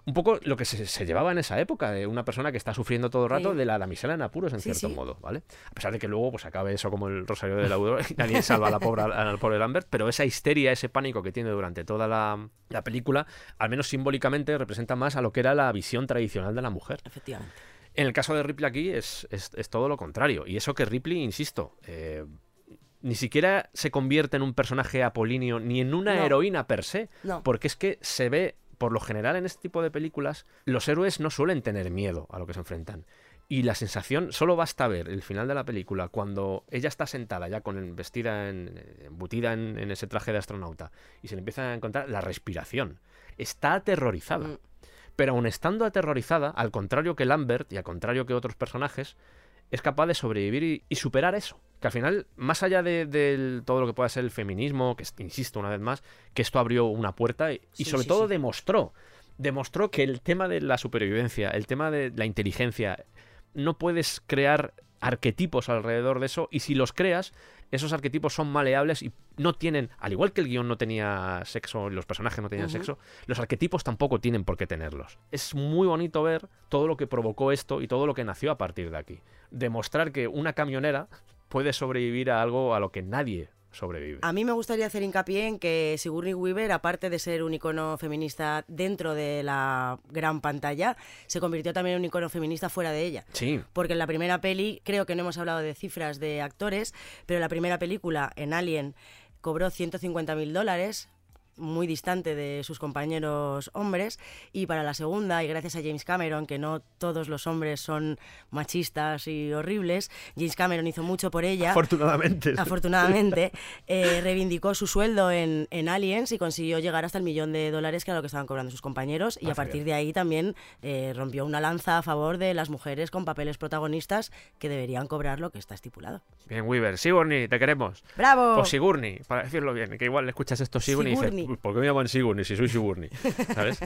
Un poco lo que se, se llevaba en esa época, de una persona que está sufriendo todo el rato Sí. de la damisela en apuros, en Sí, cierto sí. modo, ¿vale? A pesar de que luego pues acabe eso como el Rosario de Laudor y nadie salva a la pobre, al pobre Lambert, pero esa histeria, ese pánico que tiene durante toda la, la película, al menos simbólicamente representa más a lo que era la visión tradicional de la mujer. Efectivamente. En el caso de Ripley aquí es, es- es todo lo contrario. Y eso que Ripley, insisto, eh, ni siquiera se convierte en un personaje apolíneo ni en una No. heroína per se. No. Porque es que se ve, por lo general en este tipo de películas, los héroes no suelen tener miedo a lo que se enfrentan. Y la sensación, solo basta ver el final de la película cuando ella está sentada ya con el- vestida, en, embutida en, en ese traje de astronauta y se le empieza a encontrar la respiración. Está aterrorizada. Mm. Pero aun estando aterrorizada, al contrario que Lambert y al contrario que otros personajes, es capaz de sobrevivir y, y superar eso. Que al final, más allá de, todo lo que pueda ser el feminismo, que insisto una vez más, que esto abrió una puerta y, sobre sí, todo sí. demostró, demostró que el tema de la supervivencia, el tema de la inteligencia, no puedes crear arquetipos alrededor de eso y si los creas, esos arquetipos son maleables y no tienen, al igual que el guion no tenía sexo, los personajes no tenían sexo, los arquetipos tampoco tienen por qué tenerlos. Es muy bonito ver todo lo que provocó esto y todo lo que nació a partir de aquí. Demostrar que una camionera puede sobrevivir a algo a lo que nadie sobrevive. A mí me gustaría hacer hincapié en que Sigourney Weaver, aparte de ser un icono feminista dentro de la gran pantalla, se convirtió también en un icono feminista fuera de ella. Sí, Porque en la primera peli, creo que no hemos hablado de cifras de actores, pero la primera película, en Alien, cobró 150 mil dólares, muy distante de sus compañeros hombres, y para la segunda, y gracias a James Cameron, que no todos los hombres son machistas y horribles, James Cameron hizo mucho por ella. afortunadamente. Afortunadamente, *laughs* eh, reivindicó su sueldo en, en Aliens y consiguió llegar hasta el millón de dólares que era lo que estaban cobrando sus compañeros. Y Ah, a partir bien. de ahí también eh, rompió una lanza a favor de las mujeres con papeles protagonistas que deberían cobrar lo que está estipulado. Bien, Weaver. Sigourney, te queremos. ¡Bravo! O Sigourney, para decirlo bien, que igual escuchas esto Sigourney, y Sigourney. dices, "Uy, ¿por qué me llaman Sigourney si soy Sigourney? ¿Sabes?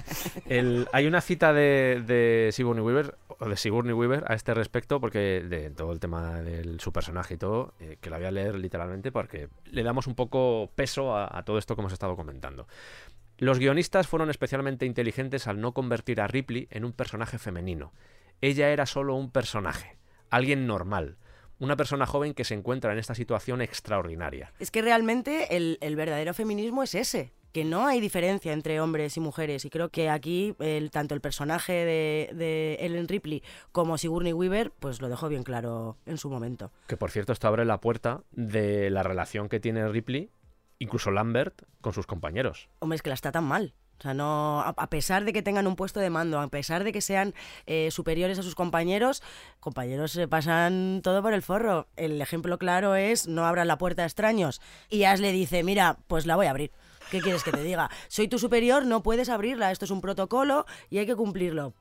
Hay una cita de, de Sigourney Weaver, o de Sigourney Weaver a este respecto, porque de todo el tema de su personaje y todo, eh, que la voy a leer literalmente porque le damos un poco peso a todo esto que hemos estado comentando. Los guionistas fueron especialmente inteligentes al no convertir a Ripley en un personaje femenino. Ella era solo un personaje, alguien normal, una persona joven que se encuentra en esta situación extraordinaria. Es que realmente el, el verdadero feminismo es ese que no hay diferencia entre hombres y mujeres y creo que aquí el, tanto el personaje de, de, Ellen Ripley como Sigourney Weaver pues lo dejó bien claro en su momento. Que por cierto esto abre la puerta de la relación que tiene Ripley, incluso Lambert, con sus compañeros. Hombre, es que las tratan mal. O sea, no, a, pesar de que tengan un puesto de mando, a pesar de que sean eh, superiores a sus compañeros, compañeros se pasan todo por el forro. El ejemplo claro es no abran la puerta a extraños. Y Ash le dice, mira, pues la voy a abrir. ¿Qué quieres que te diga? Soy tu superior, no puedes abrirla, esto es un protocolo y hay que cumplirlo.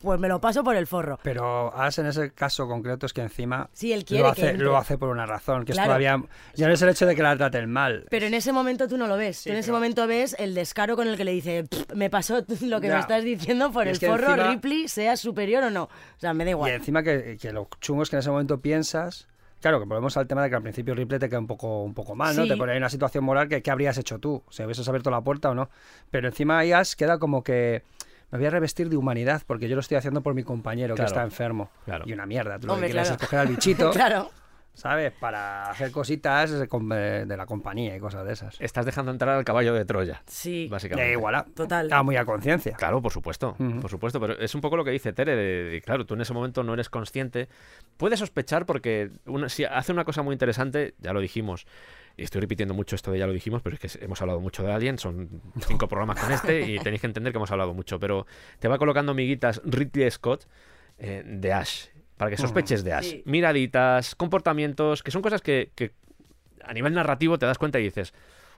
Pues me lo paso por el forro. Pero As en ese caso concreto es que encima sí, él quiere lo, hace, que lo hace por una razón, que es todavía ya no es el hecho de que la traten mal. Pero en ese momento tú no lo ves. tú en ese momento ves el descaro con el que le dice, me pasó *laughs* lo que me estás diciendo por el forro, Ripley, sea superior o no. O sea, me da igual. Y encima que, que lo chungo es que en ese momento piensas Claro, que volvemos al tema de que al principio Ripley te queda un poco, un poco mal, ¿no? Te pone en una situación moral que ¿qué habrías hecho tú? Si hubieses abierto la puerta o no. Pero encima Ash queda como que me voy a revestir de humanidad porque yo lo estoy haciendo por mi compañero que está enfermo. Y una mierda. Tú lo que quieres es coger al bichito. *laughs* claro. ¿sabes? Para hacer cositas de la compañía y cosas de esas. Estás dejando entrar al caballo de Troya. Sí. Básicamente. igual. Total. Está muy a conciencia. Claro, por supuesto. Por supuesto. Pero es un poco lo que dice Tere. De, claro, tú en ese momento no eres consciente. Puedes sospechar porque si hace una cosa muy interesante, ya lo dijimos. Y estoy repitiendo mucho esto de ya lo dijimos, pero es que hemos hablado mucho de Alien, son cinco programas con este y *laughs* tenéis que entender que hemos hablado mucho. Pero te va colocando miguitas Ridley Scott eh, de Ash para que sospeches de Ash. Miraditas, comportamientos, que son cosas que, a nivel narrativo te das cuenta y dices,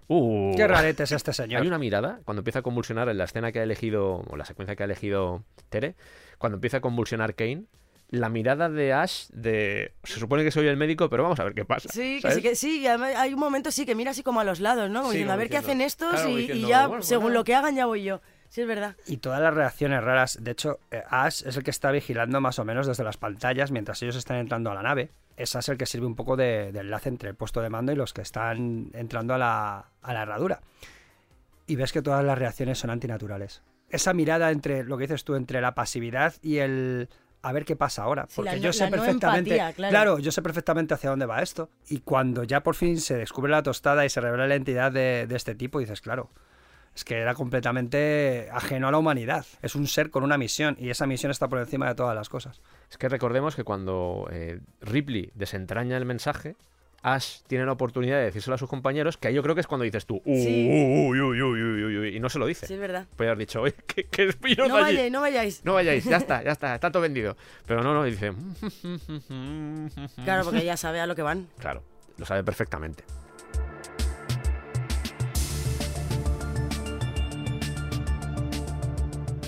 Uh, Qué rarete es este señor. Hay una mirada cuando empieza a convulsionar en la escena que ha elegido, o la secuencia que ha elegido Tere, cuando empieza a convulsionar Kane, la mirada de Ash de se supone que soy el médico pero vamos a ver qué pasa sí que sí, hay un momento sí que mira así como a los lados no diciendo, a ver qué hacen estos y, ya según lo que hagan ya voy yo Sí, es verdad. Y todas las reacciones raras. De hecho, eh, Ash es el que está vigilando más o menos desde las pantallas mientras ellos están entrando a la nave. Ese es el que sirve un poco de, enlace entre el puesto de mando y los que están entrando a la, a la herradura. Y ves que todas las reacciones son antinaturales. Esa mirada entre, lo que dices tú, entre la pasividad y el, a ver qué pasa ahora. Porque yo sé perfectamente. claro. yo sé perfectamente hacia dónde va esto. Y cuando ya por fin se descubre la tostada y se revela la entidad de, de, este tipo, dices, claro, es que era completamente ajeno a la humanidad. Es un ser con una misión y esa misión está por encima de todas las cosas. Es que recordemos que cuando eh, Ripley desentraña el mensaje, Ash tiene la oportunidad de decírselo a sus compañeros, que ahí yo creo que es cuando dices tú, uy, uy, uy, y no se lo dice. Sí, es verdad. Puede haber dicho, oye, que, que *laughs* no vayáis, no vayáis. No vayáis, ya está, *laughs* ya está, está todo vendido. Pero no, no, dice. claro, porque ya sabe a lo que van. Claro, lo sabe perfectamente.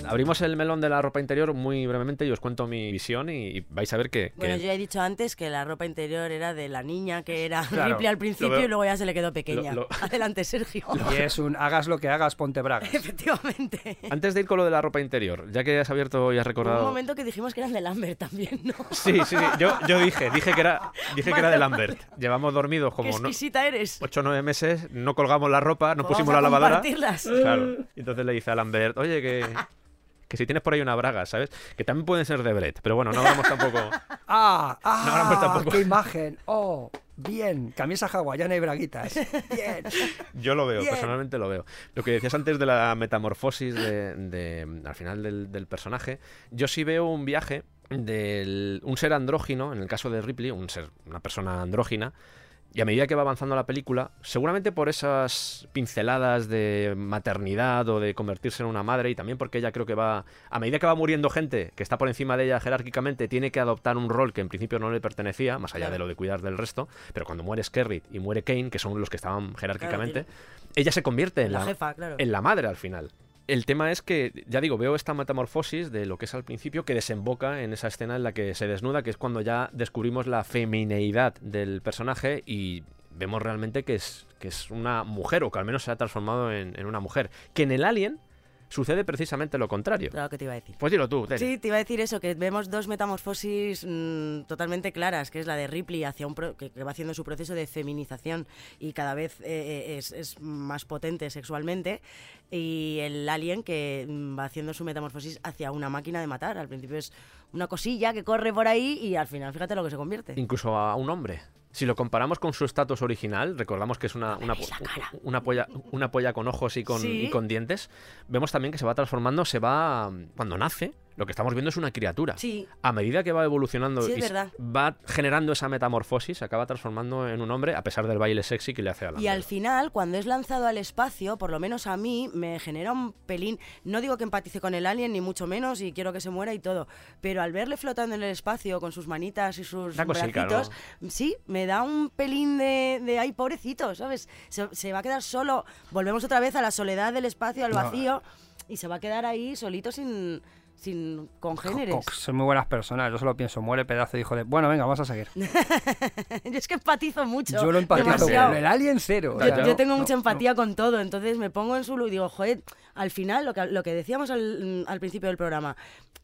Abrimos el melón de la ropa interior muy brevemente y os cuento mi visión y, vais a ver que, Bueno, yo ya he dicho antes que la ropa interior era de la niña que era *laughs* Ripley al principio y luego ya se le quedó pequeña. *laughs* Adelante, Sergio. *laughs* Y es un hagas lo que hagas, ponte bragas. Efectivamente. Antes de ir con lo de la ropa interior, ya que has abierto y has recordado... Hubo un momento que dijimos que eran de Lambert también, ¿no? Sí, sí, sí. Yo, yo dije, dije que era, dije que era de Lambert. Llevamos dormidos como... Qué exquisita eres. 8 o 9 meses, no colgamos la ropa, no pusimos la lavadora. Claro. Y entonces le dice a Lambert, oye, que que si tienes por ahí una braga, ¿sabes? Que también pueden ser de Brett, pero bueno, no hablamos tampoco. *laughs* ¡Ah! ¡Ah! tampoco. ¡Qué imagen! ¡Oh! Bien, camisa hawaiana y braguitas. Bien. Yo lo veo, personalmente lo veo. Lo que decías antes de la metamorfosis de, al final del, del, personaje, yo sí veo un viaje de un ser andrógino, en el caso de Ripley, un ser, una persona andrógina, y a medida que va avanzando la película, seguramente por esas pinceladas de maternidad o de convertirse en una madre, y también porque ella creo que va, a medida que va muriendo gente que está por encima de ella jerárquicamente, tiene que adoptar un rol que en principio no le pertenecía, más allá de lo de cuidar del resto, pero cuando muere Skerrit y muere Kane, que son los que estaban jerárquicamente, ella se convierte en la, en la madre al final. El tema es que, ya digo, veo esta metamorfosis de lo que es al principio que desemboca en esa escena en la que se desnuda, que es cuando ya descubrimos la femineidad del personaje y vemos realmente que es, que es una mujer, o que al menos se ha transformado en, en una mujer. Que en el Alien sucede precisamente lo contrario. Claro que te iba a decir. Pues dilo tú, Tere. Sí, te iba a decir eso, que vemos dos metamorfosis mm, totalmente claras, que es la de Ripley hacia un pro- que, que va haciendo su proceso de feminización y cada vez eh, es, es más potente sexualmente, y el alien que mm, va haciendo su metamorfosis hacia una máquina de matar. Al principio es una cosilla que corre por ahí y al final fíjate lo que se convierte. Incluso a un hombre. Si lo comparamos con su estatus original, recordamos que es una, una, una polla, una polla con ojos y con, Sí. y con dientes, vemos también que se va transformando, se va... Cuando nace, lo que estamos viendo es una criatura. Sí, A medida que va evolucionando Sí, y va generando esa metamorfosis, se acaba transformando en un hombre a pesar del baile sexy que le hace a la Y al final, cuando es lanzado al espacio, por lo menos a mí, me genera un pelín. No digo que empatice con el alien, ni mucho menos, y quiero que se muera y todo. Pero al verle flotando en el espacio con sus manitas y sus cosica, bracitos, sí, me da un pelín de, de ay, pobrecito, ¿sabes? Se, se va a quedar solo. Volvemos otra vez a la soledad del espacio, al No. vacío, y se va a quedar ahí solito sin, sin congéneres. Co- co- son muy buenas personas, yo solo pienso, muere pedazo de hijo de... Bueno, venga, vamos a seguir. *laughs* Yo es que empatizo mucho. Yo lo empatizo con el alien cero. o Yo, sea, yo no, tengo no, mucha no. empatía con todo, entonces me pongo en su lugar y digo, joder, al final, lo que, lo que decíamos al, al principio del programa,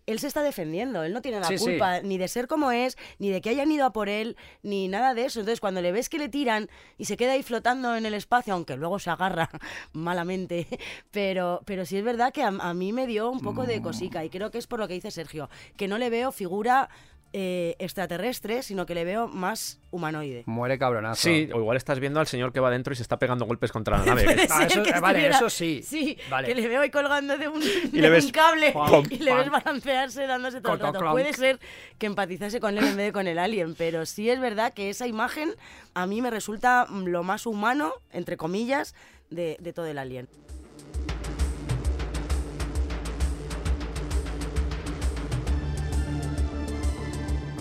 él se está defendiendo, él no tiene la Sí, sí. culpa ni de ser como es, ni de que hayan ido a por él, ni nada de eso. Entonces, cuando le ves que le tiran y se queda ahí flotando en el espacio, aunque luego se agarra *laughs* malamente, pero, pero sí es verdad que a, a mí me dio un poco Mm. de cosica, y creo que es por lo que dice Sergio, que no le veo figura eh, extraterrestre, sino que le veo más humanoide. Muere cabronazo. Sí, o igual estás viendo al señor que va dentro y se está pegando golpes contra la *laughs* nave. Puede Ah, ser eso- que vale, estuviera- eso sí. Sí, Vale. que le veo ahí colgando de un, *laughs* de le ves un cable pom, y le ves balancearse dándose todo el rato. clonk. Puede ser que empatizase con él en vez de con el alien, pero sí es verdad que esa imagen a mí me resulta lo más humano, entre comillas, de, de todo el alien.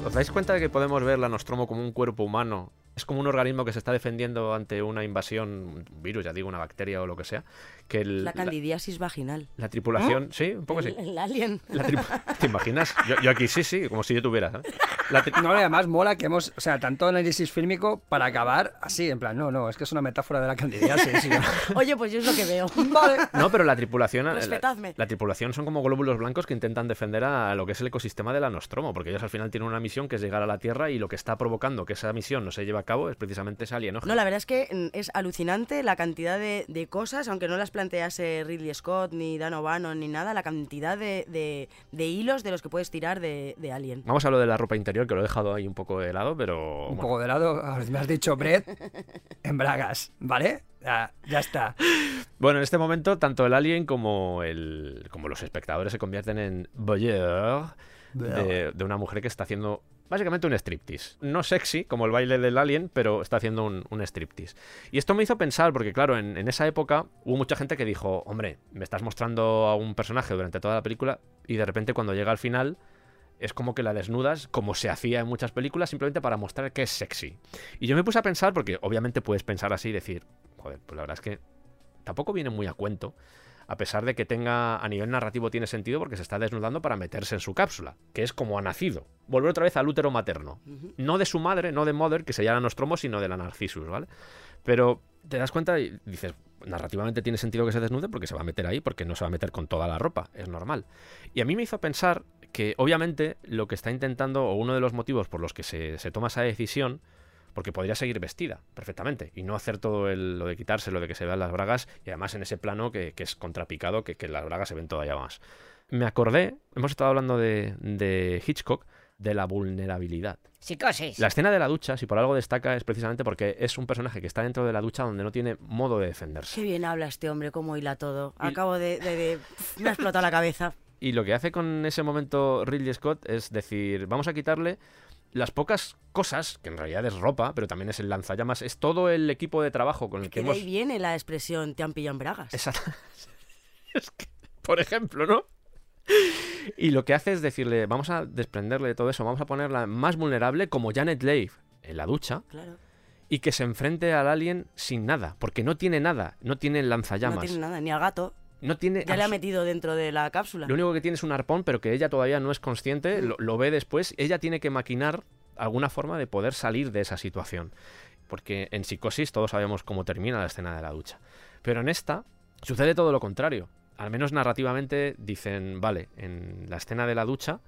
¿Os dais cuenta de que podemos ver la Nostromo como un cuerpo humano? Es como un organismo que se está defendiendo ante una invasión, un virus, ya digo, una bacteria o lo que sea. Que el- La candidiasis vaginal. la tripulación, sí, un poco el, sí. el alien. La *laughs* ¿Te imaginas? Yo, yo aquí sí, sí, como si yo tuviera. La No, además mola que hemos, o sea, tanto análisis fílmico para acabar así, en plan, no, no, es que es una metáfora de la candidiasis. sí. *laughs* Oye, pues yo es lo que veo. *laughs* vale. No, pero la tripulación. la- Respetadme. La, tripulación son como glóbulos blancos que intentan defender a lo que es el ecosistema de la Nostromo, porque ellos al final tienen una misión que es llegar a la Tierra y lo que está provocando que esa misión no se lleve a cabo es precisamente ese alienógeno. No, la verdad es que mm, es alucinante la cantidad de, de cosas, aunque no las plantease Ridley Scott, ni Dan O'Bannon, ni nada, la cantidad de, de- de hilos de los que puedes tirar de, de Alien. Vamos a lo de la ropa interior, que lo he dejado ahí un poco de lado, pero. Un bueno. poco de lado, me has dicho Brett en bragas, ¿vale? Ya, ya está. Bueno, en este momento, tanto el alien como, el, como los espectadores se convierten en voyeur de, de una mujer que está haciendo básicamente un striptease. No sexy, como el baile del alien, pero está haciendo un, striptease. Y esto me hizo pensar, porque claro, en, en esa época hubo mucha gente que dijo, hombre, me estás mostrando a un personaje durante toda la película y de repente cuando llega al final es como que la desnudas, como se hacía en muchas películas, simplemente para mostrar que es sexy. Y yo me puse a pensar, porque obviamente puedes pensar así y decir, joder, pues la verdad es que tampoco viene muy a cuento, a pesar de que tenga a nivel narrativo tiene sentido porque se está desnudando para meterse en su cápsula, que es como ha nacido. Volver otra vez al útero materno. No de su madre, no de Mother, que sería la Nostromo, sino de la Narcissus, ¿vale? Pero te das cuenta y dices, narrativamente tiene sentido que se desnude porque se va a meter ahí, porque no se va a meter con toda la ropa, es normal. Y a mí me hizo pensar que obviamente lo que está intentando, o uno de los motivos por los que se, se toma esa decisión, porque podría seguir vestida perfectamente y no hacer todo el- lo de quitarse, lo de que se vean las bragas y además en ese plano que, que es contrapicado, que, que las bragas se ven todavía más. Me acordé, hemos estado hablando de, de Hitchcock, de la vulnerabilidad. Psicosis. La escena de la ducha, si por algo destaca, es precisamente porque es un personaje que está dentro de la ducha donde no tiene modo de defenderse. Qué bien habla este hombre, cómo hila todo. Y- Acabo de, de- de- Me ha explotado la cabeza. *laughs* Y lo que hace con ese momento Ridley Scott es decir, vamos a quitarle las pocas cosas, que en realidad es ropa, pero también es el lanzallamas, es todo el equipo de trabajo con el que Que de hemos... ahí viene la expresión te han pillado en bragas. Exacto. *laughs* es que, por ejemplo, ¿no? Y lo que hace es decirle, vamos a desprenderle de todo eso, vamos a ponerla más vulnerable como Janet Leigh en la ducha Claro. y que se enfrente al alien sin nada, porque no tiene nada, no tiene No lanzallamas, tiene nada, ni al gato. No tiene Ya le ha metido dentro de la cápsula. Lo único que tiene es un arpón, pero que ella todavía no es consciente, lo, lo ve después. Ella tiene que maquinar alguna forma de poder salir de esa situación. Porque en psicosis todos sabemos cómo termina la escena de la ducha. Pero en esta sucede todo lo contrario. al menos narrativamente, dicen, vale, en la escena de la ducha,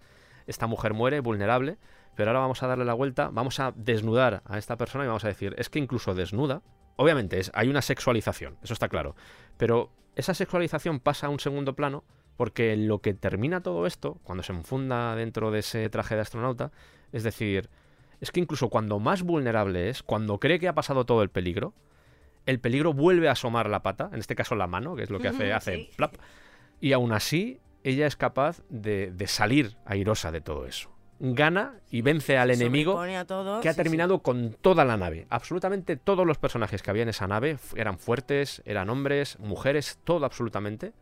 esta mujer muere vulnerable, pero ahora vamos a darle la vuelta, vamos a desnudar a esta persona y vamos a decir, es que incluso desnuda, obviamente es, hay una sexualización, eso está claro, pero esa sexualización pasa a un segundo plano porque lo que termina todo esto, cuando se enfunda dentro de ese traje de astronauta, es decir, es que incluso cuando más vulnerable es, cuando cree que ha pasado todo el peligro, el peligro vuelve a asomar la pata, en este caso la mano, que es lo que hace, hace Sí. plap, y aún así ella es capaz de, de salir airosa de todo eso. Gana y vence al enemigo todo, que ha sí, sí. terminado con toda la nave. Absolutamente todos los personajes que había en esa nave eran fuertes, eran hombres, mujeres, todo absolutamente.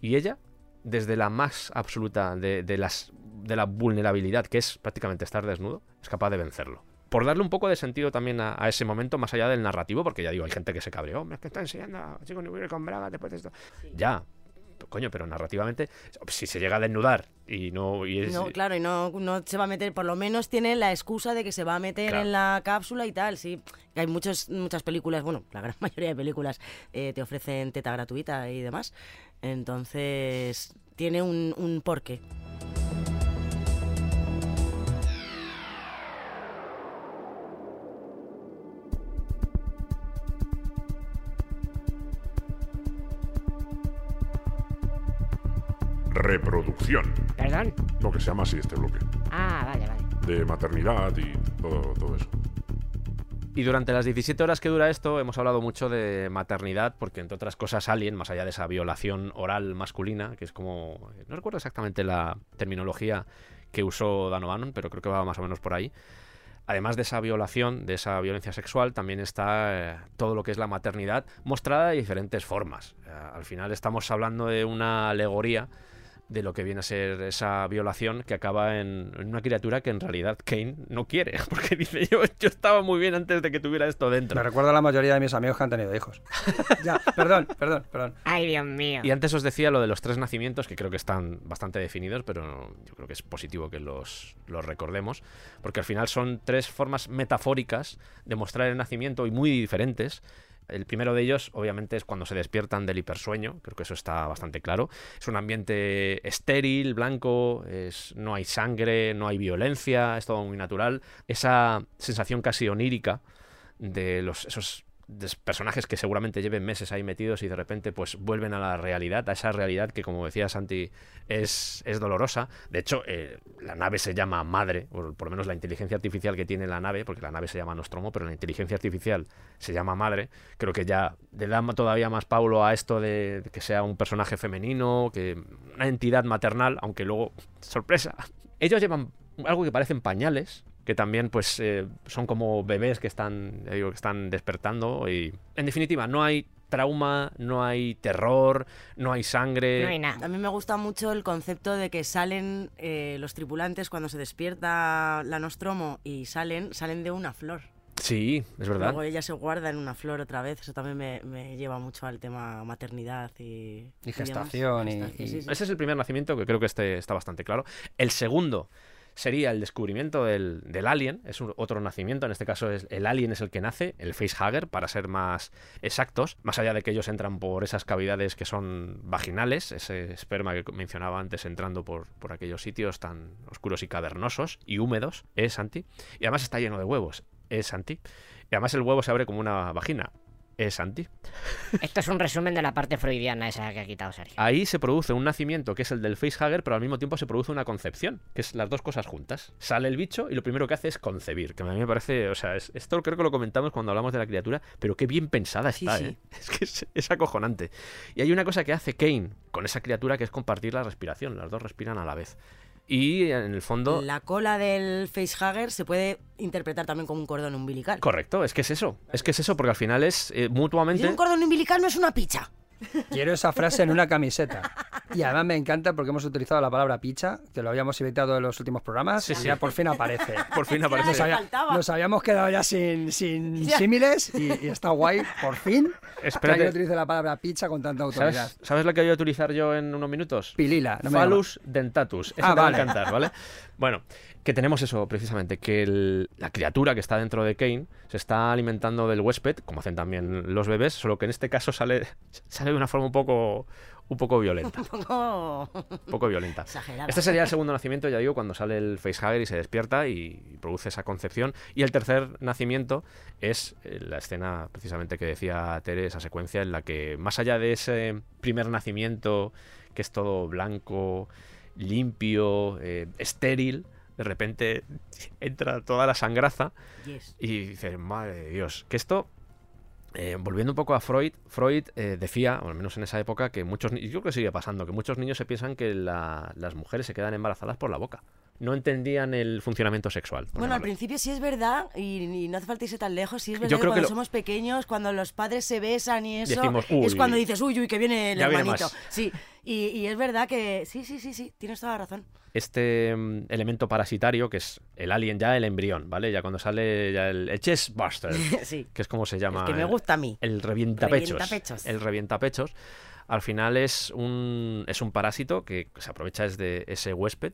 Y ella, desde la más absoluta de, de las, de la vulnerabilidad, que es prácticamente estar desnudo, es capaz de vencerlo. Por darle un poco de sentido también a, a ese momento, más allá del narrativo, porque ya digo, hay gente que se cabreó, "Hombre, es que está enseñando a chicos ni con bragas después de esto. Ya, coño, pero narrativamente, si se llega a desnudar y no... Y es, No, claro, y no, no se va a meter, por lo menos tiene la excusa de que se va a meter Claro. en la cápsula y tal, sí. Hay muchos, muchas películas, bueno, la gran *laughs* mayoría de películas eh, te ofrecen teta gratuita y demás. Entonces, tiene un, un porqué. Reproducción. ¿Perdón? Lo que se llama así este bloque. Ah, vale, vale. De maternidad y todo, todo eso. Y durante las 17 horas que dura esto hemos hablado mucho de maternidad, porque entre otras cosas Alien, más allá de esa violación oral masculina, que es como... No recuerdo exactamente la terminología que usó Dan O'Bannon, pero creo que va más o menos por ahí. Además de esa violación, de esa violencia sexual, también está eh, todo lo que es la maternidad mostrada de diferentes formas. Eh, al final estamos hablando de una alegoría de lo que viene a ser esa violación que acaba en, en una criatura que en realidad Kane no quiere, *laughs* porque dice yo, yo estaba muy bien antes de que tuviera esto dentro. Me recuerdo a la mayoría de mis amigos que han tenido hijos. *laughs* ya, perdón, perdón, perdón. Ay, Dios mío. Y antes os decía lo de los tres nacimientos, que creo que están bastante definidos, pero yo creo que es positivo que los, los recordemos, porque al final son tres formas metafóricas de mostrar el nacimiento y muy diferentes. El primero de ellos, obviamente, es cuando se despiertan del hipersueño, creo que eso está bastante claro. Es un ambiente estéril, blanco, es, no hay sangre, no hay violencia, es todo muy natural. Esa sensación casi onírica de los, esos personajes que seguramente lleven meses ahí metidos y de repente pues vuelven a la realidad, a esa realidad que como decía Santi es, es dolorosa. De hecho, eh, la nave se llama Madre, o por lo menos la inteligencia artificial que tiene la nave, porque la nave se llama Nostromo, pero la inteligencia artificial se llama Madre. Creo que ya le da todavía más paulo a esto de que sea un personaje femenino, que una entidad maternal, aunque luego, sorpresa, ellos llevan algo que parecen pañales, que también pues eh, son como bebés que están, digo, que están despertando y en definitiva no hay trauma, no hay terror, no hay sangre. No hay nada. A mí me gusta mucho el concepto de que salen eh, los tripulantes cuando se despierta la Nostromo y salen, salen de una flor. Sí, es verdad. Luego ella se guarda en una flor otra vez. Eso también me, me lleva mucho al tema maternidad y, Y gestación y- y- sí, sí. Ese es el primer nacimiento que creo que este está bastante claro. El segundo sería el descubrimiento del, alien, es otro nacimiento, en este caso es, el alien es el que nace, el facehugger, para ser más exactos, más allá de que ellos entran por esas cavidades que son vaginales, ese esperma que mencionaba antes entrando por, por aquellos sitios tan oscuros y cavernosos y húmedos, es Santi, y además está lleno de huevos, es Santi, y además el huevo se abre como una vagina, es Santi. Esto es un resumen de la parte freudiana esa que ha quitado Sergio. Ahí se produce un nacimiento que es el del facehugger, pero al mismo tiempo se produce una concepción, que es las dos cosas juntas. Sale el bicho y lo primero que hace es concebir, que a mí me parece, o sea, es- esto creo que lo comentamos cuando hablamos de la criatura, pero qué bien pensada Sí, está, sí. ¿eh? *laughs* Es que es, es acojonante. Y hay una cosa que hace Kane con esa criatura que es compartir la respiración, las dos respiran a la vez. Y en el fondo... La cola del facehugger se puede interpretar también como un cordón umbilical. Correcto, es que es eso, es que es eso, porque al final es eh, Y mutuamente... un cordón umbilical no es una picha. Quiero esa frase en una camiseta. Y además me encanta porque hemos utilizado la palabra picha, que lo habíamos evitado en los últimos programas, Sí, y sí. ya por fin aparece. *laughs* Por fin aparece... Nos, había- nos habíamos quedado ya sin, sin *laughs* Ya. símiles y, y está guay, por fin, que Espérate. alguien utilice la palabra picha con tanta autoridad. ¿Sabes, ¿Sabes la que voy a utilizar yo en unos minutos? Pilila, no Phallus dentatus. Esa Ah, te va a vale. encantar, ¿vale? *laughs* Bueno, que tenemos eso precisamente, que el- la criatura que está dentro de Kane se está alimentando del huésped, como hacen también los bebés, solo que en este caso sale, *laughs* sale de una forma un poco, un poco violenta. *laughs* Un poco Un poco violenta. exagerada. Este sería el segundo nacimiento, ya digo, cuando sale el facehugger y se despierta y produce esa concepción. Y el tercer nacimiento es eh, la escena precisamente que decía Tere, esa secuencia en la que, más allá de ese primer nacimiento, que es todo blanco, limpio, eh, estéril, de repente entra toda la sangraza Yes. y dices, madre de Dios, que esto, eh, volviendo un poco a Freud, Freud eh, decía, o al menos en esa época, que muchos, yo creo que sigue pasando, que muchos niños se piensan que la- las mujeres se quedan embarazadas por la boca. No entendían el funcionamiento sexual. Bueno, al principio sí es verdad, y, y no hace falta irse tan lejos, sí es verdad Yo creo que cuando lo- somos pequeños, cuando los padres se besan y eso, Decimos, es "Uy". cuando dices, uy, uy, que viene el Ya hermanito. Sí, y, y es verdad que sí, sí, sí, sí, tienes toda la razón. Este mm, elemento parasitario, que es el alien, ya el embrión, ¿vale? Ya cuando sale ya el, el chest buster, *laughs* sí. que es como se llama. que me el- gusta a mí. El revientapechos. Revientapechos. El revientapechos. Al final es un, es un parásito que se aprovecha de ese huésped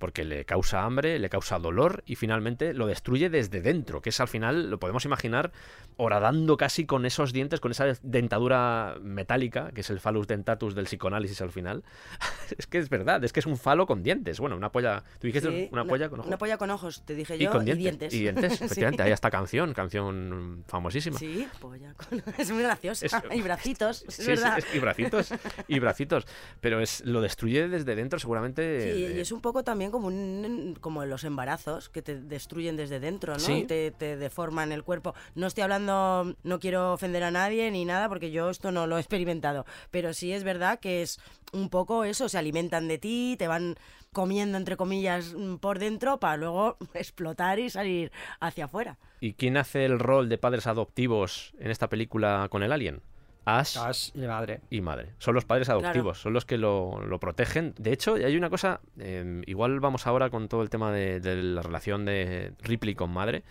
porque le causa hambre, le causa dolor y finalmente lo destruye desde dentro, que es al final, lo podemos imaginar, horadando casi con esos dientes, con esa dentadura metálica, que es el phallus dentatus del psicoanálisis al final. *laughs* es que es verdad, es que es un falo con dientes. Bueno, una polla... ¿Tú dijiste Sí, una polla con ojos? Una polla con ojos, te dije y yo, con y dientes. dientes. Y *laughs* dientes, Sí. efectivamente. Hay hasta canción, canción famosísima. Sí, polla con... *laughs* Es muy graciosa. Es- y bracitos, es Sí, sí, verdad. es- y bracitos, y bracitos. Pero es, lo destruye desde dentro, seguramente. Sí, eh, y es un poco también como, un, como los embarazos que te destruyen desde dentro, ¿no? Sí. Y te, te deforman el cuerpo. No estoy hablando, no quiero ofender a nadie ni nada, porque yo esto no lo he experimentado. Pero sí es verdad que es un poco eso, se alimentan de ti, te van comiendo, entre comillas, mm, por dentro para luego *laughs* explotar y salir hacia afuera. ¿Y quién hace el rol de padres adoptivos en esta película con el alien? Ash, Ash y madre. y madre. Son los padres adoptivos, son los que lo, lo protegen. De hecho, hay una cosa, eh, igual vamos ahora con todo el tema de, de la relación de Ripley con madre.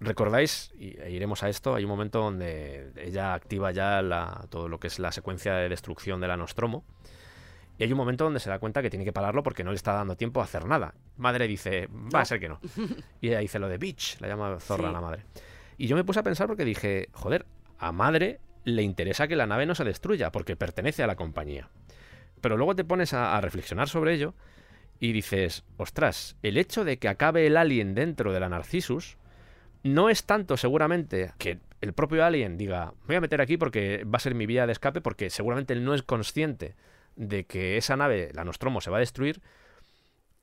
¿Recordáis? Y e iremos a esto. Hay un momento donde ella activa ya la- todo lo que es la secuencia de destrucción de la Nostromo. Y hay un momento donde se da cuenta que tiene que pararlo porque no le está dando tiempo a hacer nada. Madre dice, va a ser que no. *laughs* Y ella dice lo de bitch, la llama zorra Sí. a la madre. Y yo me puse a pensar porque dije, joder, a madre le interesa que la nave no se destruya porque pertenece a la compañía. Pero luego te pones a, reflexionar sobre ello y dices, ostras, el hecho de que acabe el alien dentro de la Narcissus no es tanto seguramente que el propio alien diga, voy a meter aquí porque va a ser mi vía de escape porque seguramente él no es consciente de que esa nave, la Nostromo, se va a destruir.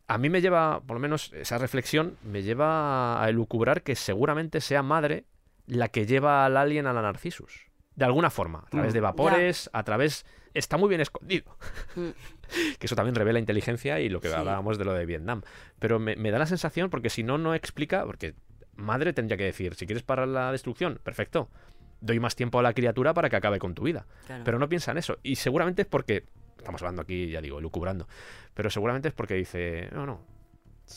A mí me lleva, por lo menos esa reflexión, me lleva a elucubrar que seguramente sea madre la que lleva al alien a la Narcissus. De alguna forma, a través de Mm. vapores, a través... Está muy bien escondido. Mm. *laughs* que eso también revela inteligencia y lo que Sí. hablábamos de lo de Vietnam. Pero me, me da la sensación, porque si no, no explica, porque madre tendría que decir, si quieres parar la destrucción, perfecto. Doy más tiempo a la criatura para que acabe con tu vida. Claro. Pero no piensa en eso. Y seguramente es porque, estamos hablando aquí, ya digo, lucubrando, pero seguramente es porque dice, no, no,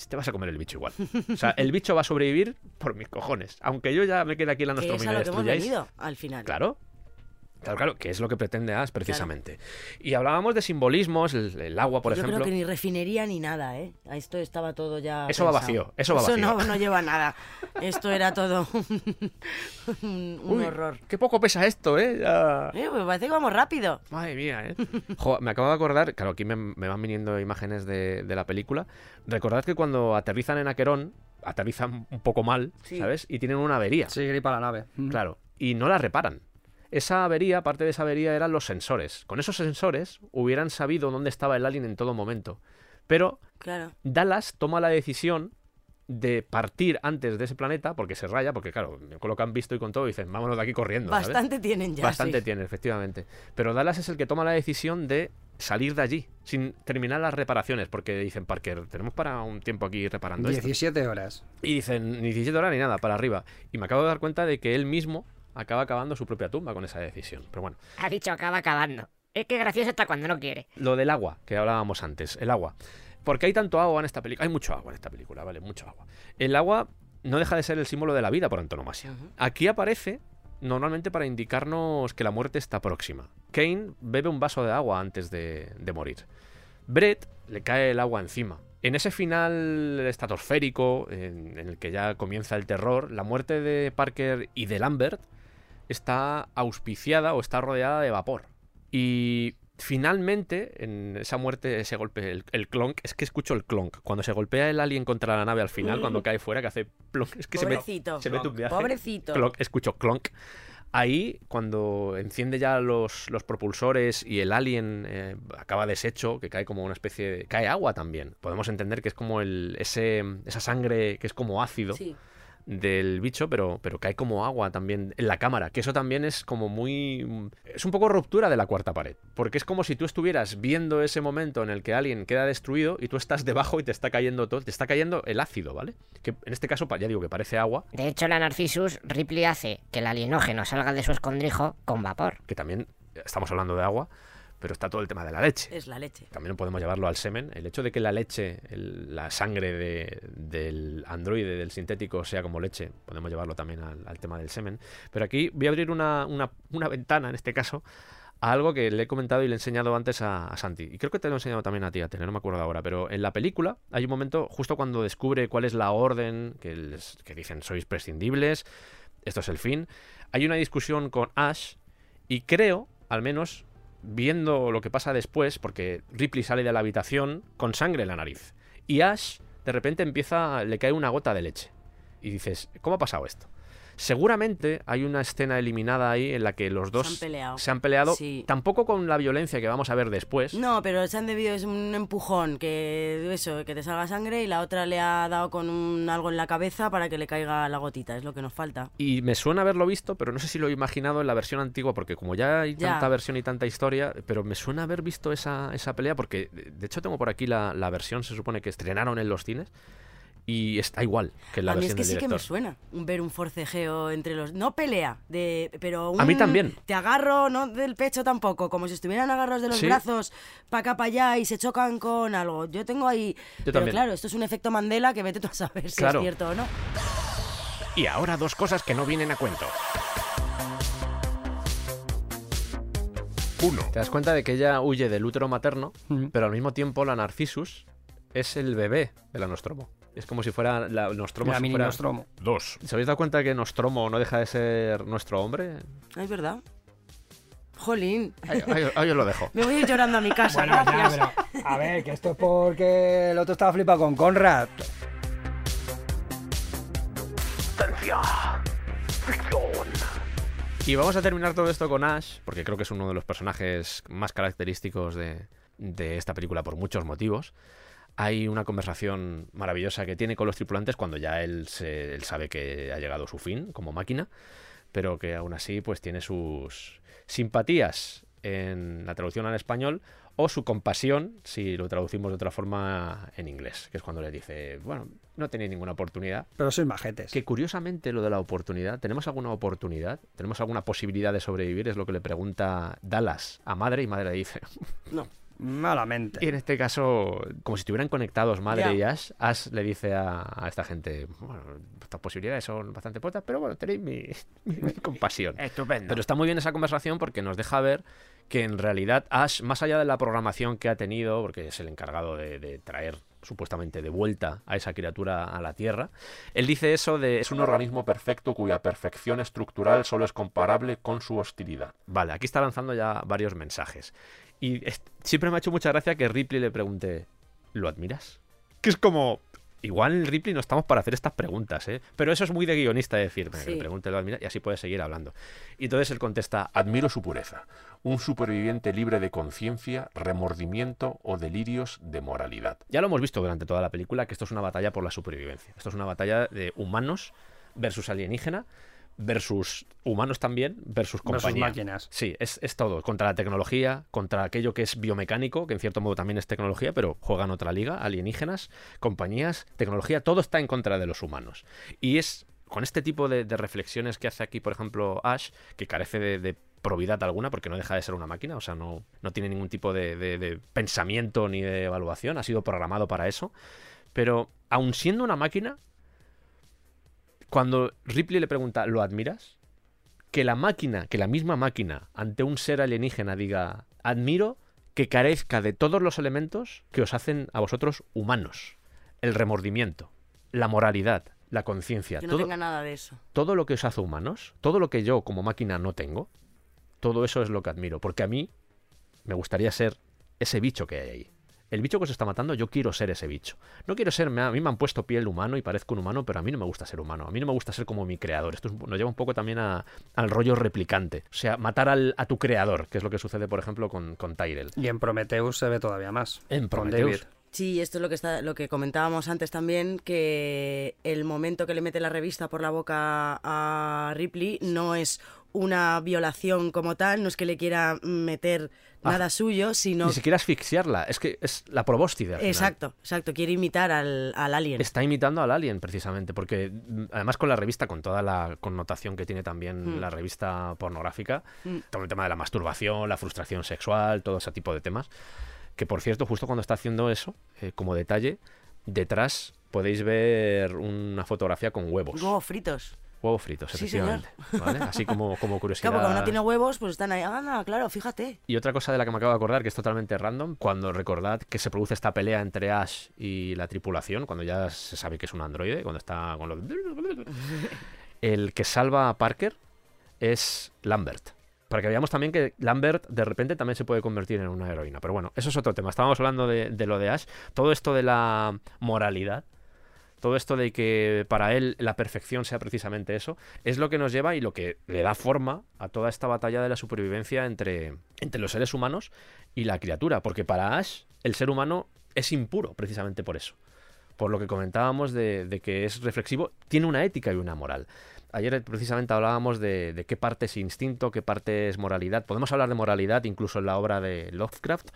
te vas a comer el bicho igual. O sea, el bicho va a sobrevivir por mis cojones. Aunque yo ya me quede aquí en la Nostromo y me destruyáis. al final. Claro. Claro, claro, que es lo que pretende Ash precisamente. Y hablábamos de simbolismos, el, el agua, por Yo ejemplo. creo que ni refinería ni nada, ¿eh? A Esto estaba todo ya. Eso va vacío, eso va vacío. no, no lleva nada. Esto era todo un, un Uy, horror. Qué poco pesa esto, ¿eh? Ya- Eh, pues parece que vamos rápido. Madre mía, ¿eh? Jo, me acabo de acordar, claro, aquí me, me van viniendo imágenes de, de la película. Recordad que cuando aterrizan en Aquerón, aterrizan un poco mal, Sí. ¿sabes? Y tienen una avería. Sí, gripa la nave. Claro, y no la reparan. Esa avería, parte de esa avería eran los sensores. Con esos sensores hubieran sabido dónde estaba el alien en todo momento. Pero Claro. Dallas toma la decisión de partir antes de ese planeta, porque se raya, porque claro, con lo que han visto y con todo, dicen, vámonos de aquí corriendo. ¿sabes? Bastante tienen ya. Bastante sí. tiene, efectivamente. Pero Dallas es el que toma la decisión de salir de allí, sin terminar las reparaciones, porque dicen, Parker, tenemos para un tiempo aquí reparando esto. 17 horas. Y dicen, ni 17 horas ni nada, para arriba. Y me acabo de dar cuenta de que él mismo acaba acabando su propia tumba con esa decisión. Pero bueno, Ha dicho acaba acabando. Es que gracioso está cuando no quiere. lo del agua, que hablábamos antes, el agua. Porque hay tanto agua en esta película. Hay mucho agua en esta película, ¿vale? Mucho agua. El agua no deja de ser el símbolo de la vida por antonomasia. Aquí aparece normalmente para indicarnos que la muerte está próxima. Kane bebe un vaso de agua antes de, de morir. Brett le cae el agua encima. En ese final estratosférico, en, en el que ya comienza el terror, la muerte de Parker y de Lambert está auspiciada o está rodeada de vapor. Y finalmente, en esa muerte, ese golpe, el, el clonk, es que escucho el clonk. Cuando se golpea el alien contra la nave al final, cuando *laughs* cae fuera, que hace plonk, es que se Pobrecito. se ve tu viaje. Pobrecito. Clonk, escucho clonk. Ahí, cuando enciende ya los, los propulsores y el alien eh, acaba deshecho, que cae como una especie de... cae agua también. Podemos entender que es como el, ese, esa sangre que es como ácido Sí. Del bicho, pero, pero cae como agua también en la cámara, que eso también es como muy... Es un poco ruptura de la cuarta pared, porque es como si tú estuvieras viendo ese momento en el que alguien queda destruido y tú estás debajo y te está cayendo todo, te está cayendo el ácido, ¿vale? Que en este caso, ya digo que parece agua, De hecho, la Narcissus, Ripley hace que el alienógeno salga de su escondrijo con vapor. que también estamos hablando de agua, pero está todo el tema de la leche. Es la leche. También podemos llevarlo al semen. El hecho de que la leche, el- la sangre de- del androide, del sintético, sea como leche, podemos llevarlo también al, al tema del semen. Pero aquí voy a abrir una, una- una ventana, en este caso, a algo que le he comentado y le he enseñado antes a, a Santi. Y creo que te lo he enseñado también a ti, a tener, no me acuerdo ahora. Pero en la película hay un momento, justo cuando descubre cuál es la orden, que, les- que dicen sois prescindibles, esto es el fin. Hay una discusión con Ash y creo, al menos, viendo lo que pasa después, porque Ripley sale de la habitación con sangre en la nariz. Y Ash, de repente, empieza, le cae una gota de leche. Y dices, ¿cómo ha pasado esto? Seguramente hay una escena eliminada ahí en la que los dos Se han peleado. se han peleado, Sí. tampoco con la violencia que vamos a ver después. No, pero se han debido es un empujón que eso, que te salga sangre y la otra le ha dado con un algo en la cabeza para que le caiga la gotita, es lo que nos falta. Y me suena haberlo visto, pero no sé si lo he imaginado en la versión antigua, porque como ya hay Ya. tanta versión y tanta historia, pero me suena haber visto esa, esa pelea, porque de hecho tengo por aquí la, la versión, se supone que estrenaron en los cines, y está igual que la a mí es que del sí que me suena ver un forcejeo entre los no pelea, de pero un, A mí también. Te agarro no del pecho tampoco, como si estuvieran agarrados de los Sí. brazos para acá para allá y se chocan con algo. Yo tengo ahí, pero también. claro, esto es un efecto Mandela que vete tú a saber si Claro. es cierto o no. Y ahora dos cosas que no vienen a cuento. Uno. Te das cuenta de que ella huye del útero materno, pero al mismo tiempo la Narcissus es el bebé de la Nostromo. Es como si fuera la Nostromo. La si mini fuera- Nostromo. Dos. ¿Se habéis dado cuenta que Nostromo no deja de ser nuestro hombre? Es verdad. Jolín. Ahí, ahí- ahí os lo dejo. Me voy a ir llorando a mi casa, Bueno, ya, pero, a ver, que esto es porque el otro estaba flipado con Conrad. Y vamos a terminar todo esto con Ash, porque creo que es uno de los personajes más característicos de, de esta película por muchos motivos. Hay una conversación maravillosa que tiene con los tripulantes cuando ya él, se- él sabe que ha llegado su fin como máquina, pero que aún así pues tiene sus simpatías en la traducción al español o su compasión si lo traducimos de otra forma en inglés, que es cuando le dice, bueno, no tenéis ninguna oportunidad, Pero sois majetes. que curiosamente lo de la oportunidad, ¿tenemos alguna oportunidad? ¿Tenemos alguna posibilidad de sobrevivir? Es lo que le pregunta Dallas a Madre y Madre le dice. No. Malamente. Y en este caso, como si estuvieran conectados Madre y Ash, Ash le dice a, a esta gente, bueno, estas posibilidades son bastante pocas, pero bueno, tenéis mi, mi- *laughs* mi compasión. Estupendo. Pero está muy bien esa conversación porque nos deja ver que en realidad Ash, más allá de la programación que ha tenido, porque es el encargado de, de traer supuestamente de vuelta a esa criatura a la Tierra, él dice eso de es un organismo perfecto cuya perfección estructural solo es comparable con su hostilidad. Vale, aquí está lanzando ya varios mensajes. Y es- siempre me ha hecho mucha gracia que Ripley le pregunte, ¿lo admiras? Que es como... Igual Ripley no estamos para hacer estas preguntas, ¿eh? Pero eso es muy de guionista decir, Sí. que le pregunte, ¿lo admiras? Y así puede seguir hablando. Y entonces él contesta, Admiro su pureza. Un superviviente libre de conciencia, remordimiento o delirios de moralidad. Ya lo hemos visto durante toda la película que esto es una batalla por la supervivencia. Esto es una batalla de humanos versus alienígena versus humanos también versus Versus compañía. máquinas. Sí, es, es todo. Contra la tecnología, contra aquello que es biomecánico, que en cierto modo también es tecnología, pero juegan otra liga, alienígenas, compañías, tecnología, todo está en contra de los humanos. Y es con este tipo de, de reflexiones que hace aquí, por ejemplo, Ash, que carece de, de probidad alguna, porque no deja de ser una máquina, o sea, no, no tiene ningún tipo de, de- de pensamiento ni de evaluación, ha sido programado para eso. Pero, aun siendo una máquina, cuando Ripley le pregunta, ¿lo admiras? Que la máquina, que la misma máquina, ante un ser alienígena diga, admiro que carezca de todos los elementos que os hacen a vosotros humanos. El remordimiento, la moralidad, la conciencia. Que no todo, tenga nada de eso. todo lo que os hace humanos, todo lo que yo como máquina no tengo, todo eso es lo que admiro. Porque a mí me gustaría ser ese bicho que hay ahí. El bicho que os está matando, yo quiero ser ese bicho. No quiero ser, me- a mí me han puesto piel humano y parezco un humano, pero a mí no me gusta ser humano. A mí no me gusta ser como mi creador. Esto nos lleva un poco también a- al rollo replicante. O sea, matar al- a tu creador, que es lo que sucede, por ejemplo, con, con Tyrell. Y en Prometheus se ve todavía más. En Prometheus. Sí, esto es lo que está, lo que comentábamos antes también, que el momento que le mete la revista por la boca a Ripley no es una violación como tal, no es que le quiera meter Ah, nada suyo, sino Ni siquiera asfixiarla, es que es la final. exacto, exacto, quiere imitar al, al alien. Está imitando al Alien, precisamente, porque mm, además con la revista, con toda la connotación que tiene también Mm. la revista pornográfica, Mm. todo el tema de la masturbación, la frustración sexual, todo ese tipo de temas, que por cierto, justo cuando está haciendo eso, eh, como detalle, detrás podéis ver una fotografía con huevos. Huevos fritos. Huevos fritos, Sí, efectivamente. ¿vale? Así como, como curiosidad. *laughs* Claro, porque no tiene huevos, pues están ahí. Ah, claro, fíjate. Y otra cosa de la que me acabo de acordar, que es totalmente random, cuando recordad que se produce esta pelea entre Ash y la tripulación, cuando ya se sabe que es un androide, cuando está con los... *laughs* El que salva a Parker es Lambert. Para que veamos también que Lambert de repente también se puede convertir en una heroína. Pero bueno, eso es otro tema. Estábamos hablando de, de lo de Ash. Todo esto de la moralidad, todo esto de que para él la perfección sea precisamente eso, es lo que nos lleva y lo que le da forma a toda esta batalla de la supervivencia entre, entre los seres humanos y la criatura. Porque para Ash el ser humano es impuro precisamente por eso. Por lo que comentábamos de, que es reflexivo, tiene una ética y una moral. Ayer precisamente hablábamos de qué parte es instinto, qué parte es moralidad. Podemos hablar de moralidad incluso en la obra de Lovecraft.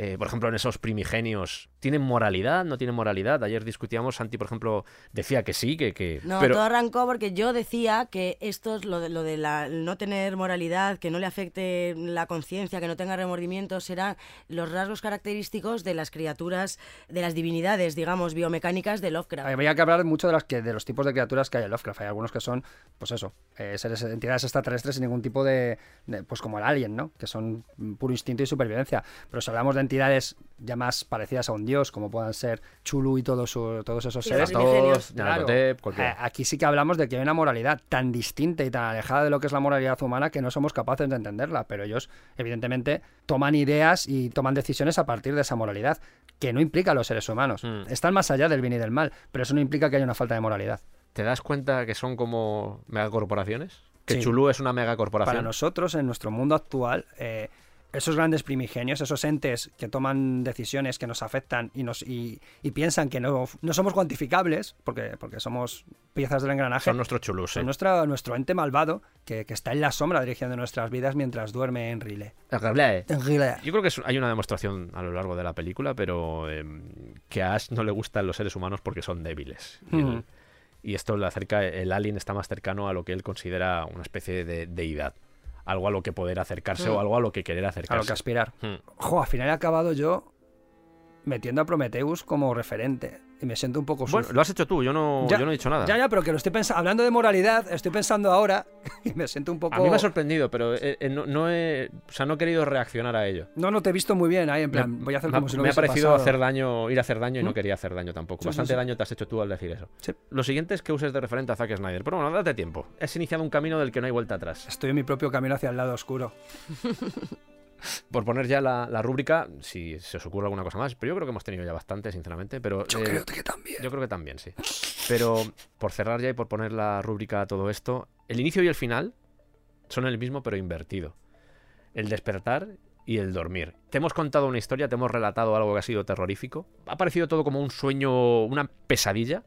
Eh, por ejemplo, en esos primigenios, ¿tienen moralidad? ¿No tienen moralidad? Ayer discutíamos, Santi, por ejemplo, decía que sí, que... que No, pero todo arrancó porque yo decía que esto es lo de, lo de la, no tener moralidad, que no le afecte la conciencia, que no tenga remordimientos, serán los rasgos característicos de las criaturas, de las divinidades, digamos, biomecánicas de Lovecraft. Habría que hablar mucho de, las que, de los tipos de criaturas que hay en Lovecraft. Hay algunos que son, pues eso, eh, seres, entidades extraterrestres sin ningún tipo de, de- Pues como el alien, ¿no? Que son puro instinto y supervivencia. Pero si hablamos de entidades ya más parecidas a un dios, como puedan ser Chulu y todos, su- todos esos Sí, seres. primigenios. claro, eh, aquí sí que hablamos de que hay una moralidad tan distinta y tan alejada de lo que es la moralidad humana que no somos capaces de entenderla. Pero ellos, evidentemente, toman ideas y toman decisiones a partir de esa moralidad, que no implica a los seres humanos. Mm. Están más allá del bien y del mal, pero eso no implica que haya una falta de moralidad. ¿Te das cuenta que son como megacorporaciones? Que Sí. Chulú es una megacorporación. Para nosotros, en nuestro mundo actual, eh, esos grandes primigenios, esos entes que toman decisiones que nos afectan y, nos, y, y piensan que no, no somos cuantificables, porque, porque somos piezas del engranaje, Son nuestros chulús, sí. son nuestra- nuestro ente malvado que, que está en la sombra dirigiendo nuestras vidas mientras duerme en Rile. En Rile. Yo creo que es- hay una demostración a lo largo de la película, pero eh, que a Ash no le gustan los seres humanos porque son débiles. Y, el- Ujú. y esto le acerca, el alien está más cercano a lo que él considera una especie de deidad. Algo a lo que poder acercarse Mm. o algo a lo que querer A acercarse. lo que aspirar. Mm. Jo, al final he acabado yo metiendo a Prometheus como referente. Y me siento un poco Bueno, sucio. lo has hecho tú, yo no, Ya- yo no he dicho nada. Ya, ya, pero que lo estoy pensando. Hablando de moralidad, estoy pensando ahora *laughs* y me siento un poco. A mí me ha sorprendido, pero eh, eh, no, no he, o sea, no he querido reaccionar a ello. No, no te he visto muy bien ahí, en plan, me, voy a hacer me ha- como si no me ha parecido pasado. hacer daño, ir a hacer daño y no ¿Mm? quería hacer daño tampoco. Sí, sí, Bastante sí. daño te has hecho tú al decir eso. Sí. Lo siguiente es que uses de referente a Zack Snyder. Pero bueno, date tiempo. Has iniciado un camino del que no hay vuelta atrás. Estoy en mi propio camino hacia el lado oscuro. *laughs* Por poner ya la, la rúbrica, si se os ocurre alguna cosa más, pero yo creo que hemos tenido ya bastante, sinceramente. Pero, Yo eh, creo que también. Yo creo que también, sí. Pero por cerrar ya y por poner la rúbrica a todo esto, el inicio y el final son el mismo pero invertido. El despertar y el dormir. Te hemos contado una historia, te hemos relatado algo que ha sido terrorífico. Ha parecido todo como un sueño, una pesadilla.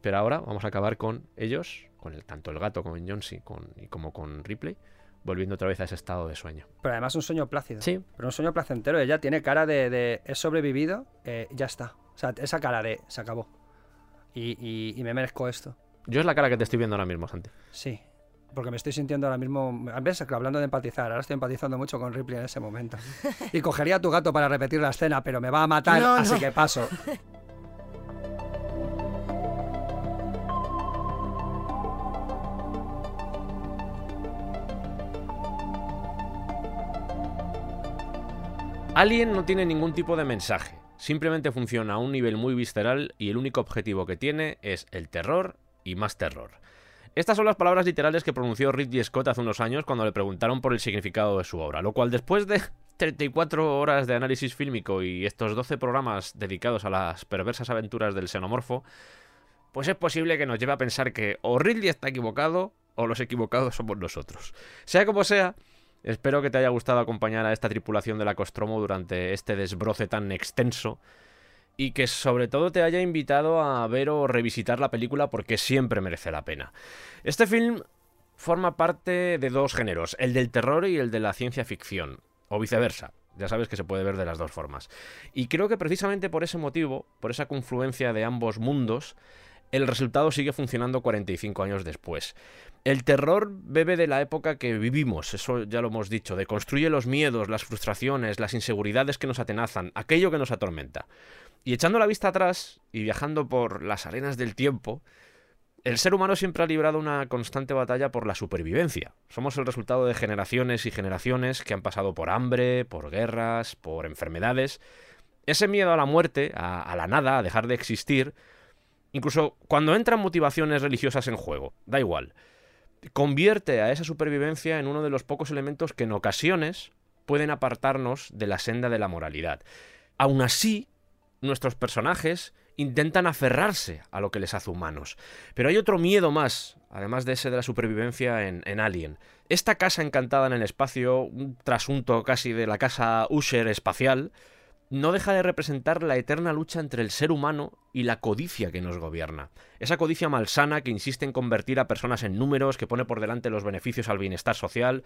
Pero ahora vamos a acabar con ellos, con el, tanto el gato como en Johnsy con, y como con Ripley, volviendo otra vez a ese estado de sueño. Pero además un sueño plácido. Sí. Pero un sueño placentero. Ella tiene cara de, de he sobrevivido, eh, ya está. O sea, esa cara de se acabó. Y, y- y me merezco esto. Yo es la cara que te estoy viendo ahora mismo, Santi. Sí. Porque me estoy sintiendo ahora mismo. A veces, que hablando de empatizar, ahora estoy empatizando mucho con Ripley en ese momento. *laughs* Y cogería a tu gato para repetir la escena, pero me va a matar, No, así no. que paso. *laughs* Alien no tiene ningún tipo de mensaje, simplemente funciona a un nivel muy visceral y el único objetivo que tiene es el terror y más terror. Estas son las palabras literales que pronunció Ridley Scott hace unos años cuando le preguntaron por el significado de su obra, lo cual después de *laughs* 34 horas de análisis fílmico y estos 12 programas dedicados a las perversas aventuras del xenomorfo, pues es posible que nos lleve a pensar que o Ridley está equivocado o los equivocados somos nosotros. Sea como sea, espero que te haya gustado acompañar a esta tripulación de la Costromo durante este desbroce tan extenso y que sobre todo te haya invitado a ver o revisitar la película porque siempre merece la pena. Este film forma parte de dos géneros, el del terror y el de la ciencia ficción, o viceversa. Ya sabes que se puede ver de las dos formas. Y creo que precisamente por ese motivo, por esa confluencia de ambos mundos, el resultado sigue funcionando 45 años después. El terror bebe de la época que vivimos, eso ya lo hemos dicho, deconstruye los miedos, las frustraciones, las inseguridades que nos atenazan, aquello que nos atormenta. Y echando la vista atrás y viajando por las arenas del tiempo, el ser humano siempre ha librado una constante batalla por la supervivencia. Somos el resultado de generaciones y generaciones que han pasado por hambre, por guerras, por enfermedades. Ese miedo a la muerte, a, a la nada, a dejar de existir, incluso cuando entran motivaciones religiosas en juego, da igual, convierte a esa supervivencia en uno de los pocos elementos que en ocasiones pueden apartarnos de la senda de la moralidad. Aún así, nuestros personajes intentan aferrarse a lo que les hace humanos. Pero hay otro miedo más, además de ese de la supervivencia en, en, Alien. Esta casa encantada en el espacio, un trasunto casi de la casa Usher espacial, no deja de representar la eterna lucha entre el ser humano y la codicia que nos gobierna. Esa codicia malsana que insiste en convertir a personas en números, que pone por delante los beneficios al bienestar social.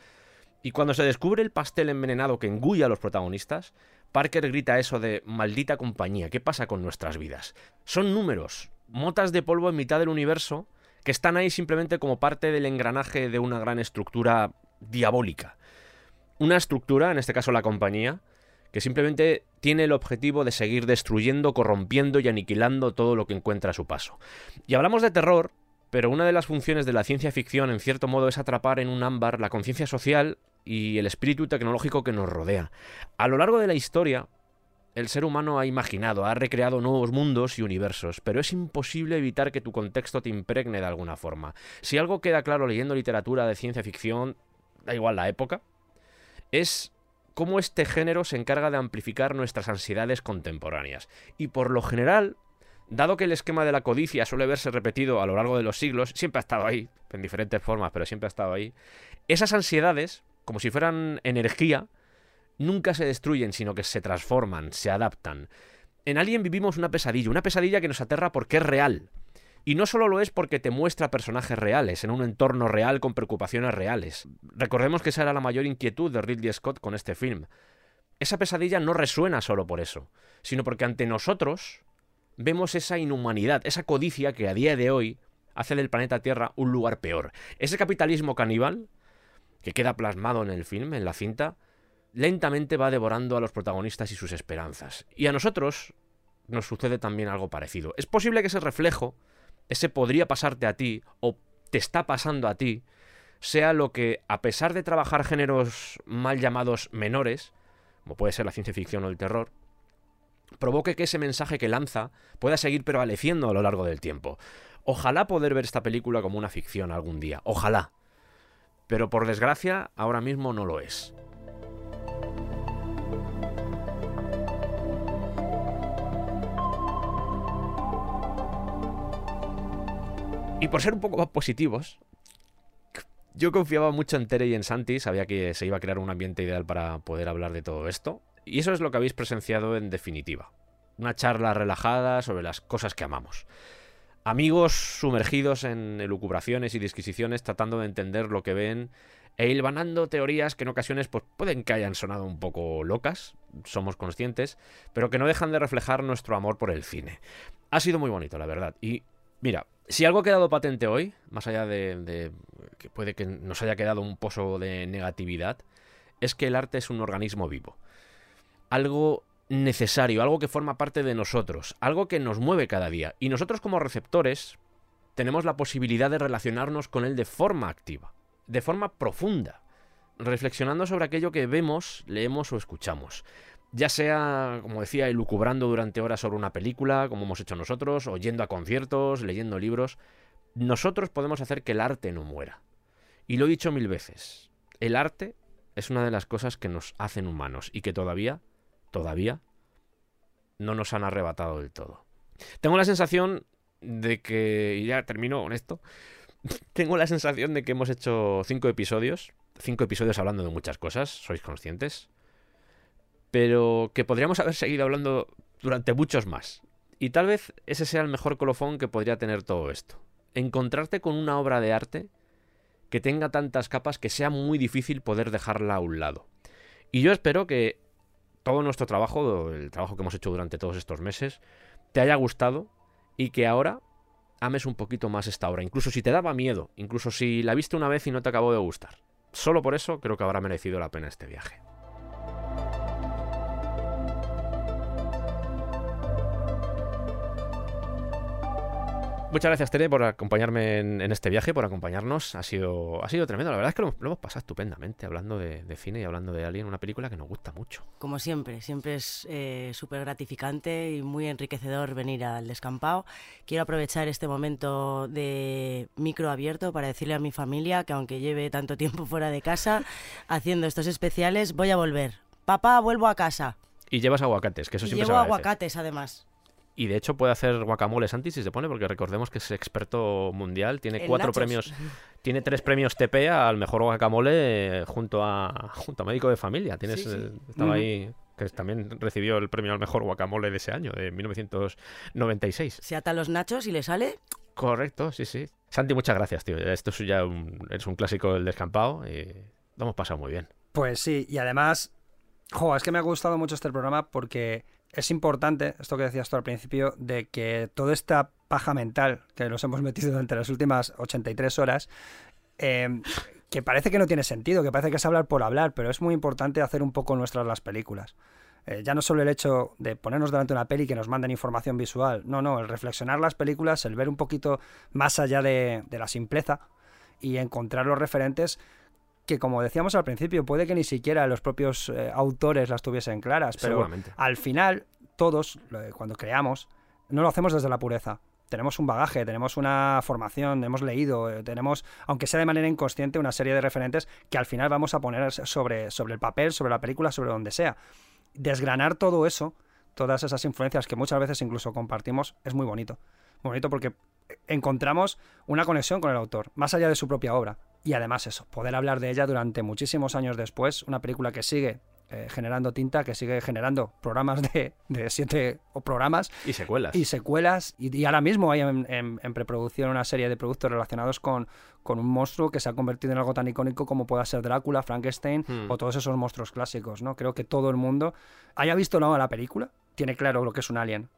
Y cuando se descubre el pastel envenenado que engulla a los protagonistas, Parker grita eso de maldita compañía, ¿qué pasa con nuestras vidas? Son números, motas de polvo en mitad del universo, que están ahí simplemente como parte del engranaje de una gran estructura diabólica. Una estructura, en este caso la compañía, que simplemente tiene el objetivo de seguir destruyendo, corrompiendo y aniquilando todo lo que encuentra a su paso. Y hablamos de terror, pero una de las funciones de la ciencia ficción, en cierto modo, es atrapar en un ámbar la conciencia social y el espíritu tecnológico que nos rodea. A lo largo de la historia, el ser humano ha imaginado, ha recreado nuevos mundos y universos, pero es imposible evitar que tu contexto te impregne de alguna forma. Si algo queda claro leyendo literatura de ciencia ficción, da igual la época, es cómo este género se encarga de amplificar nuestras ansiedades contemporáneas. Y por lo general, dado que el esquema de la codicia suele verse repetido a lo largo de los siglos, siempre ha estado ahí, en diferentes formas, pero siempre ha estado ahí, esas ansiedades, como si fueran energía, nunca se destruyen, sino que se transforman, se adaptan. En Alien vivimos una pesadilla, una pesadilla que nos aterra porque es real. Y no solo lo es porque te muestra personajes reales, en un entorno real con preocupaciones reales. Recordemos que esa era la mayor inquietud de Ridley Scott con este film. Esa pesadilla no resuena solo por eso, sino porque ante nosotros vemos esa inhumanidad, esa codicia que a día de hoy hace del planeta Tierra un lugar peor. Ese capitalismo caníbal, que queda plasmado en el film, en la cinta, lentamente va devorando a los protagonistas y sus esperanzas. Y a nosotros nos sucede también algo parecido. Es posible que ese reflejo ese podría pasarte a ti o te está pasando a ti, sea lo que, a pesar de trabajar géneros mal llamados menores, como puede ser la ciencia ficción o el terror, provoque que ese mensaje que lanza pueda seguir prevaleciendo a lo largo del tiempo. Ojalá poder ver esta película como una ficción algún día, ojalá. Pero por desgracia, ahora mismo no lo es. Y por ser un poco más positivos, yo confiaba mucho en Tere y en Santi, sabía que se iba a crear un ambiente ideal para poder hablar de todo esto. Y eso es lo que habéis presenciado en definitiva. Una charla relajada sobre las cosas que amamos. Amigos sumergidos en elucubraciones y disquisiciones tratando de entender lo que ven e hilvanando teorías que en ocasiones pues, pueden que hayan sonado un poco locas, somos conscientes, pero que no dejan de reflejar nuestro amor por el cine. Ha sido muy bonito, la verdad. Y mira, si algo ha quedado patente hoy, más allá de, que puede que nos haya quedado un pozo de negatividad, es que el arte es un organismo vivo. Algo necesario, algo que forma parte de nosotros, algo que nos mueve cada día. Y nosotros como receptores tenemos la posibilidad de relacionarnos con él de forma activa, de forma profunda, reflexionando sobre aquello que vemos, leemos o escuchamos. Ya sea, como decía, elucubrando durante horas sobre una película, como hemos hecho nosotros, o yendo a conciertos, leyendo libros, nosotros podemos hacer que el arte no muera. Y lo he dicho mil veces, el arte es una de las cosas que nos hacen humanos y que todavía, todavía, no nos han arrebatado del todo. Tengo la sensación de que, y ya termino con esto, *laughs* tengo la sensación de que hemos hecho cinco episodios, cinco episodios hablando de muchas cosas, sois conscientes, pero que podríamos haber seguido hablando durante muchos más. Y tal vez ese sea el mejor colofón que podría tener todo esto. Encontrarte con una obra de arte que tenga tantas capas que sea muy difícil poder dejarla a un lado. Y yo espero que todo nuestro trabajo, el trabajo que hemos hecho durante todos estos meses, te haya gustado y que ahora ames un poquito más esta obra. Incluso si te daba miedo, incluso si la viste una vez y no te acabó de gustar. Solo por eso creo que habrá merecido la pena este viaje. Muchas gracias, Tere, por acompañarme en, en, este viaje, por acompañarnos. Ha sido, ha sido tremendo. La verdad es que lo, lo hemos pasado estupendamente hablando de, de, cine y hablando de Alien, una película que nos gusta mucho. Como siempre, siempre es eh, súper gratificante y muy enriquecedor venir al descampado. Quiero aprovechar este momento de micro abierto para decirle a mi familia que aunque lleve tanto tiempo fuera de casa haciendo estos especiales, voy a volver. Papá, vuelvo a casa. Y llevas aguacates, que eso y siempre llevo se aguacates, además. Y de hecho puede hacer guacamole Santi si se pone, porque recordemos que es experto mundial, tiene En cuatro nachos. premios, tiene tres premios TP al mejor guacamole eh, junto a junto a médico de familia. Tienes Sí, sí. eh, estaba ahí que también recibió el premio al mejor guacamole de ese año, de 1996. Se ata los nachos y le sale. Correcto, sí, sí. Santi, muchas gracias, tío. Esto es ya un, es un clásico del descampado y lo hemos pasado muy bien. Pues sí, y además, jo, es que me ha gustado mucho este programa porque es importante, esto que decías tú al principio, de que toda esta paja mental que nos hemos metido durante las últimas 83 horas, eh, que parece que no tiene sentido, que parece que es hablar por hablar, pero es muy importante hacer un poco nuestras las películas. Eh, ya no solo el hecho de ponernos delante de una peli que nos manden información visual, no, no, el reflexionar las películas, el ver un poquito más allá de la simpleza y encontrar los referentes que como decíamos al principio, puede que ni siquiera los propios eh, autores las tuviesen claras, pero al final todos, cuando creamos, no lo hacemos desde la pureza. Tenemos un bagaje, tenemos una formación, hemos leído, eh, tenemos, aunque sea de manera inconsciente, una serie de referentes que al final vamos a poner sobre, sobre el papel, sobre la película, sobre donde sea. Desgranar todo eso, todas esas influencias que muchas veces incluso compartimos, es muy bonito. Muy bonito porque encontramos una conexión con el autor, más allá de su propia obra. Y además eso, poder hablar de ella durante muchísimos años después, una película que sigue eh, generando tinta, que sigue generando programas de, de siete o programas Y secuelas. y secuelas. Y, y ahora mismo hay en, en- en preproducción una serie de productos relacionados con, con un monstruo que se ha convertido en algo tan icónico como pueda ser Drácula, Frankenstein Hmm. o todos esos monstruos clásicos. ¿no? Creo que todo el mundo haya visto o no la película, tiene claro lo que es un alien.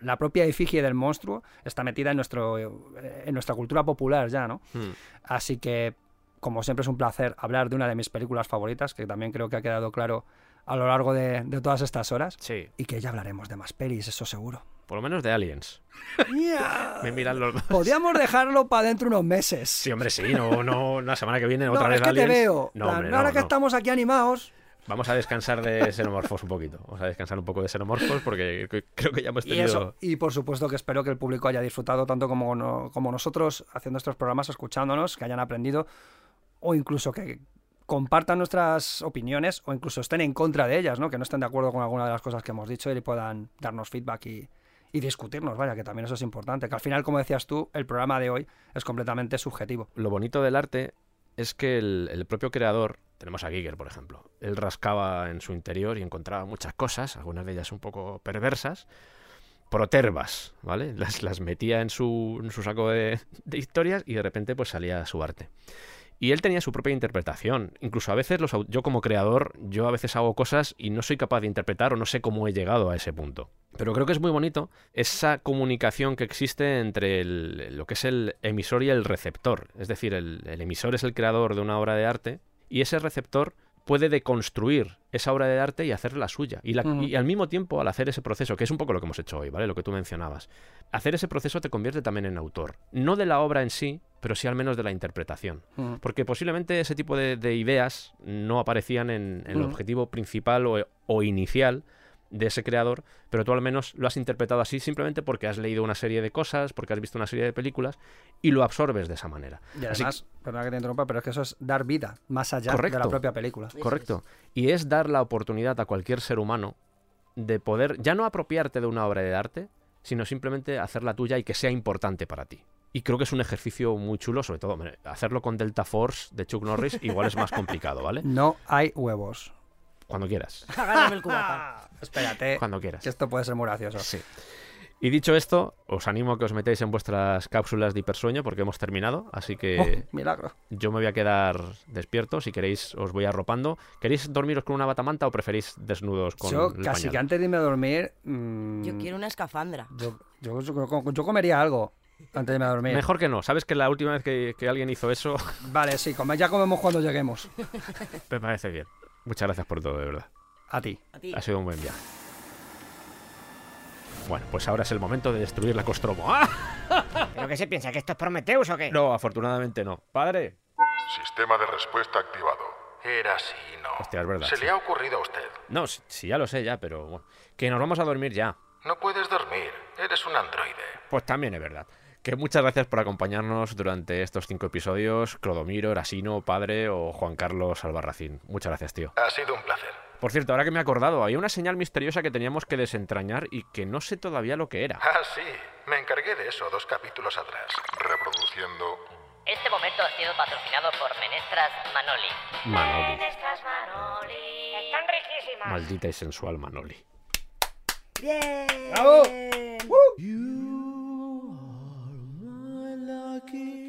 La propia efigie del monstruo está metida en, nuestro, eh, en nuestra cultura popular ya, ¿no? Hmm. Así que, como siempre, es un placer hablar de una de mis películas favoritas, que también creo que ha quedado claro a lo largo de, de todas estas horas. Sí, Y que ya hablaremos de más pelis, eso seguro. por lo menos de Aliens. *laughs* Me miran los dos. Podríamos dejarlo para dentro unos meses. Sí, hombre, sí, no, no, la semana que viene *laughs* no, otra vez es que Aliens. te veo. No, hombre, ahora no, que estamos aquí animados. Vamos a descansar de xenomorfos un poquito. Vamos a descansar un poco de xenomorfos porque creo que ya hemos Y tenido... eso. Y por supuesto que espero que el público haya disfrutado tanto como, no- como nosotros haciendo estos programas, escuchándonos, que hayan aprendido o incluso que compartan nuestras opiniones o incluso estén en contra de ellas, ¿no? Que no estén de acuerdo con alguna de las cosas que hemos dicho y puedan darnos feedback y, y discutirnos, vaya, que también eso es importante. Que al final, como decías tú, el programa de hoy es completamente subjetivo. Lo bonito del arte es que el, el propio creador, tenemos a Giger, por ejemplo, él rascaba en su interior y encontraba muchas cosas, algunas de ellas un poco perversas, protervas, ¿vale? *laughs* Las, las metía en su, su saco de, historias y de repente pues salía su arte. Y él tenía su propia interpretación. Incluso a veces los, yo como creador, yo a veces hago cosas y no soy capaz de interpretar o no sé cómo he llegado a ese punto. Pero creo que es muy bonito esa comunicación que existe entre el- lo que es el emisor y el receptor. Es decir, el, el emisor es el creador de una obra de arte y ese receptor puede deconstruir esa obra de arte y hacerla suya. Y, la- Ujú. y al mismo tiempo, al hacer ese proceso, que es un poco lo que hemos hecho hoy, ¿vale? Lo que tú mencionabas. Hacer ese proceso te convierte también en autor. No de la obra en sí, pero sí al menos de la interpretación. Porque posiblemente ese tipo de, de ideas no aparecían en, en el objetivo principal o, o inicial de ese creador, pero tú al menos lo has interpretado así simplemente porque has leído una serie de cosas, porque has visto una serie de películas y lo absorbes de esa manera. Y Así además, perdona que te interrumpa, pero es que eso es dar vida más allá de la propia película. Correcto. Y es dar la oportunidad a cualquier ser humano de poder ya no apropiarte de una obra de arte, sino simplemente hacerla tuya y que sea importante para ti. Y creo que es un ejercicio muy chulo, sobre todo hacerlo con Delta Force de Chuck Norris igual es más complicado, ¿vale? *laughs* No hay huevos. Cuando quieras. *laughs* Agárrame el cubata. *laughs* Espérate. Cuando quieras. Que esto puede ser muy gracioso. Sí. Y dicho esto, os animo a que os metáis en vuestras cápsulas de hipersueño porque hemos terminado, así que Oh, milagro. yo me voy a quedar despierto. Si queréis, os voy arropando. ¿Queréis dormiros con una batamanta o preferís desnudos con Yo el casi pañal? que antes de irme a dormir. mm, Yo quiero una escafandra. yo, yo- yo- yo comería algo antes de irme a dormir. Mejor que no. Sabes que la última vez que, que alguien hizo eso, Vale, sí, ya comemos cuando lleguemos. *laughs* me parece bien. Muchas gracias por todo, de verdad. A ti. A ti. Ha sido un buen viaje. Bueno, pues ahora es el momento de destruir la Costromo. ¡Ah! ¿Pero qué se piensa? ¿Que esto es Prometeus o qué? No, afortunadamente no. Padre. Sistema de respuesta activado. Era así, ¿no? Hostia, es verdad, Se sí. le ha ocurrido a usted. No, sí, sí, ya lo sé ya, pero bueno, que nos vamos a dormir ya. No puedes dormir. Eres un androide. Pues también es verdad. Que muchas gracias por acompañarnos durante estos cinco episodios, Clodomiro, Erasino, Padre o Juan Carlos Albarracín. Muchas gracias, tío. Ha sido un placer. Por cierto, ahora que me he acordado, había una señal misteriosa que teníamos que desentrañar y que no sé todavía lo que era. Ah, sí. Me encargué de eso dos capítulos atrás. Reproduciendo. Este momento ha sido patrocinado por Menestras Manoli. Manoli. Menestras Manoli. Están riquísimas. Maldita y sensual Manoli. ¡Bien! ¡Bravo! থাকি